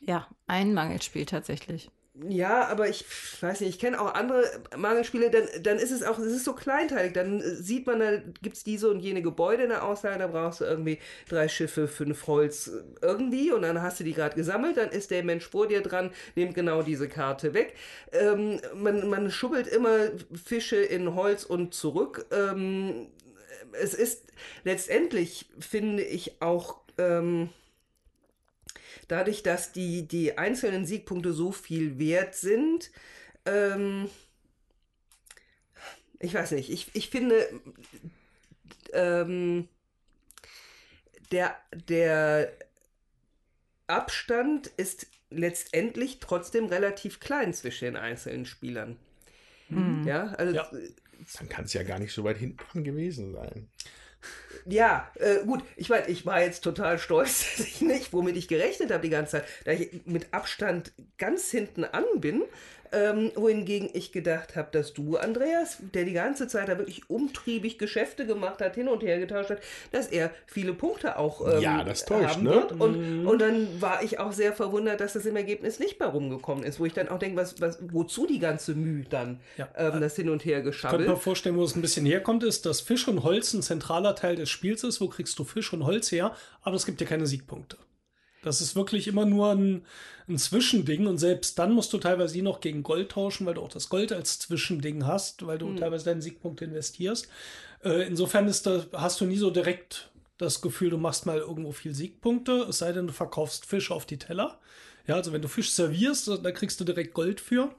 Ja, ein Mangelspiel tatsächlich. Ja, aber ich weiß nicht, ich kenne auch andere Mangelspiele, dann, dann ist es auch, es ist so kleinteilig, dann sieht man, da gibt es diese und jene Gebäude in der Auslage, da brauchst du irgendwie drei Schiffe, fünf Holz irgendwie und dann hast du die gerade gesammelt, dann ist der Mensch vor dir dran, nimmt genau diese Karte weg. Ähm, man, man schubbelt immer Fische in Holz und zurück. Ähm, es ist letztendlich, finde ich, auch... Ähm, dadurch, dass die, die einzelnen Siegpunkte so viel wert sind, ähm, ich weiß nicht, ich, ich finde, ähm, der, der Abstand ist letztendlich trotzdem relativ klein zwischen den einzelnen Spielern. Mhm. Ja, also Ja. Dann kann es ja gar nicht so weit hinten dran gewesen sein. Ja, äh, gut, ich meine, ich war jetzt total stolz, dass ich nicht, womit ich gerechnet habe die ganze Zeit, da ich mit Abstand ganz hinten an bin, ähm, wohingegen ich gedacht habe, dass du, Andreas, der die ganze Zeit da wirklich umtriebig Geschäfte gemacht hat, hin und her getauscht hat, dass er viele Punkte auch ähm, Ja, das täuscht, haben ne? wird. Und, und dann war ich auch sehr verwundert, dass das im Ergebnis nicht mehr rumgekommen ist, wo ich dann auch denke, was, was, wozu die ganze Mühe dann, Ja. ähm, das hin und her Ich könnte geschabbelt. mir vorstellen, wo es ein bisschen herkommt, ist, dass Fisch und Holz ein zentraler Teil des Spiels ist. Wo kriegst du Fisch und Holz her? Aber es gibt dir keine Siegpunkte. Das ist wirklich immer nur ein, ein Zwischending und selbst dann musst du teilweise die noch gegen Gold tauschen, weil du auch das Gold als Zwischending hast, weil du teilweise deine Siegpunkte investierst. Äh, insofern ist da, hast du nie so direkt das Gefühl, du machst mal irgendwo viel Siegpunkte, es sei denn, du verkaufst Fisch auf die Teller. Ja, also wenn du Fisch servierst, da kriegst du direkt Gold für.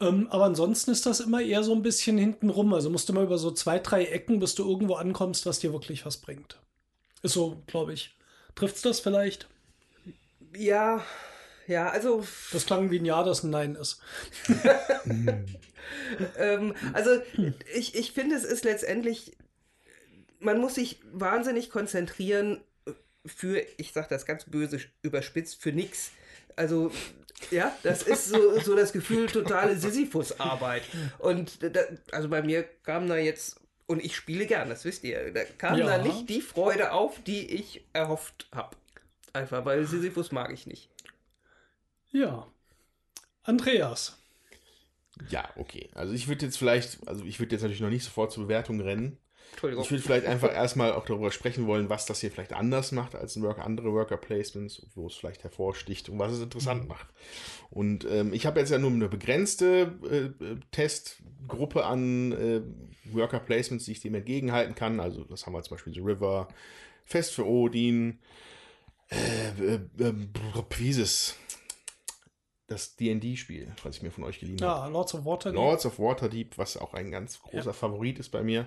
Ähm, aber ansonsten ist das immer eher so ein bisschen hinten rum. Also musst du mal über so zwei, drei Ecken, bis du irgendwo ankommst, was dir wirklich was bringt. Ist so, glaube ich. Trifft's das vielleicht? Ja, ja, also Das klang wie ein Ja, das ein Nein ist. Ähm, also ich, ich finde, es ist letztendlich, man muss sich wahnsinnig konzentrieren für, ich sage das ganz böse überspitzt, für nix. Also ja, das ist so, so das Gefühl totale Sisyphus-Arbeit. Und da, also bei mir kam da jetzt, und ich spiele gern, das wisst ihr, da kam Ja. da nicht die Freude auf, die ich erhofft habe. Einfach, weil Sisyphus mag ich nicht. Ja. Andreas. Ja, okay. Also ich würde jetzt vielleicht, also ich würde jetzt natürlich noch nicht sofort zur Bewertung rennen. Entschuldigung. Ich würde vielleicht einfach erstmal auch darüber sprechen wollen, was das hier vielleicht anders macht als ein Work, andere Worker Placements, wo es vielleicht hervorsticht und was es interessant macht. Und ähm, ich habe jetzt ja nur eine begrenzte äh, äh, Testgruppe an äh, Worker Placements, die ich dem entgegenhalten kann. Also das haben wir zum Beispiel The River, Fest für Odin, äh, äh, wie ist es? Das D&D-Spiel, was ich mir von euch geliehen habe. Ja, Lords of Waterdeep. Lords of Waterdeep, was auch ein ganz großer Favorit ist bei mir.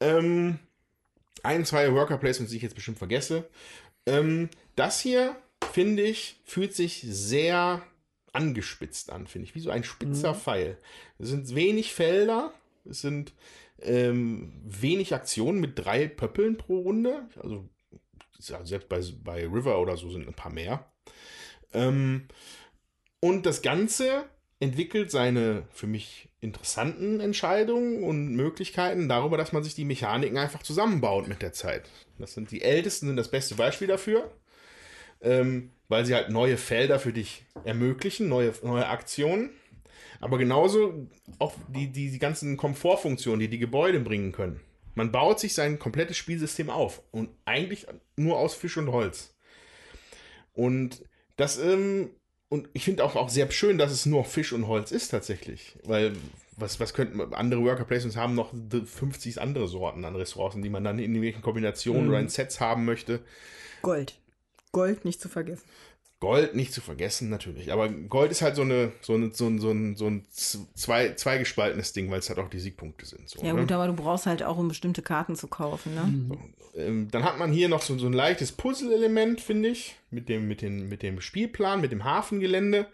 Ähm, ein, zwei Worker Placements, die ich jetzt bestimmt vergesse. Ähm, das hier, finde ich, fühlt sich sehr angespitzt an, finde ich. Wie so ein spitzer Pfeil. Es sind wenig Felder, es sind ähm, wenig Aktionen mit drei Pöppeln pro Runde. Also ja, selbst bei, bei River oder so sind ein paar mehr. Ähm, und das Ganze entwickelt seine für mich interessanten Entscheidungen und Möglichkeiten darüber, dass man sich die Mechaniken einfach zusammenbaut mit der Zeit. Das sind die Ältesten sind das beste Beispiel dafür, ähm, weil sie halt neue Felder für dich ermöglichen, neue, neue Aktionen. Aber genauso auch die, die, die ganzen Komfortfunktionen, die die Gebäude bringen können. Man baut sich sein komplettes Spielsystem auf und eigentlich nur aus Fisch und Holz. Und Das, ähm, und ich finde auch, auch sehr schön, dass es nur Fisch und Holz ist tatsächlich. Weil, was, was könnten andere Worker Placements haben noch 50 andere Sorten an Ressourcen, die man dann in irgendwelchen Kombinationen oder in Sets haben möchte. Gold. Gold nicht zu vergessen. Gold nicht zu vergessen, natürlich. Aber Gold ist halt so eine, so eine, so ein, so ein, so ein zwei, zweigespaltenes Ding, weil es halt auch die Siegpunkte sind. So, Ja ne? gut, aber du brauchst halt auch, um bestimmte Karten zu kaufen, ne? Ähm, dann hat man hier noch so, so ein leichtes Puzzle-Element, finde ich, mit dem, mit, den, mit dem Spielplan, mit dem Hafengelände.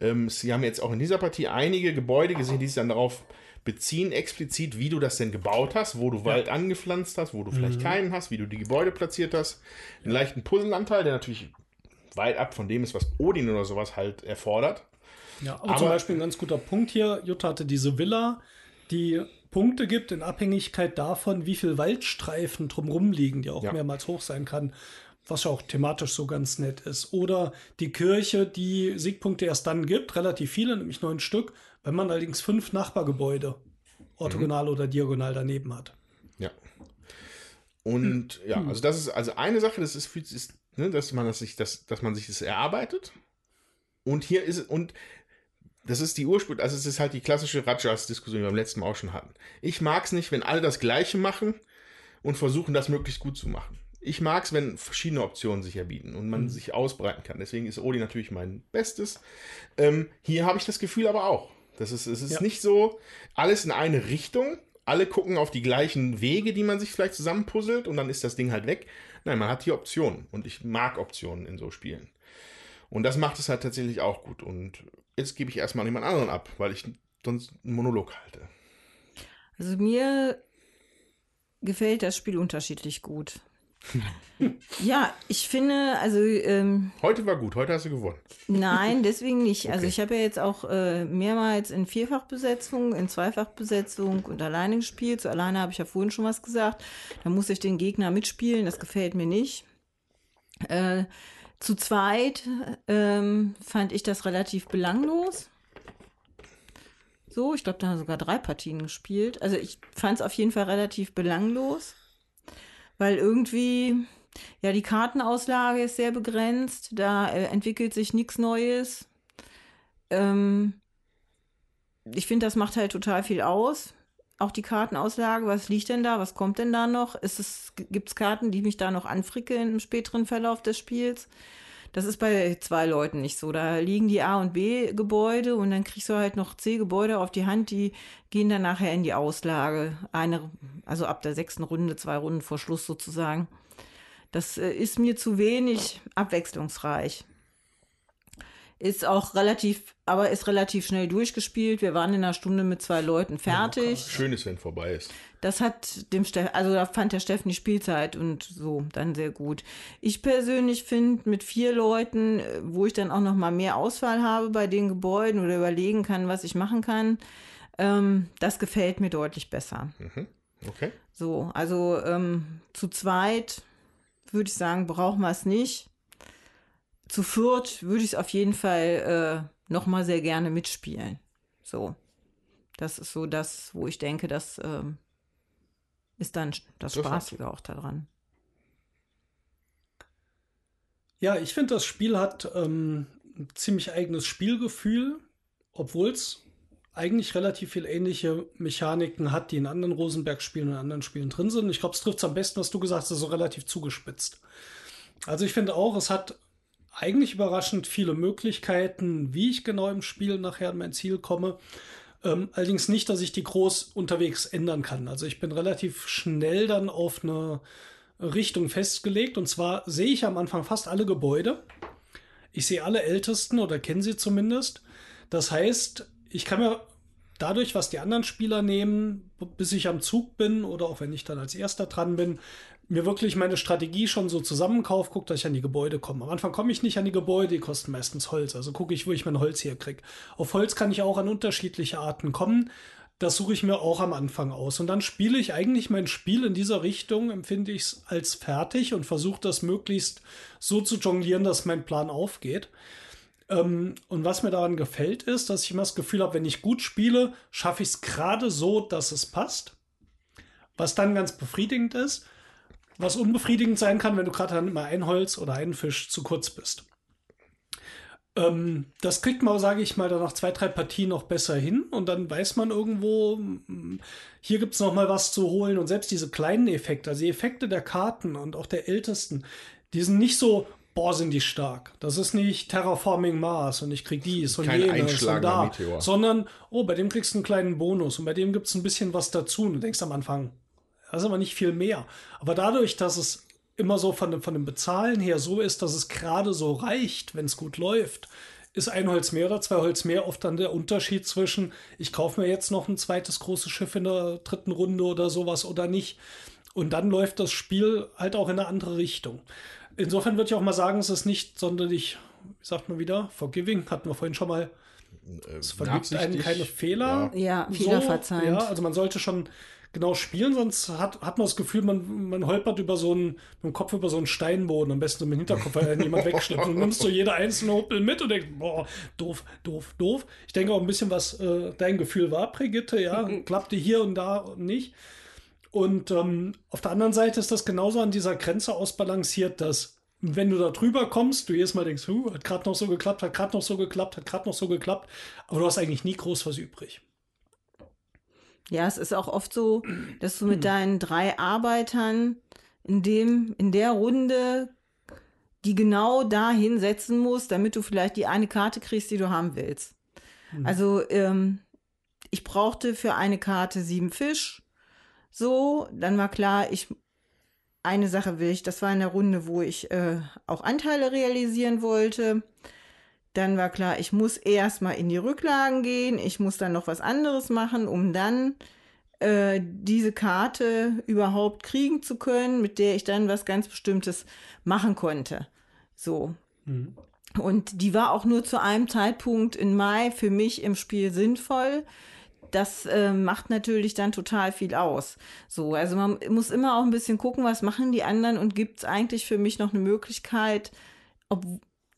Ähm, Sie haben jetzt auch in dieser Partie einige Gebäude gesehen, die sich dann darauf beziehen, explizit, wie du das denn gebaut hast, wo du Wald angepflanzt hast, wo du vielleicht keinen hast, wie du die Gebäude platziert hast. Einen leichten Puzzleanteil, der natürlich weit ab von dem ist, was Odin oder sowas halt erfordert. Ja, aber, Aber- zum Beispiel ein ganz guter Punkt hier. Jutta hatte diese Villa, die Punkte gibt in Abhängigkeit davon, wie viel Waldstreifen drumherum liegen, die auch Ja. mehrmals hoch sein kann, was ja auch thematisch so ganz nett ist. Oder die Kirche, die Siegpunkte erst dann gibt, relativ viele, nämlich neun Stück, wenn man allerdings fünf Nachbargebäude orthogonal oder diagonal daneben hat. Ja. Und ja, also das ist also eine Sache, das ist, ist ne, dass man das sich, dass, dass man sich das erarbeitet. Und hier ist und das ist die Ursprung, also es ist halt die klassische Rajas-Diskussion, die wir beim letzten Mal auch schon hatten. Ich mag es nicht, wenn alle das Gleiche machen und versuchen, das möglichst gut zu machen. Ich mag es, wenn verschiedene Optionen sich erbieten und man sich ausbreiten kann. Deswegen ist Odi natürlich mein Bestes. Ähm, hier habe ich das Gefühl aber auch. Das ist, es ist Ja. nicht so alles in eine Richtung. Alle gucken auf die gleichen Wege, die man sich vielleicht zusammenpuzzelt und dann ist das Ding halt weg. Nein, man hat hier Optionen und ich mag Optionen in so Spielen. Und das macht es halt tatsächlich auch gut. Und jetzt gebe ich erstmal an jemand anderen ab, weil ich sonst einen Monolog halte. Also mir gefällt das Spiel unterschiedlich gut. Ja, ich finde, also ähm, Heute war gut, heute hast du gewonnen. nein, deswegen nicht. Also Okay. ich habe ja jetzt auch äh, mehrmals in Vierfachbesetzung, in Zweifachbesetzung und alleine gespielt. Zu alleine habe ich ja vorhin schon was gesagt. Da muss ich den Gegner mitspielen, das gefällt mir nicht. Äh, zu zweit ähm, fand ich das relativ belanglos. So, ich glaube, da haben sogar drei Partien gespielt. Also ich fand es auf jeden Fall relativ belanglos, weil irgendwie, ja, die Kartenauslage ist sehr begrenzt, da äh, entwickelt sich nichts Neues. Ähm, ich finde, das macht halt total viel aus. Auch die Kartenauslage, was liegt denn da, was kommt denn da noch? Gibt es Karten, die mich da noch anfrickeln im späteren Verlauf des Spiels? Das ist bei zwei Leuten nicht so. Da liegen die A- und B-Gebäude und dann kriegst du halt noch C-Gebäude auf die Hand, die gehen dann nachher in die Auslage. Eine, also ab der sechsten Runde, zwei Runden vor Schluss sozusagen. Das äh, ist mir zu wenig abwechslungsreich. Ist auch relativ, aber ist relativ schnell durchgespielt. Wir waren in einer Stunde mit zwei Leuten fertig. Schön ist, wenn vorbei ist. Das hat dem Steff, also da fand der Steffen die Spielzeit und so dann sehr gut. Ich persönlich finde mit vier Leuten, äh, wo ich dann auch noch mal mehr Auswahl habe bei den Gebäuden oder überlegen kann, was ich machen kann, ähm, das gefällt mir deutlich besser. Okay. So, also ähm, zu zweit würde ich sagen, brauchen wir es nicht. Zu viert würde ich es auf jeden Fall äh, noch mal sehr gerne mitspielen. So, das ist so das, wo ich denke, das ähm, ist dann das Spaßige auch daran. Ja, ich finde, das Spiel hat ähm, ein ziemlich eigenes Spielgefühl, obwohl es eigentlich relativ viel ähnliche Mechaniken hat, die in anderen Rosenberg-Spielen und anderen Spielen drin sind. Ich glaube, es trifft es am besten, was du gesagt hast, so relativ zugespitzt. Also ich finde auch, es hat eigentlich überraschend viele Möglichkeiten, wie ich genau im Spiel nachher an mein Ziel komme. Ähm, allerdings nicht, dass ich die groß unterwegs ändern kann. Also ich bin relativ schnell dann auf eine Richtung festgelegt. Und zwar sehe ich am Anfang fast alle Gebäude. Ich sehe alle Ältesten oder kenne sie zumindest. Das heißt, ich kann mir dadurch, was die anderen Spieler nehmen, bis ich am Zug bin oder auch wenn ich dann als erster dran bin, mir wirklich meine Strategie schon so zusammenkaufe, gucke, dass ich an die Gebäude komme. Am Anfang komme ich nicht an die Gebäude, die kosten meistens Holz. Also gucke ich, wo ich mein Holz herkriege. Auf Holz kann ich auch an unterschiedliche Arten kommen. Das suche ich mir auch am Anfang aus. Und dann spiele ich eigentlich mein Spiel in dieser Richtung, empfinde ich es als fertig und versuche das möglichst so zu jonglieren, dass mein Plan aufgeht. Ähm, und was mir daran gefällt, ist, dass ich immer das Gefühl habe, wenn ich gut spiele, schaffe ich es gerade so, dass es passt. Was dann ganz befriedigend ist. Was unbefriedigend sein kann, wenn du gerade dann immer ein Holz oder einen Fisch zu kurz bist. Ähm, das kriegt man, sage ich mal, dann nach zwei, drei Partien noch besser hin und dann weiß man irgendwo, mm, hier gibt es noch mal was zu holen und selbst diese kleinen Effekte, also die Effekte der Karten und auch der ältesten, die sind nicht so, boah, sind die stark. Das ist nicht Terraforming Mars und ich krieg dies und Kein jenes und da, Meteor. sondern, oh, bei dem kriegst du einen kleinen Bonus und bei dem gibt es ein bisschen was dazu und du denkst am Anfang, das ist aber nicht viel mehr. Aber dadurch, dass es immer so von dem, von dem Bezahlen her so ist, dass es gerade so reicht, wenn es gut läuft, ist ein Holz mehr oder zwei Holz mehr oft dann der Unterschied zwischen, ich kaufe mir jetzt noch ein zweites großes Schiff in der dritten Runde oder sowas oder nicht. Und dann läuft das Spiel halt auch in eine andere Richtung. Insofern würde ich auch mal sagen, es ist nicht sonderlich, wie sagt man wieder, forgiving, hatten wir vorhin schon mal. Es vergibt einem keine Fehler. Ja, Fehler verzeihend. Ja, also man sollte schon genau spielen, sonst hat, hat man das Gefühl, man, man holpert über so einen, mit dem Kopf über so einen Steinboden, am besten mit dem Hinterkopf, weil einen jemand wegschleppt. Und nimmst so jede einzelne Huppel mit und denkst, boah, doof, doof, doof. Ich denke auch ein bisschen, was äh, dein Gefühl war, Brigitte, ja, klappte hier und da nicht. Und ähm, auf der anderen Seite ist das genauso an dieser Grenze ausbalanciert, dass wenn du da drüber kommst, du jedes Mal denkst, huh, hat gerade noch so geklappt, hat gerade noch so geklappt, hat gerade noch so geklappt, aber du hast eigentlich nie groß was übrig. Ja, es ist auch oft so, dass du mit deinen drei Arbeitern in dem, in der Runde die genau dahin setzen musst, damit du vielleicht die eine Karte kriegst, die du haben willst. Also ähm, ich brauchte für eine Karte sieben Fisch. So, dann war klar, ich eine Sache will ich, das war in der Runde, wo ich äh, auch Anteile realisieren wollte. Dann war klar, ich muss erstmal in die Rücklagen gehen, ich muss dann noch was anderes machen, um dann äh, diese Karte überhaupt kriegen zu können, mit der ich dann was ganz Bestimmtes machen konnte. So. Und die war auch nur zu einem Zeitpunkt in Mai für mich im Spiel sinnvoll. Das äh, macht natürlich dann total viel aus. So, also man muss immer auch ein bisschen gucken, was machen die anderen und gibt es eigentlich für mich noch eine Möglichkeit, ob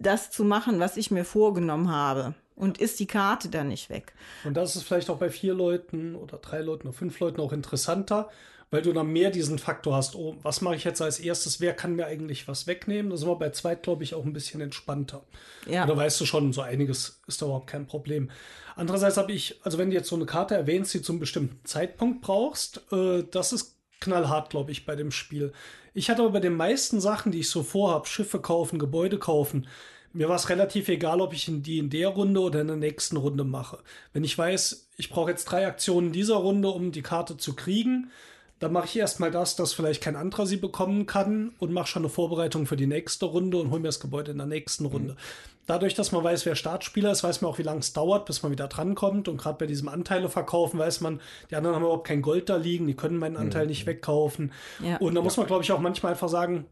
das zu machen, was ich mir vorgenommen habe. Und ist die Karte dann nicht weg? Und das ist vielleicht auch bei vier Leuten oder drei Leuten oder fünf Leuten auch interessanter, weil du dann mehr diesen Faktor hast, oh, was mache ich jetzt als erstes, wer kann mir eigentlich was wegnehmen? Das ist immer bei zweit, glaube ich, auch ein bisschen entspannter. Ja. Oder weißt du schon, so einiges ist da überhaupt kein Problem. Andererseits habe ich, also wenn du jetzt so eine Karte erwähnst, die zum bestimmten Zeitpunkt brauchst, äh, das ist knallhart, glaube ich, bei dem Spiel. Ich hatte aber bei den meisten Sachen, die ich so vorhabe, Schiffe kaufen, Gebäude kaufen, mir war es relativ egal, ob ich die in der Runde oder in der nächsten Runde mache. Wenn ich weiß, ich brauche jetzt drei Aktionen in dieser Runde, um die Karte zu kriegen, dann mache ich erstmal das, dass vielleicht kein anderer sie bekommen kann und mache schon eine Vorbereitung für die nächste Runde und hole mir das Gebäude in der nächsten Runde. Dadurch, dass man weiß, wer Startspieler ist, weiß man auch, wie lange es dauert, bis man wieder drankommt. Und gerade bei diesem Anteile verkaufen weiß man, die anderen haben überhaupt kein Gold da liegen, die können meinen Anteil nicht wegkaufen. Ja. Und da muss man, glaube ich, auch manchmal einfach sagen,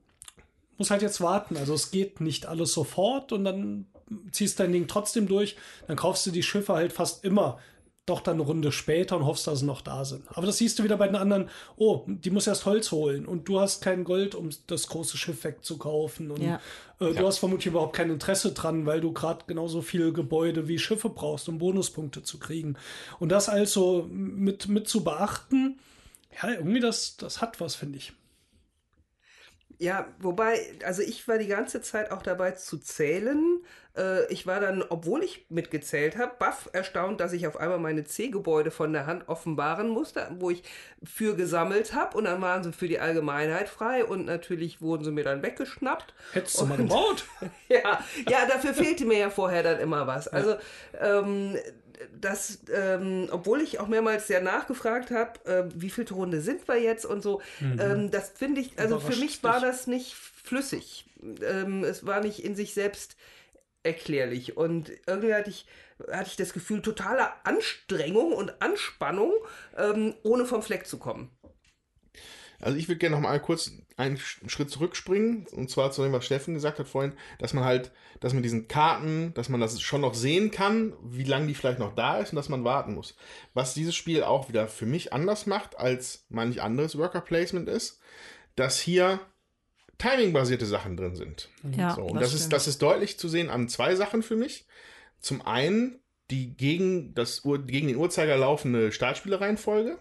muss halt jetzt warten. Also es geht nicht alles sofort und dann ziehst dein Ding trotzdem durch. Dann kaufst du die Schiffe halt fast immer doch dann eine Runde später und hoffst, dass sie noch da sind. Aber das siehst du wieder bei den anderen, oh, die muss erst Holz holen und du hast kein Gold, um das große Schiff wegzukaufen. Und Ja. äh, du hast vermutlich überhaupt kein Interesse dran, weil du gerade genauso viele Gebäude wie Schiffe brauchst, um Bonuspunkte zu kriegen. Und das also mit, mit zu beachten, ja, irgendwie das, das hat was, finde ich. Ja, wobei, also ich war die ganze Zeit auch dabei zu zählen. Äh, ich war dann, obwohl ich mitgezählt habe, baff erstaunt, dass ich auf einmal meine C-Gebäude von der Hand offenbaren musste, wo ich für gesammelt habe. Und dann waren sie für die Allgemeinheit frei und natürlich wurden sie mir dann weggeschnappt. Hättest du mal gebaut? ja, ja, dafür fehlte mir ja vorher dann immer was. Also, ähm, das, ähm, obwohl ich auch mehrmals sehr nachgefragt habe, äh, wie viel Runde sind wir jetzt und so, ähm, das finde ich, also für mich war das nicht flüssig. Ähm, es war nicht in sich selbst erklärlich und irgendwie hatte ich, hatte ich das Gefühl totaler Anstrengung und Anspannung, ähm, ohne vom Fleck zu kommen. Also ich würde gerne noch mal kurz einen Sch- Schritt zurückspringen und zwar zu dem, was Steffen gesagt hat vorhin, dass man halt, dass mit diesen Karten, dass man das schon noch sehen kann, wie lange die vielleicht noch da ist und dass man warten muss. Was dieses Spiel auch wieder für mich anders macht als manch anderes Worker Placement ist, dass hier Timing-basierte Sachen drin sind. Ja, So, und das das, ist, stimmt. das ist deutlich zu sehen an zwei Sachen für mich. Zum einen die gegen, das, gegen den Uhrzeiger laufende Startspielereihenfolge.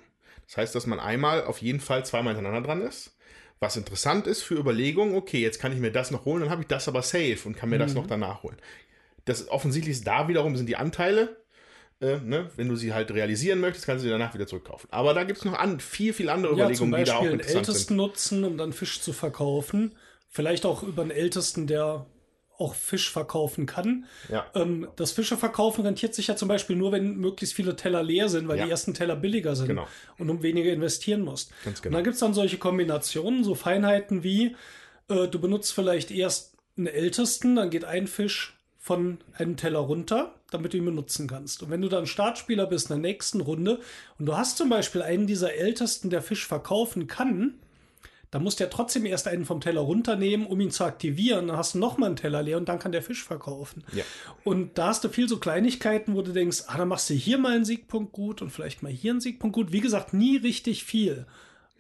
Das heißt, dass man einmal auf jeden Fall zweimal hintereinander dran ist. Was interessant ist für Überlegungen, okay, jetzt kann ich mir das noch holen, dann habe ich das aber safe und kann mir das noch danach holen. das offensichtlich ist da wiederum sind die Anteile. Äh, ne? Wenn du sie halt realisieren möchtest, kannst du sie danach wieder zurückkaufen. Aber da gibt es noch an, viel, viel andere Ja, zum Überlegungen, die da auch interessant Ältesten sind. nutzen, um dann Fisch zu verkaufen. Vielleicht auch über einen Ältesten, der auch Fisch verkaufen kann. Ja. Ähm, das Fische verkaufen rentiert sich ja zum Beispiel nur, wenn möglichst viele Teller leer sind, weil Ja. die ersten Teller billiger sind Genau. und um weniger investieren musst. Ganz Und genau. dann gibt es dann solche Kombinationen, so Feinheiten wie, äh, du benutzt vielleicht erst einen Ältesten, dann geht ein Fisch von einem Teller runter, damit du ihn benutzen kannst. Und wenn du dann Startspieler bist in der nächsten Runde und du hast zum Beispiel einen dieser Ältesten, der Fisch verkaufen kann, dann musst du ja trotzdem erst einen vom Teller runternehmen, um ihn zu aktivieren. Dann hast du nochmal einen Teller leer und dann kann der Fisch verkaufen. Ja. Und da hast du viel so Kleinigkeiten, wo du denkst, ah, dann machst du hier mal einen Siegpunkt gut und vielleicht mal hier einen Siegpunkt gut. Wie gesagt, nie richtig viel.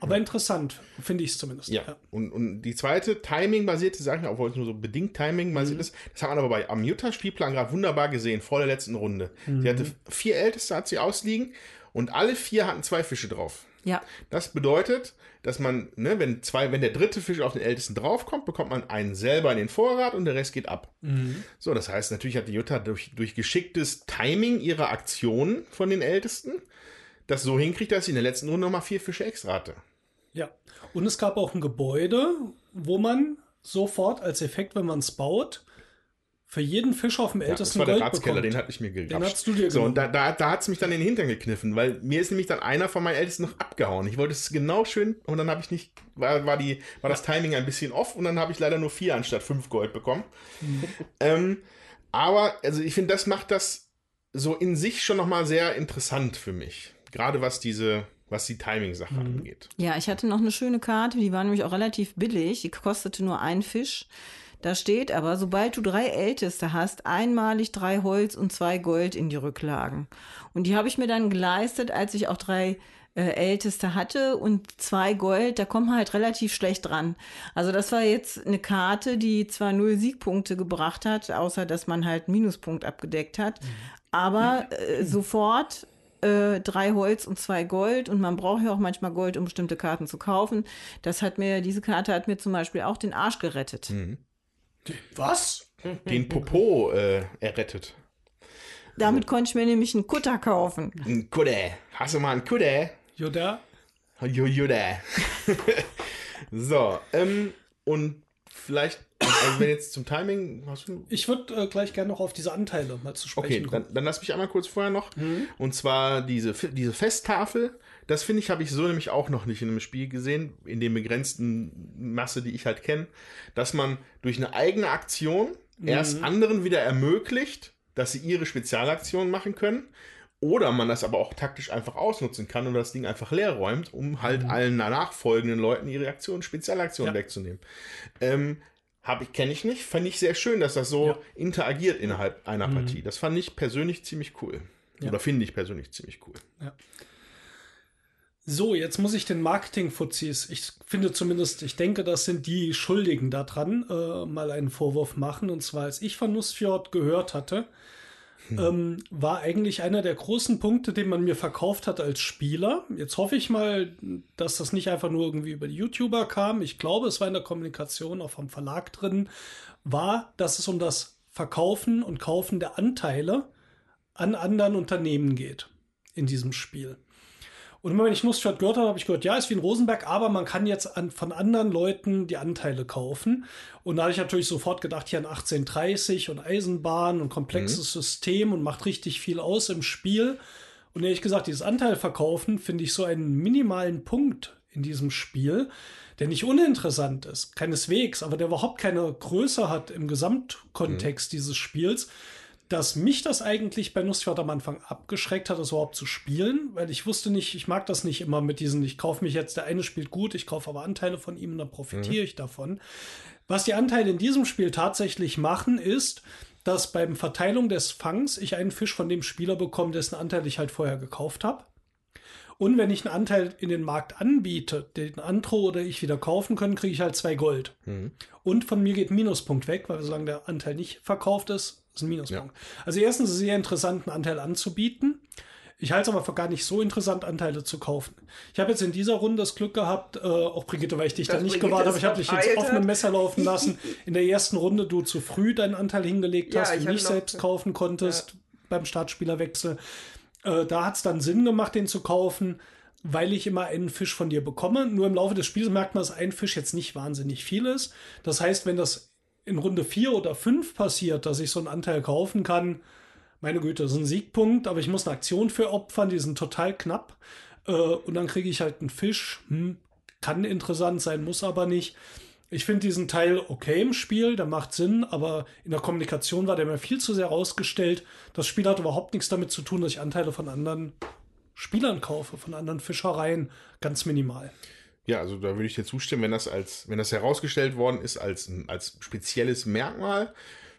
Aber interessant, finde ich es zumindest. Ja. Und, und die zweite Timing-basierte Sache, obwohl es nur so bedingt Timing-basiert Mhm. ist, das hat man aber bei am Jutta-Spielplan gerade wunderbar gesehen, vor der letzten Runde. Mhm. Sie hatte vier Älteste, hat sie ausliegen und alle vier hatten zwei Fische drauf. Ja. Das bedeutet, dass man, ne, wenn zwei, wenn der dritte Fisch auf den Ältesten draufkommt, bekommt man einen selber in den Vorrat und der Rest geht ab. Mhm. So, das heißt, natürlich hat die Jutta durch, durch geschicktes Timing ihrer Aktionen von den Ältesten das so hinkriegt, dass sie in der letzten Runde nochmal vier Fische extra hatte. Ja. Und es gab auch ein Gebäude, wo man sofort als Effekt, wenn man es baut, für jeden Fisch auf dem Ja, das ältesten war der Gold Ratskeller, bekommt. den hatte ich mir gegrapscht. Den hast du dir So, genommen. und da, da, da hat es mich dann in den Hintern gekniffen, weil mir ist nämlich dann einer von meinen Ältesten noch abgehauen. Ich wollte es genau schön und dann habe ich nicht, war, war, die, war das Timing ein bisschen off und dann habe ich leider nur vier anstatt fünf Gold bekommen. Mhm. ähm, aber, also ich finde, das macht das so in sich schon nochmal sehr interessant für mich. Gerade was diese, was die Timing-Sache Mhm. angeht. Ja, ich hatte noch eine schöne Karte, die war nämlich auch relativ billig. Die kostete nur ein Fisch. Da steht aber, sobald du drei Älteste hast, einmalig drei Holz und zwei Gold in die Rücklagen. Und die habe ich mir dann geleistet, als ich auch drei äh, Älteste hatte und zwei Gold, da kommt man halt relativ schlecht dran. Also das war jetzt eine Karte, die zwar null Siegpunkte gebracht hat, außer dass man halt Minuspunkt abgedeckt hat, aber äh, sofort äh, drei Holz und zwei Gold und man braucht ja auch manchmal Gold, um bestimmte Karten zu kaufen. Das hat mir, diese Karte hat mir zum Beispiel auch den Arsch gerettet. Was? Den Popo äh, errettet. Damit konnte ich mir nämlich einen Kutter kaufen. Ein Kudde. Hast du mal einen Kudde? Joda? Jujuda. so, ähm, und vielleicht, also wenn jetzt zum Timing, hast du. Ich würde äh, gleich gerne noch auf diese Anteile mal zu Okay, sprechen kommen. dann, dann lass mich einmal kurz vorher noch. Mhm. Und zwar diese, diese Festtafel. Das finde ich, habe ich so nämlich auch noch nicht in einem Spiel gesehen, in dem begrenzten Masse, die ich halt kenne, dass man durch eine eigene Aktion Mhm. erst anderen wieder ermöglicht, dass sie ihre Spezialaktionen machen können. Oder man das aber auch taktisch einfach ausnutzen kann und das Ding einfach leer räumt, um halt allen nachfolgenden Leuten ihre Aktionen, Spezialaktionen Mhm. Ja. wegzunehmen. Ähm, habe ich, kenne ich nicht. Fand ich sehr schön, dass das so Ja. Mhm. interagiert innerhalb einer Partie. Das fand ich persönlich ziemlich cool. Ja. Oder finde ich persönlich ziemlich cool. So, jetzt muss ich den Marketing-Fuzis, ich finde zumindest, ich denke, das sind die Schuldigen daran, äh, mal einen Vorwurf machen. Und zwar, als ich von Nussfjord gehört hatte, ähm, war eigentlich einer der großen Punkte, den man mir verkauft hat als Spieler. Jetzt hoffe ich mal, dass das nicht einfach nur irgendwie über die YouTuber kam. Ich glaube, es war in der Kommunikation auch vom Verlag drin, war, dass es um das Verkaufen und Kaufen der Anteile an anderen Unternehmen geht in diesem Spiel. Und immer wenn ich Nussstadt gehört habe, habe ich gehört, ja, ist wie in Rosenberg, aber man kann jetzt an, von anderen Leuten die Anteile kaufen. Und da habe ich natürlich sofort gedacht, hier an 1830 und Eisenbahn und komplexes System und macht richtig viel aus im Spiel. Und ehrlich gesagt, dieses Anteil verkaufen finde ich so einen minimalen Punkt in diesem Spiel, der nicht uninteressant ist, keineswegs, aber der überhaupt keine Größe hat im Gesamtkontext dieses Spiels dass mich das eigentlich bei Nussfjord am Anfang abgeschreckt hat, das überhaupt zu spielen, weil ich wusste nicht, ich mag das nicht immer mit diesen, ich kaufe mich jetzt, der eine spielt gut, ich kaufe aber Anteile von ihm und dann profitiere ich davon. Was die Anteile in diesem Spiel tatsächlich machen, ist, dass beim Verteilung des Fangs ich einen Fisch von dem Spieler bekomme, dessen Anteil ich halt vorher gekauft habe. Und wenn ich einen Anteil in den Markt anbiete, den Antro oder ich wieder kaufen können, kriege ich halt zwei Gold. Und von mir geht Minuspunkt weg, weil solange der Anteil nicht verkauft ist, ist ein Minuspunkt. Also erstens sehr interessant, einen Anteil anzubieten. Ich halte es aber für gar nicht so interessant, Anteile zu kaufen. Ich habe jetzt in dieser Runde das Glück gehabt, äh, auch Brigitte, weil ich dich Dass da nicht gewartet habe, ich habe dich jetzt auf einem. Messer laufen lassen. In der ersten Runde du zu früh deinen Anteil hingelegt Ja, hast nicht selbst kaufen konntest beim Startspielerwechsel. Äh, da hat es dann Sinn gemacht, den zu kaufen, weil ich immer einen Fisch von dir bekomme. Nur im Laufe des Spiels merkt man, dass ein Fisch jetzt nicht wahnsinnig viel ist. Das heißt, wenn das in Runde 4 oder 5 passiert, dass ich so einen Anteil kaufen kann, meine Güte, das ist ein Siegpunkt, aber ich muss eine Aktion für opfern, die sind total knapp. Äh, und dann kriege ich halt einen Fisch. Hm, kann interessant sein, muss aber nicht. Ich finde diesen Teil okay im Spiel, der macht Sinn, aber in der Kommunikation war der mir viel zu sehr rausgestellt. Das Spiel hat überhaupt nichts damit zu tun, dass ich Anteile von anderen Spielern kaufe, von anderen Fischereien. Ganz minimal. Ja, also da würde ich dir zustimmen, wenn das als, wenn das herausgestellt worden ist als, als spezielles Merkmal,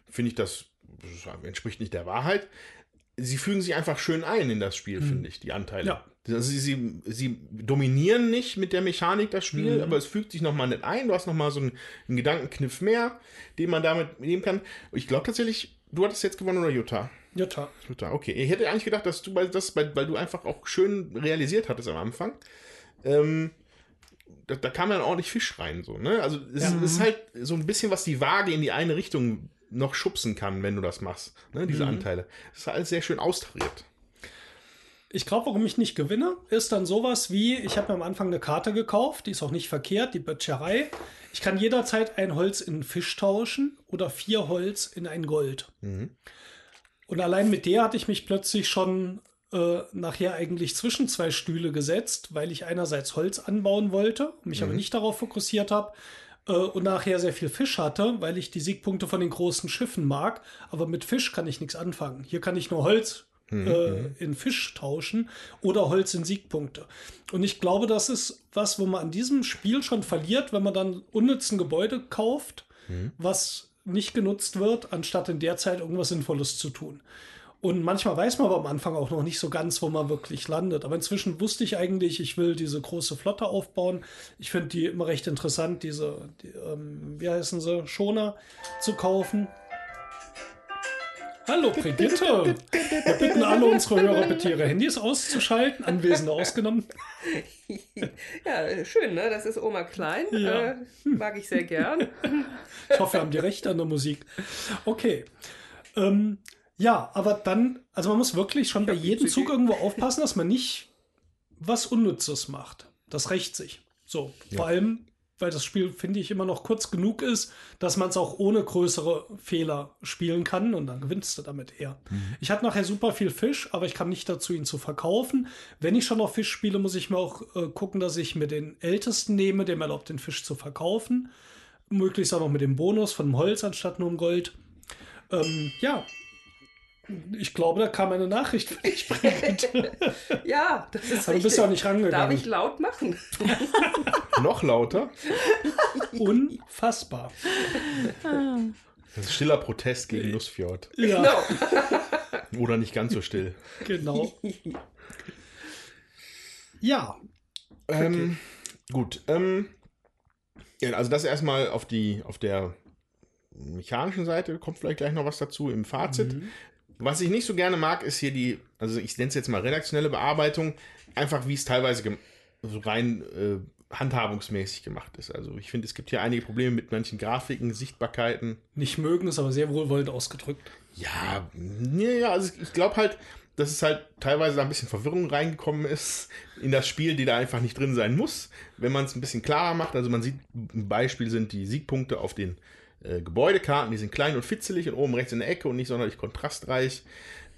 finde ich das, das entspricht nicht der Wahrheit. Sie fügen sich einfach schön ein in das Spiel, finde ich, die Anteile. Ja. Also sie, sie, sie dominieren nicht mit der Mechanik das Spiel, aber es fügt sich nochmal nicht ein. Du hast nochmal so einen, einen Gedankenkniff mehr, den man damit nehmen kann. Ich glaube tatsächlich, du hattest jetzt gewonnen oder Jutta? Jutta. Jutta, okay. Ich hätte eigentlich gedacht, dass du das, weil, weil du einfach auch schön realisiert hattest am Anfang. Ähm, da, da kam dann ordentlich Fisch rein, so, ne? Also es ist- ist halt so ein bisschen, was die Waage in die eine Richtung noch schubsen kann, wenn du das machst, ne? Diese Anteile. Das ist alles sehr schön austariert. Ich glaube, warum ich nicht gewinne, ist dann sowas wie, ich habe mir am Anfang eine Karte gekauft, die ist auch nicht verkehrt, die Böttcherei. Ich kann jederzeit ein Holz in Fisch tauschen oder vier Holz in ein Gold. Und allein mit der hatte ich mich plötzlich schon äh, nachher eigentlich zwischen zwei Stühle gesetzt, weil ich einerseits Holz anbauen wollte, mich aber nicht darauf fokussiert habe. äh, Und nachher sehr viel Fisch hatte, weil ich die Siegpunkte von den großen Schiffen mag. Aber mit Fisch kann ich nichts anfangen. Hier kann ich nur Holz äh, in Fisch tauschen oder Holz in Siegpunkte. Und ich glaube, das ist was, wo man an diesem Spiel schon verliert, wenn man dann unnützen Gebäude kauft, was nicht genutzt wird, anstatt in der Zeit irgendwas Sinnvolles zu tun. Und manchmal weiß man aber am Anfang auch noch nicht so ganz, wo man wirklich landet. Aber inzwischen wusste ich eigentlich, ich will diese große Flotte aufbauen. Ich finde die immer recht interessant, diese, die, ähm, wie heißen sie, Schoner zu kaufen. Hallo Brigitte! Wir bitten alle unsere Hörer bitte ihre Handys auszuschalten, Anwesende ausgenommen. Ja, schön, ne? Das ist Oma Klein. Ja. Äh, mag ich sehr gern. Ich hoffe, wir haben die Rechte an der Musik. Okay. Ähm, ja, aber dann, also man muss wirklich schon bei jedem Zug irgendwo aufpassen, dass man nicht was Unnützes macht. Das rächt sich. So, vor allem, weil das Spiel, finde ich, immer noch kurz genug ist, dass man es auch ohne größere Fehler spielen kann und dann gewinnst du damit eher. Ich hatte nachher super viel Fisch, aber ich kam nicht dazu, ihn zu verkaufen. Wenn ich schon noch Fisch spiele, muss ich mir auch äh, gucken, dass ich mir den ältesten nehme, der mir erlaubt, den Fisch zu verkaufen möglichst auch noch mit dem Bonus von dem Holz anstatt nur im Gold. Ähm, ja. Ich glaube, da kam eine Nachricht für dich. Ja, das ist Aber du bist ja auch nicht rangegangen. Darf ich laut machen? Noch lauter. Unfassbar. Das ist stiller Protest gegen Nussfjord. Ja, Genau. Oder nicht ganz so still. genau. Ja, Ähm, gut. Ähm, ja, also das erstmal auf die auf der mechanischen Seite kommt vielleicht gleich noch was dazu im Fazit. Was ich nicht so gerne mag, ist hier die, also ich nenne es jetzt mal redaktionelle Bearbeitung, einfach wie es teilweise so rein äh, handhabungsmäßig gemacht ist. Also ich finde, es gibt hier einige Probleme mit manchen Grafiken, Sichtbarkeiten. nicht mögen ist aber sehr wohlwollend ausgedrückt. Ja, ja, also ich glaube halt, dass es halt teilweise da ein bisschen Verwirrung reingekommen ist in das Spiel, die da einfach nicht drin sein muss, wenn man es ein bisschen klarer macht. Also man sieht, ein Beispiel sind die Siegpunkte auf den äh, Gebäudekarten, die sind klein und fitzelig und oben rechts in der Ecke und nicht sonderlich kontrastreich.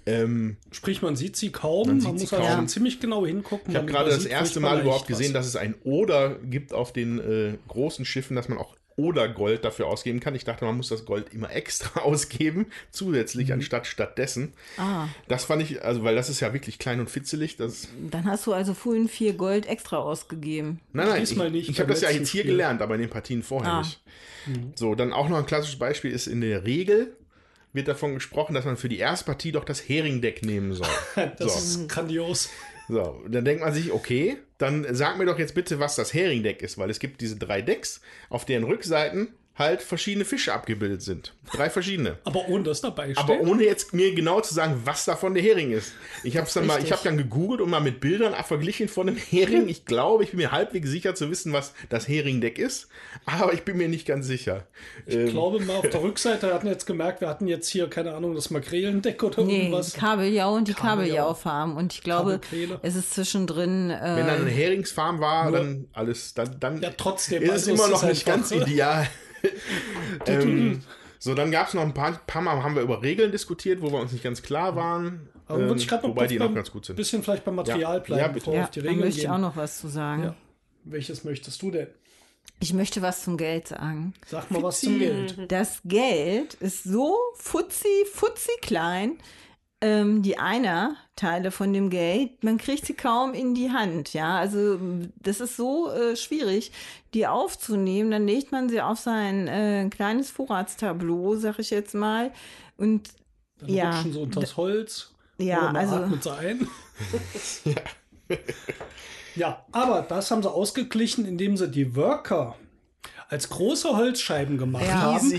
Ähm, Sprich, man sieht sie kaum. Man Man, muss also kaum. schon ziemlich genau hingucken. ich habe gerade das erste Mal überhaupt was. gesehen, dass es ein Oder gibt auf den äh, großen Schiffen, dass man auch Oder-Gold dafür ausgeben kann. Ich dachte, man muss das Gold immer extra ausgeben, zusätzlich Mhm. anstatt stattdessen. Ah, Das fand ich, also weil das ist ja wirklich klein und fitzelig. Das, dann hast du also vorhin vier Gold extra ausgegeben. nein, nein, Diesmal ich, nicht, ich habe das ja jetzt hier Spiel. gelernt, aber in den Partien vorher Ah. nicht. So, dann auch noch ein klassisches Beispiel ist in der Regel wird davon gesprochen, dass man für die erste Partie doch das Heringdeck nehmen soll. Das so. ist grandios. So, dann denkt man sich, okay, dann sag mir doch jetzt bitte, was das Heringdeck ist, weil es gibt diese drei Decks, auf deren Rückseiten halt verschiedene Fische abgebildet sind. Drei verschiedene. Aber ohne das dabei steht. Aber ohne jetzt mir genau zu sagen, was davon der Hering ist. Ich habe dann mal, ich habe dann gegoogelt und mal mit Bildern verglichen von dem Hering. Ich glaube, ich bin mir halbwegs sicher zu wissen, was das Heringdeck ist, aber ich bin mir nicht ganz sicher. ich Ähm, glaube mal auf der Rückseite hatten wir jetzt gemerkt, wir hatten jetzt hier, keine Ahnung, das Makrelendeck oder Nee, irgendwas. die Kabeljau und die Kabeljau. Kabeljaufarm. Und ich glaube, es ist zwischendrin. wenn dann eine Äh, Heringsfarm war, dann alles, dann, dann Ja, trotzdem, ist es also immer es noch ist nicht einfach- ganz ideal. ähm, so, dann gab es noch ein paar, paar Mal, haben wir über Regeln diskutiert, wo wir uns nicht ganz klar waren. Aber Ähm, ich gerade noch wobei die beim- noch ganz gut sind. bisschen vielleicht beim Material Ja. bleiben, Ja, bitte. bevor ja, auf die da Regeln möchte ich gehen. auch noch was zu sagen. Ja. Welches möchtest du denn? Ich möchte was zum Geld sagen. Sag mal was zum Geld. Das Geld ist so futzi, futzi klein. Ähm, die Einerteile von dem Geld, man kriegt sie kaum in die Hand. Ja, also das ist so äh, schwierig, die aufzunehmen. Dann legt man sie auf sein äh, kleines Vorratstableau, sag ich jetzt mal. Und Dann Ja. rutschen sie unter das Holz. Ja, also- atmet sie ein. ja, aber das haben sie ausgeglichen, indem sie die Worker als große Holzscheiben gemacht Ja. haben,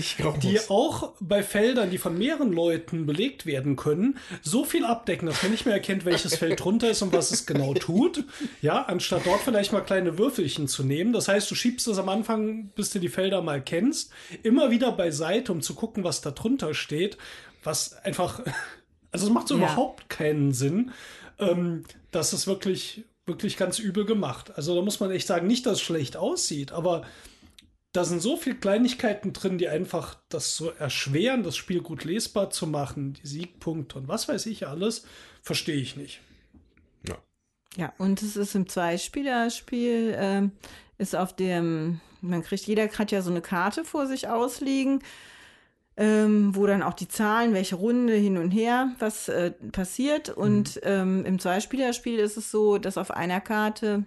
die auch bei Feldern, die von mehreren Leuten belegt werden können, so viel abdecken, dass man nicht mehr erkennt, welches Feld drunter ist und was es genau tut. Ja, anstatt dort vielleicht mal kleine Würfelchen zu nehmen. Das heißt, du schiebst es am Anfang, bis du die Felder mal kennst, immer wieder beiseite, um zu gucken, was da drunter steht, was einfach, also es macht so Ja. überhaupt keinen Sinn. Ähm, das ist wirklich, wirklich ganz übel gemacht. Also da muss man echt sagen, nicht, dass es schlecht aussieht, aber da sind so viele Kleinigkeiten drin, die einfach das so erschweren, das Spiel gut lesbar zu machen, die Siegpunkte und was weiß ich alles, verstehe ich nicht. Ja, und es ist im Zweispielerspiel, ähm, ist auf dem, man kriegt, jeder hat ja so eine Karte vor sich ausliegen, ähm, wo dann auch die Zahlen, welche Runde hin und her, was äh, passiert. Und ähm, im Zweispielerspiel ist es so, dass auf einer Karte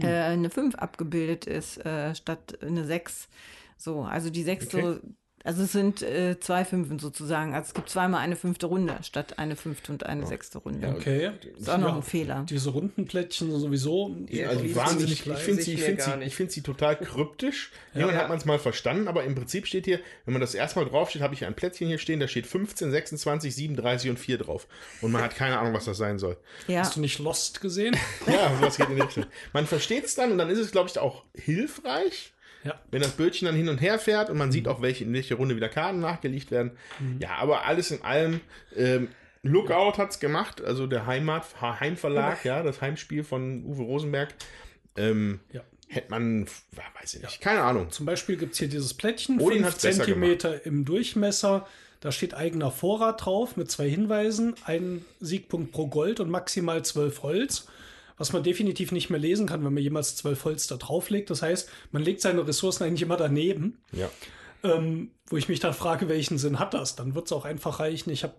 äh, eine 5 abgebildet ist, äh, statt eine 6. So, also die 6 so, Okay. Also es sind äh, zwei Fünfen sozusagen. Also es gibt zweimal eine fünfte Runde, statt eine fünfte und eine sechste Runde. Okay. Ist auch noch ein Fehler. Diese Rundenplättchen sind sowieso Ja, Also die wahnsinnig, sind ich nicht finde sie, ich sie, ich find sie total kryptisch. Irgendwann Ja. hat man es mal verstanden, aber im Prinzip steht hier, wenn man das erstmal draufsteht, habe ich ein Plättchen hier stehen, da steht 15, 26, 37 und 4 drauf. Und man hat keine Ahnung, was das sein soll. Ja. Hast du nicht Lost gesehen? Ja, sowas geht in die Richtung. Man versteht es dann und dann ist es, glaube ich, auch hilfreich, Ja. wenn das Bildchen dann hin und her fährt und man sieht auch, welche, in welche Runde wieder Karten nachgelegt werden. Ja, aber alles in allem, ähm, Lookout hat es gemacht, also der Heimat, Heimverlag, ja, das Heimspiel von Uwe Rosenberg. Ähm, Ja. Hätte man, ja, weiß ich nicht, keine Ahnung. Zum Beispiel gibt es hier dieses Plättchen, Odin 5 hat's besser Zentimeter im Durchmesser. Da steht eigener Vorrat drauf mit zwei Hinweisen, ein Siegpunkt pro Gold und maximal 12 Holz. Was man definitiv nicht mehr lesen kann, wenn man jemals 12 Holz da drauflegt. Das heißt, man legt seine Ressourcen eigentlich immer daneben. Ja. Ähm, wo ich mich dann frage, welchen Sinn hat das? Dann wird es auch einfach reichen. Ich habe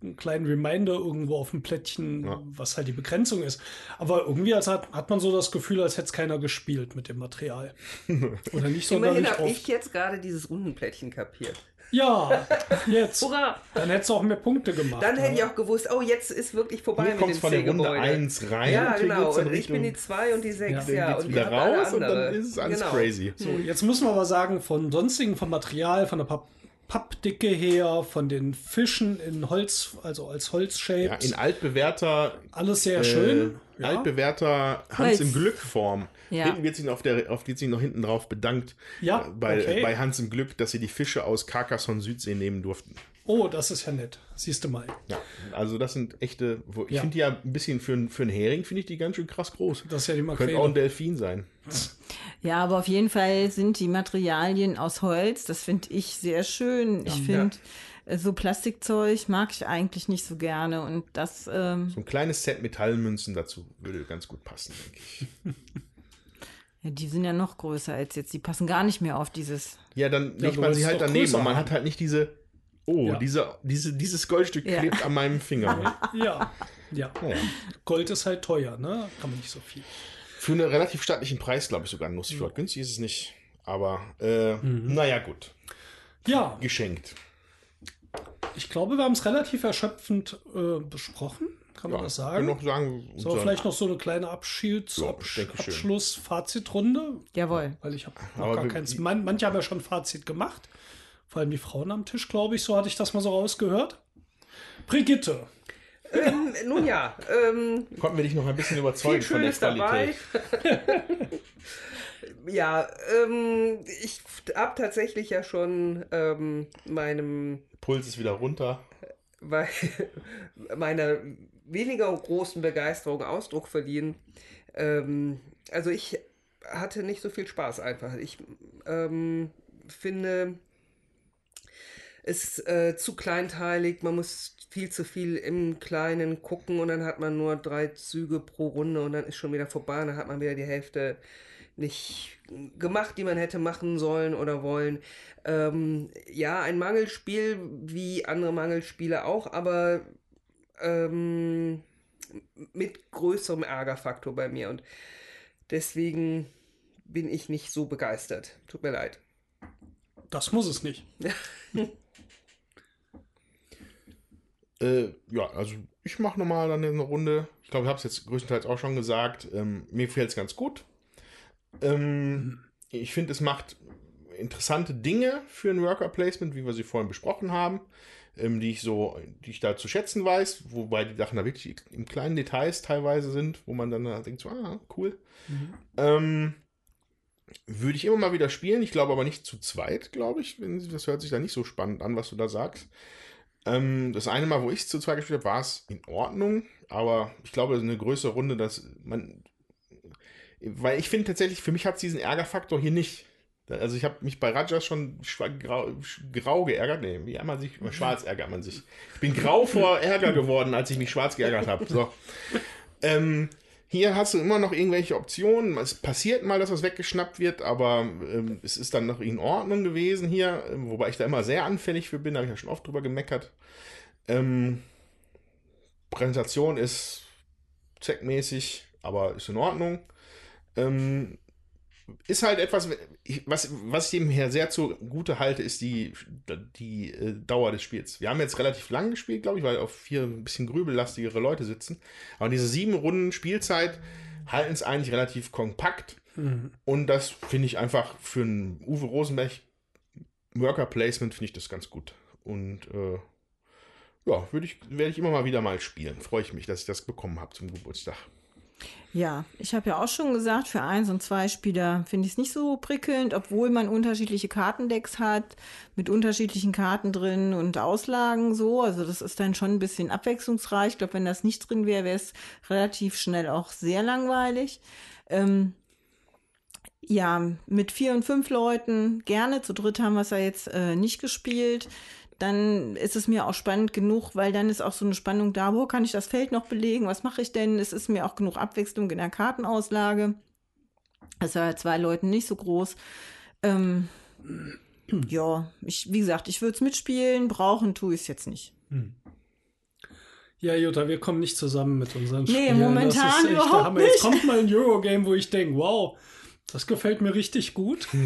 einen kleinen Reminder irgendwo auf dem Plättchen, Ja. was halt die Begrenzung ist. Aber irgendwie als hat, hat man so das Gefühl, als hätte es keiner gespielt mit dem Material. Oder nicht Immerhin sonderlich habe ich jetzt gerade dieses Rundenplättchen kapiert. Ja, jetzt. Hurra! Dann hättest du auch mehr Punkte gemacht. Dann hätte ich ja. auch gewusst, oh, jetzt ist wirklich vorbei Hier mit kommt dem von der Runde C-Gebäude. 1 rein Ja, genau. Und ich bin die Richtung, 2 und die 6, Ja, ja. und wieder raus und dann ist es alles Genau. crazy. So, jetzt müssen wir aber sagen, von sonstigen, vom Material, von der Papp Pappdicke her, von den Fischen in Holz, also als Ja, Holzshapes. in altbewährter alles sehr äh, schön. Ja. altbewährter Hans Holz. im Glück Form. Ja. Hinten wird sich auf der, auf wird sich noch hinten drauf bedankt. Ja, äh, bei, okay. bei Hans im Glück, dass sie die Fische aus Carcassonne Südsee nehmen durften. Oh, das ist ja nett. Siehst du mal. Ja, also das sind echte, wo, ich Ja. finde die ja ein bisschen für, einen- für einen Hering, finde ich die ganz schön krass groß. Das ist ja die Könnte auch ein Makrele. Delfin sein. Ja, aber auf jeden Fall sind die Materialien aus Holz. Das finde ich sehr schön. Ich finde, äh, so Plastikzeug mag ich eigentlich nicht so gerne. Und das, ähm, So ein kleines Set Metallmünzen dazu würde ganz gut passen, denke ich. ja, die sind ja noch größer als jetzt. Die passen gar nicht mehr auf dieses. Ja, dann Ja, legt man sie halt daneben und man hat halt nicht diese, oh, Ja. diese, diese, dieses Goldstück Ja. klebt an meinem Finger. Ja, ja. Naja. Gold ist halt teuer, ne? Kann man nicht so viel. Für einen relativ stattlichen Preis, glaube ich, sogar ein Nussfjord. Günstig ist es nicht. Aber, äh, naja, gut. Ja, Geschenkt. Ich glaube, wir haben es relativ erschöpfend äh, besprochen. Kann man Ja, das kann sagen? noch sagen, so, vielleicht noch so eine kleine Abschieds Ja, Absch denke schön. Abschluss-Fazitrunde. Jawohl. Weil ich habe Aber noch gar keins. Man, manche haben ja schon Fazit gemacht. Vor allem die Frauen am Tisch, glaube ich. So hatte ich das mal so rausgehört. Brigitte. Ähm, nun ja, ähm, Konnten wir dich noch ein bisschen überzeugen viel von der. Qualität. ja, ähm, ich habe tatsächlich ja schon ähm, meinem Puls ist wieder runter. bei meiner weniger großen Begeisterung Ausdruck verliehen. Ähm, also ich hatte nicht so viel Spaß einfach. Ich ähm, finde es äh, zu kleinteilig, man muss viel zu viel im Kleinen gucken und dann hat man nur drei Züge pro Runde und dann ist schon wieder vorbei und dann hat man wieder die Hälfte nicht gemacht, die man hätte machen sollen oder wollen. Ähm, ja, ein Mangelspiel, wie andere Mangelspiele auch, aber ähm, mit größerem Ärgerfaktor bei mir und deswegen bin ich nicht so begeistert. Tut mir leid. Das muss es nicht. Äh, ja, also ich mache nochmal dann eine Runde. Ich glaube, ich habe es jetzt größtenteils auch schon gesagt. Ähm, mir gefällt es ganz gut. Ähm, ich finde, es macht interessante Dinge für ein Worker Placement, wie wir sie vorhin besprochen haben, ähm, die ich so, die ich da zu schätzen weiß, wobei die Sachen da wirklich in kleinen Details teilweise sind, wo man dann da denkt, so, ah, cool. Ähm, würde ich immer mal wieder spielen. Ich glaube aber nicht zu zweit, glaube ich. Wenn- Das hört sich da nicht so spannend an, was du da sagst. Ähm, das eine Mal, wo ich es zu zweit gespielt habe, war es in Ordnung. Aber ich glaube, eine größere Runde, dass man. Weil ich finde tatsächlich, für mich hat es diesen Ärgerfaktor hier nicht. Also ich habe mich bei Rajas schon grau, grau geärgert. Nee, wie man sich? Schwarz ärgert man sich. Ich bin grau vor Ärger geworden, als ich mich schwarz geärgert habe. So. Ähm, hier hast du immer noch irgendwelche Optionen. Es passiert mal, dass was weggeschnappt wird, aber ähm, es ist dann noch in Ordnung gewesen hier, ähm, wobei ich da immer sehr anfällig für bin, da habe ich ja schon oft drüber gemeckert. Ähm, Präsentation ist zweckmäßig, aber ist in Ordnung. Ähm, ist halt etwas, was, was ich dem her sehr zugute halte, ist die, die äh, Dauer des Spiels. Wir haben jetzt relativ lang gespielt, glaube ich, weil auf vier ein bisschen grübellastigere Leute sitzen. Aber diese sieben Runden Spielzeit halten es eigentlich relativ kompakt. Und das finde ich einfach für einen Uwe Rosenberg Worker Placement finde ich das ganz gut. Und äh, ja, würde ich, werde ich immer mal wieder mal spielen. Freue ich mich, dass ich das bekommen habe zum Geburtstag. Ja, ich habe ja auch schon gesagt, für Eins- und Zwei-Spieler finde ich es nicht so prickelnd, obwohl man unterschiedliche Kartendecks hat, mit unterschiedlichen Karten drin und Auslagen so. Also das ist dann schon ein bisschen abwechslungsreich. Ich glaube, wenn das nicht drin wäre, wäre es relativ schnell auch sehr langweilig. Ähm, ja, mit vier und fünf Leuten gerne. Zu dritt haben wir es ja jetzt äh, nicht gespielt. Dann ist es mir auch spannend genug, weil dann ist auch so eine Spannung da, wo kann ich das Feld noch belegen? Was mache ich denn? Es ist mir auch genug Abwechslung in der Kartenauslage. Das war zwei Leuten nicht so groß. Ähm, ja, ich, wie gesagt, ich würde es mitspielen, brauchen tue ich es jetzt nicht. Ja, Jutta, wir kommen nicht zusammen mit unseren Nee, Spielen. momentan das ist echt überhaupt Hammer. Jetzt nicht. kommt mal ein Eurogame, wo ich denke, wow, das gefällt mir richtig gut.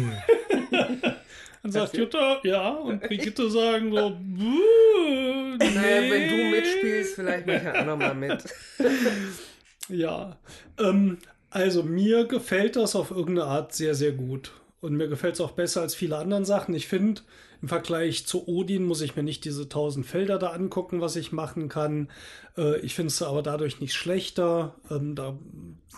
Dann sagt Jutta, ja, und Brigitte sagen so, "Buh, Naja, wenn du nee." mitspielst, vielleicht mache ich ja auch nochmal mit. Ja, ähm, also mir gefällt das auf irgendeine Art sehr, sehr gut. Und mir gefällt es auch besser als viele anderen Sachen. Ich finde, im Vergleich zu Odin muss ich mir nicht diese tausend Felder da angucken, was ich machen kann. Äh, ich finde es aber dadurch nicht schlechter. Ähm, da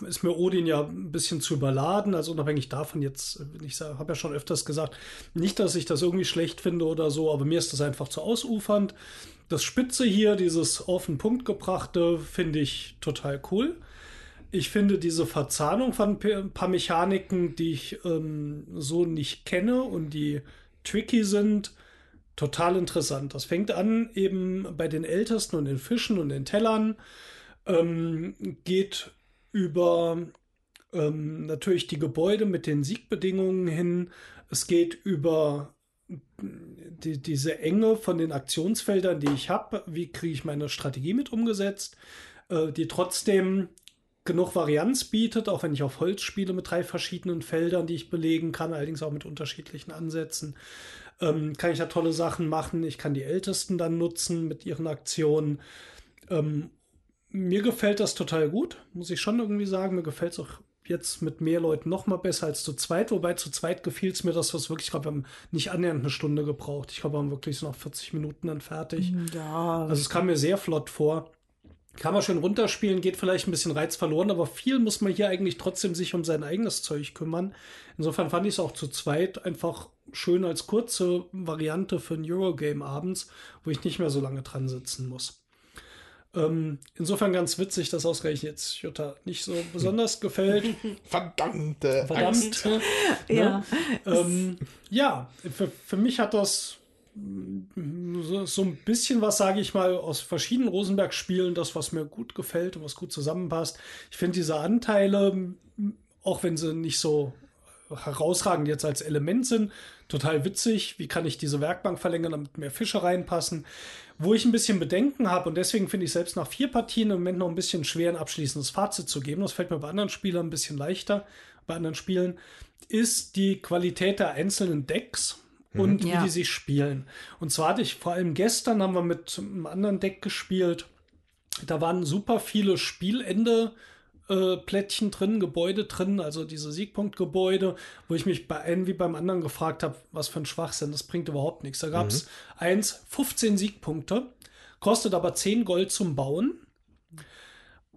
ist mir Odin ja ein bisschen zu überladen. Also unabhängig davon jetzt, ich habe ja schon öfters gesagt, nicht, dass ich das irgendwie schlecht finde oder so, aber mir ist das einfach zu ausufernd. Das Spitze hier, dieses auf den Punkt gebrachte, finde ich total cool. Ich finde diese Verzahnung von ein paar Mechaniken, die ich ähm, so nicht kenne und die tricky sind, total interessant. Das fängt an eben bei den Ältesten und den Fischen und den Tellern, ähm, geht über ähm, natürlich die Gebäude mit den Siegbedingungen hin. Es geht über die, diese Enge von den Aktionsfeldern, die ich habe. Wie kriege ich meine Strategie mit umgesetzt, äh, die trotzdem genug Varianz bietet, auch wenn ich auf Holz spiele mit drei verschiedenen Feldern, die ich belegen kann, allerdings auch mit unterschiedlichen Ansätzen. Ähm, kann ich da tolle Sachen machen. Ich kann die Ältesten dann nutzen mit ihren Aktionen. Ähm, mir gefällt das total gut, muss ich schon irgendwie sagen. Mir gefällt es auch jetzt mit mehr Leuten noch mal besser als zu zweit. Wobei zu zweit gefiel es mir, dass wir es wirklich, ich glaube, wir haben nicht annähernd eine Stunde gebraucht. Ich glaube, wir haben wirklich so noch 40 Minuten dann fertig. Ja. Also es kam mir sehr flott vor. Kann man schön runterspielen, geht vielleicht ein bisschen Reiz verloren, aber viel muss man hier eigentlich trotzdem sich um sein eigenes Zeug kümmern. Insofern fand ich es auch zu zweit einfach schön als kurze Variante für ein Eurogame abends, wo ich nicht mehr so lange dran sitzen muss. Ähm, insofern ganz witzig, dass ausgerechnet jetzt Jutta nicht so besonders gefällt. Verdammte Verdammt. Angst. Ne? Ja. Ähm, ja, für, für mich hat das so, so ein bisschen was, sage ich mal, aus verschiedenen Rosenberg-Spielen, das, was mir gut gefällt und was gut zusammenpasst. Ich finde diese Anteile, auch wenn sie nicht so herausragend jetzt als Element sind, total witzig. Wie kann ich diese Werkbank verlängern, damit mehr Fische reinpassen? Wo ich ein bisschen Bedenken habe und deswegen finde ich selbst nach vier Partien im Moment noch ein bisschen schwer, ein abschließendes Fazit zu geben. Das fällt mir bei anderen Spielern ein bisschen leichter, bei anderen Spielen, ist die Qualität der einzelnen Decks und Ja. wie die sich spielen. Und zwar hatte ich vor allem gestern haben wir mit einem anderen Deck gespielt. Da waren super viele Spielende äh, Plättchen drin, Gebäude drin, also diese Siegpunktgebäude, wo ich mich bei einem wie beim anderen gefragt habe, was für ein Schwachsinn, das bringt überhaupt nichts. Da gab es eins, 15 Siegpunkte, kostet aber 10 Gold zum Bauen.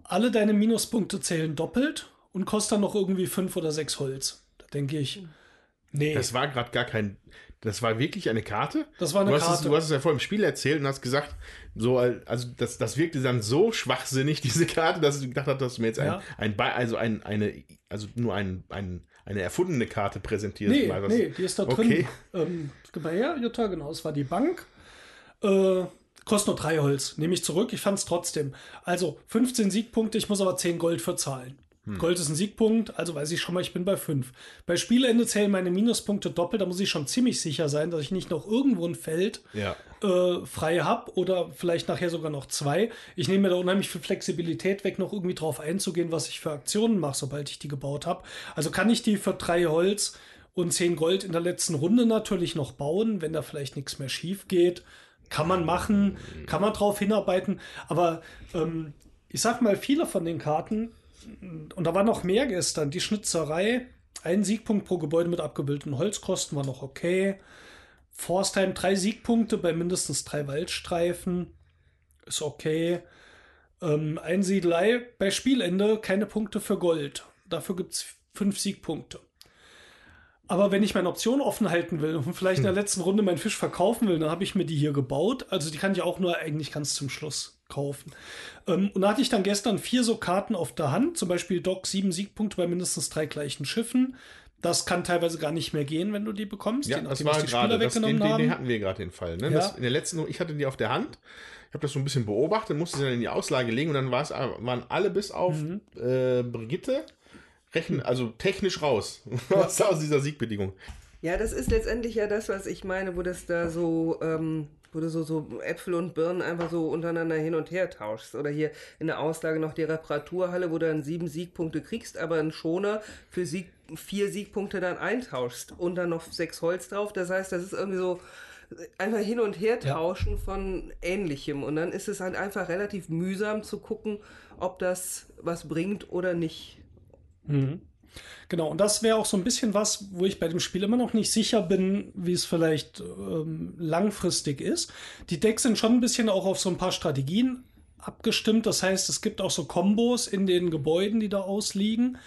Alle deine Minuspunkte zählen doppelt und kostet dann noch irgendwie 5 oder 6 Holz. Da denke ich, nee. Das war gerade gar kein. Das war wirklich eine Karte? Das war eine du hast Karte. Es, du hast es ja vor dem Spiel erzählt und hast gesagt, so, also das, das wirkte dann so schwachsinnig, diese Karte, dass ich gedacht habe, dass du mir jetzt Ja. ein, ein, also ein, eine, also nur ein, ein, eine erfundene Karte präsentierst. Nee, Mal nee, die ist da drin. Okay. Ähm, gib mal her, Jutta, genau, es war die Bank. Äh, kostet nur drei Holz. Nehme ich zurück, ich fand es trotzdem. Also 15 Siegpunkte, ich muss aber 10 Gold für zahlen. Hm. Gold ist ein Siegpunkt, also weiß ich schon mal, ich bin bei 5. Bei Spielende zählen meine Minuspunkte doppelt, da muss ich schon ziemlich sicher sein, dass ich nicht noch irgendwo ein Feld Ja. äh, frei habe oder vielleicht nachher sogar noch zwei. Ich nehme mir da unheimlich viel Flexibilität weg, noch irgendwie drauf einzugehen, was ich für Aktionen mache, sobald ich die gebaut habe. Also kann ich die für drei Holz und zehn Gold in der letzten Runde natürlich noch bauen, wenn da vielleicht nichts mehr schief geht. Kann man machen, kann man drauf hinarbeiten, aber ähm, ich sag mal, viele von den Karten, und da war noch mehr gestern, die Schnitzerei, ein Siegpunkt pro Gebäude mit abgebildeten Holzkosten war noch okay. Forstheim drei Siegpunkte bei mindestens drei Waldstreifen. Ist okay. Ähm, Einsiedelei bei Spielende keine Punkte für Gold. Dafür gibt es fünf Siegpunkte. Aber wenn ich meine Option offen halten will und vielleicht in der letzten Runde meinen Fisch verkaufen will, dann habe ich mir die hier gebaut. Also die kann ich auch nur eigentlich ganz zum Schluss kaufen. Ähm, und da hatte ich dann gestern vier so Karten auf der Hand, zum Beispiel Doc sieben Siegpunkte bei mindestens drei gleichen Schiffen. Das kann teilweise gar nicht mehr gehen, wenn du die bekommst, Ja, das war gerade, das, den, weggenommen den, haben. den hatten wir gerade den Fall. Ne? Ja. Das, in der letzten, ich hatte die auf der Hand, ich habe das so ein bisschen beobachtet, musste sie dann in die Auslage legen und dann war es, waren alle bis auf Mhm. äh, Brigitte rechnen, also technisch raus aus, aus dieser Siegbedingung. Ja, das ist letztendlich ja das, was ich meine, wo das da so, ähm, wo du so, so Äpfel und Birnen einfach so untereinander hin und her tauschst. Oder hier in der Auslage noch die Reparaturhalle, wo du dann sieben Siegpunkte kriegst, aber einen Schoner für Sieg, vier Siegpunkte dann eintauschst und dann noch sechs Holz drauf. Das heißt, das ist irgendwie so einfach hin und her Ja. tauschen von Ähnlichem. Und dann ist es halt einfach relativ mühsam zu gucken, ob das was bringt oder nicht. Genau, und das wäre auch so ein bisschen was, wo ich bei dem Spiel immer noch nicht sicher bin, wie es vielleicht ähm, langfristig ist. Die Decks sind schon ein bisschen auch auf so ein paar Strategien abgestimmt. Das heißt, es gibt auch so Kombos in den Gebäuden, die da ausliegen.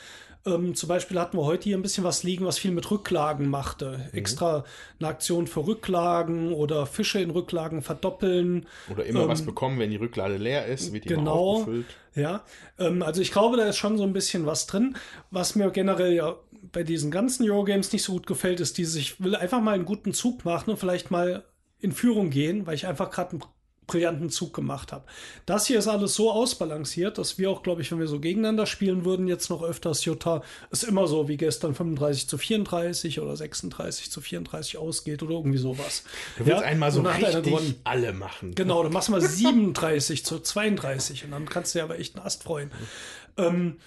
Ähm, zum Beispiel hatten wir heute hier ein bisschen was liegen, was viel mit Rücklagen machte. Extra eine Aktion für Rücklagen oder Fische in Rücklagen verdoppeln. Oder immer Ähm, was bekommen, wenn die Rücklade leer ist, wird die immer Genau. aufgefüllt. Ja, ähm, also ich glaube, da ist schon so ein bisschen was drin. Was mir generell ja bei diesen ganzen Eurogames nicht so gut gefällt, ist dieses, ich will einfach mal einen guten Zug machen und vielleicht mal in Führung gehen, weil ich einfach gerade ein brillanten Zug gemacht habe. Das hier ist alles so ausbalanciert, dass wir auch, glaube ich, wenn wir so gegeneinander spielen würden, jetzt noch öfters Jutta, ist immer so wie gestern 35 zu 34 oder 36 zu 34 ausgeht oder irgendwie sowas. Du willst Ja, einmal so richtig alle machen. Genau, dann machst du mal 37 zu 32 und dann kannst du dir aber echt einen Ast freuen. Ähm,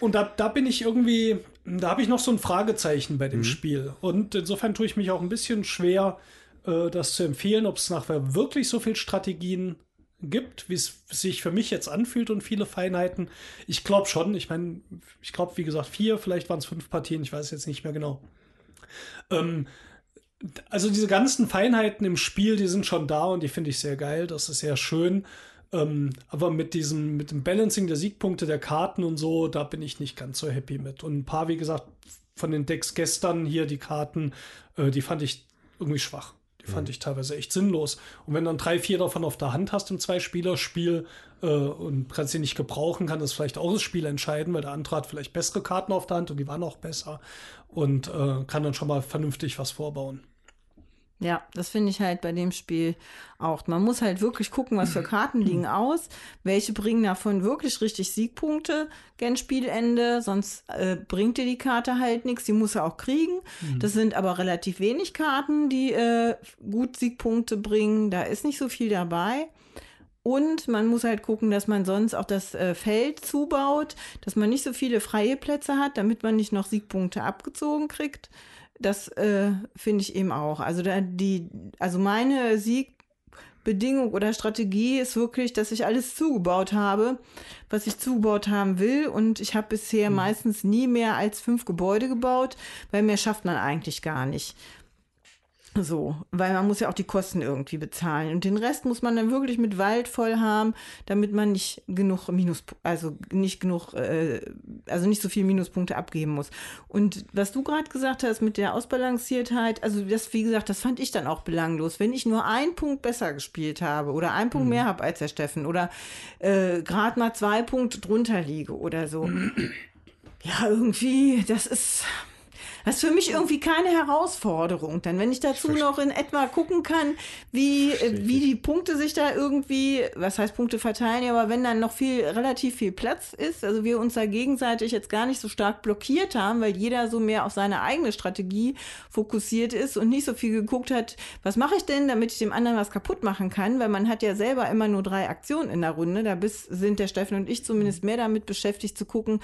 und da, da bin ich irgendwie, da habe ich noch so ein Fragezeichen bei dem Mhm. Spiel. Und insofern tue ich mich auch ein bisschen schwer, äh, das zu empfehlen, ob es nachher wirklich so viel Strategien gibt, wie es sich für mich jetzt anfühlt und viele Feinheiten. Ich glaube schon. Ich meine, ich glaube, wie gesagt, vier, vielleicht waren es fünf Partien, ich weiß jetzt nicht mehr genau. Ähm, also diese ganzen Feinheiten im Spiel, die sind schon da und die finde ich sehr geil. Das ist sehr schön. Ähm, aber mit diesem, mit dem Balancing der Siegpunkte der Karten und so, da bin ich nicht ganz so happy mit. Und ein paar, wie gesagt, von den Decks gestern hier, die Karten, äh, die fand ich irgendwie schwach. Die fand ich teilweise echt sinnlos. Und wenn du dann drei, vier davon auf der Hand hast im Zwei-Spieler-Spiel äh, und kannst sie nicht gebrauchen, kann das vielleicht auch das Spiel entscheiden, weil der andere hat vielleicht bessere Karten auf der Hand und die waren auch besser und äh, kann dann schon mal vernünftig was vorbauen. Ja, das finde ich halt bei dem Spiel auch. Man muss halt wirklich gucken, was für Karten liegen aus, welche bringen davon wirklich richtig Siegpunkte gen Spielende, sonst äh, bringt dir die Karte halt nichts, die muss er auch kriegen. Das sind aber relativ wenig Karten, die äh, gut Siegpunkte bringen, da ist nicht so viel dabei. Und man muss halt gucken, dass man sonst auch das äh, Feld zubaut, dass man nicht so viele freie Plätze hat, damit man nicht noch Siegpunkte abgezogen kriegt. Das äh, finde ich eben auch. Also da die, also meine Siegbedingung oder Strategie ist wirklich, dass ich alles zugebaut habe, was ich zugebaut haben will. Und ich habe bisher meistens nie mehr als fünf Gebäude gebaut, weil mehr schafft man eigentlich gar nicht. So, weil man muss ja auch die Kosten irgendwie bezahlen. Und den Rest muss man dann wirklich mit Wald voll haben, damit man nicht genug Minus, also nicht genug, äh, also nicht so viel Minuspunkte abgeben muss. Und was du gerade gesagt hast mit der Ausbalanciertheit, also das, wie gesagt, das fand ich dann auch belanglos. Wenn ich nur einen Punkt besser gespielt habe oder einen Punkt mehr habe als der Steffen oder äh, gerade mal zwei Punkte drunter liege oder so. Ja, irgendwie, das ist. Das ist für mich irgendwie keine Herausforderung. Dann, wenn ich dazu noch in etwa gucken kann, wie, äh, wie die Punkte sich da irgendwie, was heißt Punkte verteilen, aber wenn dann noch viel, relativ viel Platz ist, also wir uns da gegenseitig jetzt gar nicht so stark blockiert haben, weil jeder so mehr auf seine eigene Strategie fokussiert ist und nicht so viel geguckt hat, was mache ich denn, damit ich dem anderen was kaputt machen kann, weil man hat ja selber immer nur drei Aktionen in der Runde. Da bis, sind der Steffen und ich zumindest mehr damit beschäftigt zu gucken,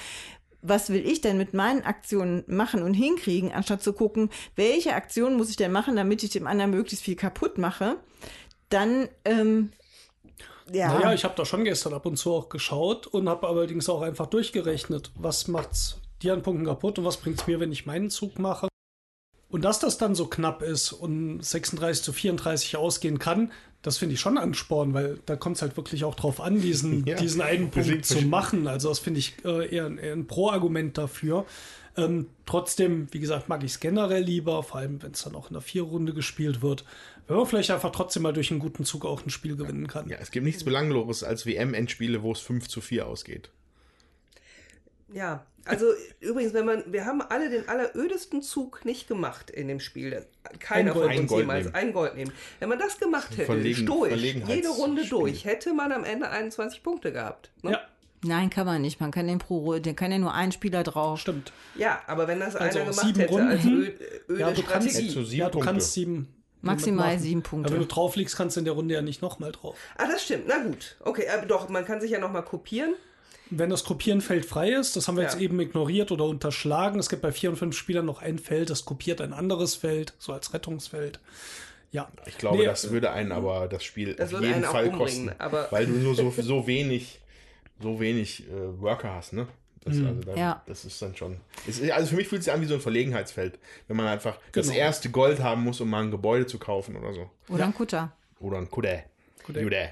was will ich denn mit meinen Aktionen machen und hinkriegen, anstatt zu gucken, welche Aktion muss ich denn machen, damit ich dem anderen möglichst viel kaputt mache, dann, ähm, ja. Naja, ich habe da schon gestern ab und zu auch geschaut und habe allerdings auch einfach durchgerechnet, was macht's dir an Punkten kaputt und was bringt's mir, wenn ich meinen Zug mache. Und dass das dann so knapp ist und 36 zu 34 ausgehen kann, das finde ich schon Ansporn, weil da kommt es halt wirklich auch drauf an, diesen, Ja. diesen einen Punkt zu machen. Also das finde ich äh, eher, ein- eher ein Pro-Argument dafür. Ähm, trotzdem, wie gesagt, mag ich es generell lieber, vor allem wenn es dann auch in der Vierrunde gespielt wird, wenn man vielleicht einfach trotzdem mal durch einen guten Zug auch ein Spiel gewinnen kann. Ja, es gibt nichts Belangloses als WM-Endspiele, wo es 5 zu 4 ausgeht. Ja, also übrigens, wenn man, wir haben alle den allerödesten Zug nicht gemacht in dem Spiel. Keiner von uns jemals nehmen. ein Gold nehmen. Wenn man das gemacht hätte, Verlegen- stoisch, jede Runde durch, hätte man am Ende 21 Punkte gehabt. Ne? Ja, Nein, kann man nicht. Man kann den pro, der kann ja nur ein Spieler drauf. stimmt. Ja, aber wenn das Also einer gemacht sieben hätte Runden. als öde, öde Ja, du kannst, Strategie. Ja, du kannst sieben. Maximal sieben Punkte. Aber wenn du drauf liegst, kannst du in der Runde ja nicht nochmal drauf. Ah, das stimmt. Na gut. Okay, aber doch, man kann sich ja nochmal kopieren. Wenn das Kopierenfeld frei ist, das haben wir Ja. jetzt eben ignoriert oder unterschlagen. Es gibt bei vier und fünf Spielern noch ein Feld, das kopiert ein anderes Feld, so als Rettungsfeld. Ja. Ich glaube, Nee, das würde einen aber das Spiel Das auf jeden Fall kosten. aber- weil du nur so, so wenig, so wenig äh, Worker hast, ne? Das, Hm. also da, Ja. das ist dann schon. Ist, also für mich fühlt es sich an wie so ein Verlegenheitsfeld, wenn man einfach das Genau. erste Gold haben muss, um mal ein Gebäude zu kaufen oder so. Oder ein Kutter. Oder ein Kudä. Kudä. Kudä.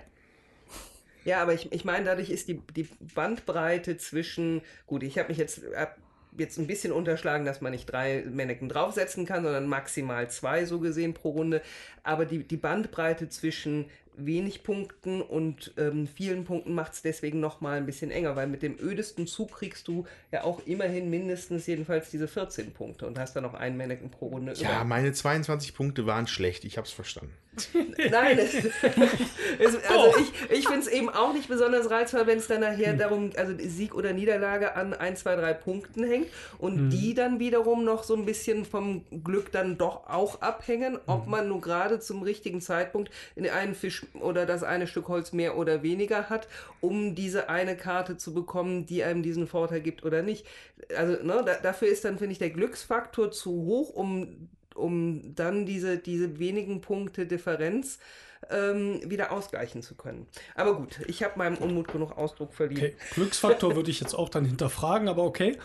Ja, aber ich, ich meine, dadurch ist die, die Bandbreite zwischen, gut, ich habe mich jetzt, hab jetzt ein bisschen unterschlagen, dass man nicht drei Mannequin draufsetzen kann, sondern maximal zwei so gesehen pro Runde. Aber die, die Bandbreite zwischen wenig Punkten und ähm, vielen Punkten macht es deswegen nochmal ein bisschen enger, weil mit dem ödesten Zug kriegst du ja auch immerhin mindestens jedenfalls diese 14 Punkte und hast dann noch einen Mannequin pro Runde. Ja, meine 22 Punkte waren schlecht, ich hab's verstanden. Nein, es, also ich, ich finde es eben auch nicht besonders reizvoll, wenn es dann nachher darum, also Sieg oder Niederlage an 1, 2, 3 Punkten hängt und die dann wiederum noch so ein bisschen vom Glück dann doch auch abhängen, ob man nur gerade zum richtigen Zeitpunkt in einen Fisch oder das eine Stück Holz mehr oder weniger hat, um diese eine Karte zu bekommen, die einem diesen Vorteil gibt oder nicht. Also ne, da, dafür ist dann, finde ich, der Glücksfaktor zu hoch, um um dann diese, diese wenigen Punkte Differenz ähm, wieder ausgleichen zu können. Aber gut, ich habe meinem Unmut genug Ausdruck verliehen. Okay, Glücksfaktor würde ich jetzt auch dann hinterfragen, aber okay.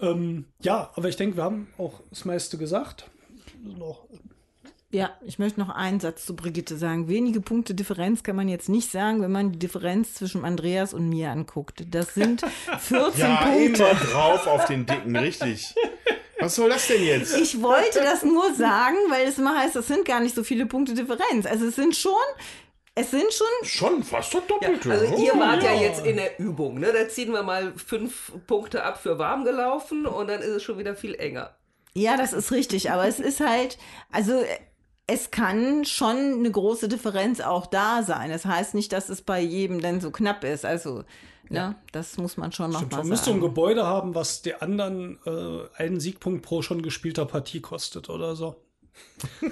Ähm, ja, aber ich denke, wir haben auch das meiste gesagt. Noch, Ja, ich möchte noch einen Satz zu Brigitte sagen. Wenige Punkte Differenz kann man jetzt nicht sagen, wenn man die Differenz zwischen Andreas und mir anguckt. Das sind 14 Ja, Punkte. immer drauf auf den Dicken, richtig. Was soll das denn jetzt? Ich wollte das nur sagen, weil es immer heißt, das sind gar nicht so viele Punkte Differenz. Also es sind schon, es sind schon, Schon fast das Ja, Doppelte. also ihr Oh, wart ja. jetzt in der Übung, ne? Da ziehen wir mal fünf Punkte ab für warm gelaufen und dann ist es schon wieder viel enger. ja, das ist richtig, aber es ist halt, also es kann schon eine große Differenz auch da sein. Das heißt nicht, dass es bei jedem dann so knapp ist. Also, ne, das muss man schon noch stimmt, mal man müsste ein sagen. Gebäude haben, was der anderen äh, einen Siegpunkt pro schon gespielter Partie kostet oder so.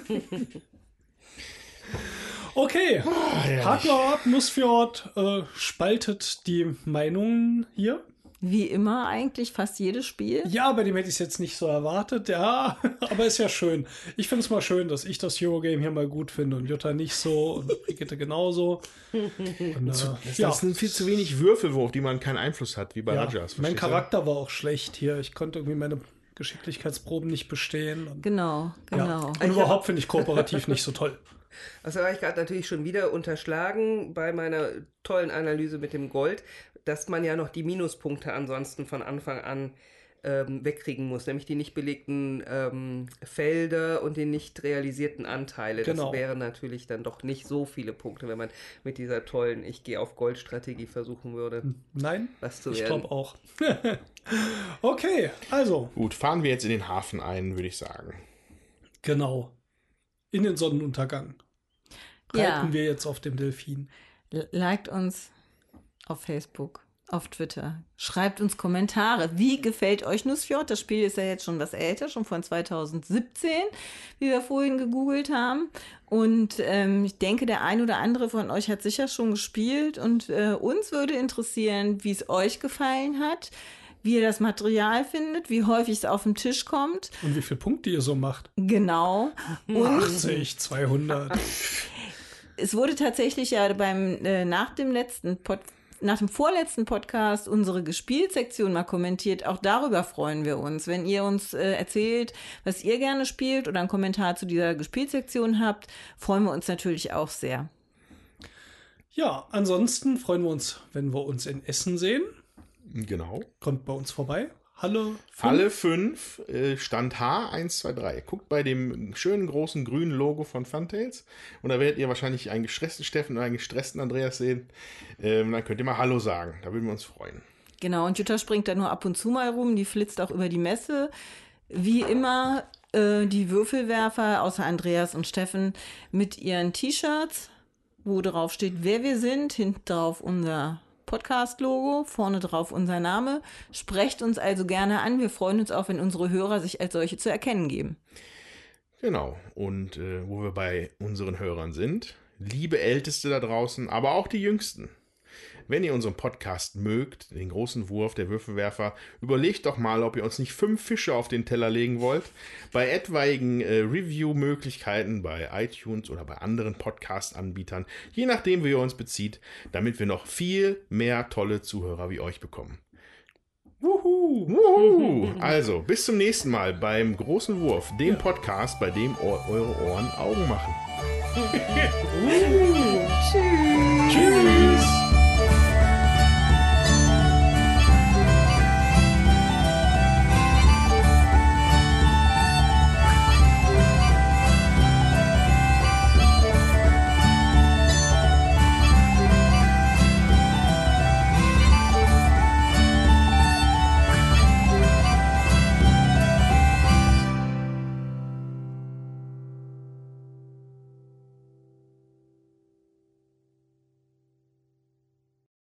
okay, Hardcore Nussfjord äh, spaltet die Meinungen hier. Wie immer eigentlich fast jedes Spiel. Ja, bei dem hätte ich es jetzt nicht so erwartet, ja, aber ist ja schön. Ich finde es mal schön, dass ich das Eurogame hier mal gut finde und Jutta nicht so und Brigitte genauso. Und, äh, ja, Das sind viel zu wenig Würfel, auf die man keinen Einfluss hat, wie bei ja, Rajas. mein verstehst du? Charakter war auch schlecht hier. Ich konnte irgendwie meine Geschicklichkeitsproben nicht bestehen. Und, Genau, genau. ja. und überhaupt finde ich kooperativ nicht so toll. Das habe ich gerade natürlich schon wieder unterschlagen bei meiner tollen Analyse mit dem Gold, dass man ja noch die Minuspunkte ansonsten von Anfang an ähm, wegkriegen muss, nämlich die nicht belegten ähm, Felder und die nicht realisierten Anteile. Genau. Das wären natürlich dann doch nicht so viele Punkte, wenn man mit dieser tollen Ich gehe auf Gold-Strategie versuchen würde, Nein, was zu ich glaube auch. okay, also, Gut, fahren wir jetzt in den Hafen ein, würde ich sagen. genau. In den Sonnenuntergang. Ja. Reiten wir jetzt auf dem Delfin. Liked uns auf Facebook, auf Twitter. Schreibt uns Kommentare. Wie gefällt euch Nussfjord? Das Spiel ist ja jetzt schon was älter, schon von 2017, wie wir vorhin gegoogelt haben. Und ähm, ich denke, der ein oder andere von euch hat sicher schon gespielt. Und äh, uns würde interessieren, wie es euch gefallen hat, wie ihr das Material findet, wie häufig es auf den Tisch kommt. Und wie viele Punkte ihr so macht? Genau. Und 80, 200. es wurde tatsächlich ja beim äh, nach dem letzten Pod, nach dem vorletzten Podcast unsere Gespielsektion mal kommentiert. Auch darüber freuen wir uns, wenn ihr uns äh, erzählt, was ihr gerne spielt oder einen Kommentar zu dieser Gespielsektion habt, freuen wir uns natürlich auch sehr. Ja, ansonsten freuen wir uns, wenn wir uns in Essen sehen. Genau. Kommt bei uns vorbei. Halle. Alle fünf, äh, Stand H123. Guckt bei dem schönen großen grünen Logo von Funtails und da werdet ihr wahrscheinlich einen gestressten Steffen und einen gestressten Andreas sehen. Ähm, dann könnt ihr mal Hallo sagen. Da würden wir uns freuen. Genau, und Jutta springt da nur ab und zu mal rum, die flitzt auch über die Messe. Wie immer äh, die Würfelwerfer, außer Andreas und Steffen, mit ihren T-Shirts, wo drauf steht, wer wir sind, hinten drauf unser Podcast-Logo, vorne drauf unser Name. Sprecht uns also gerne an. Wir freuen uns auch, wenn unsere Hörer sich als solche zu erkennen geben. Genau. Und äh, wo wir bei unseren Hörern sind, liebe Älteste da draußen, aber auch die Jüngsten. Wenn ihr unseren Podcast mögt, den großen Wurf der Würfelwerfer, überlegt doch mal, ob ihr uns nicht fünf Fische auf den Teller legen wollt. Bei etwaigen äh, Review-Möglichkeiten bei iTunes oder bei anderen Podcast-Anbietern, je nachdem, wie ihr uns bezieht, damit wir noch viel mehr tolle Zuhörer wie euch bekommen. Wuhu. Wuhu. Also, bis zum nächsten Mal beim großen Wurf, dem Podcast, bei dem eu- eure Ohren Augen machen. Tschüss.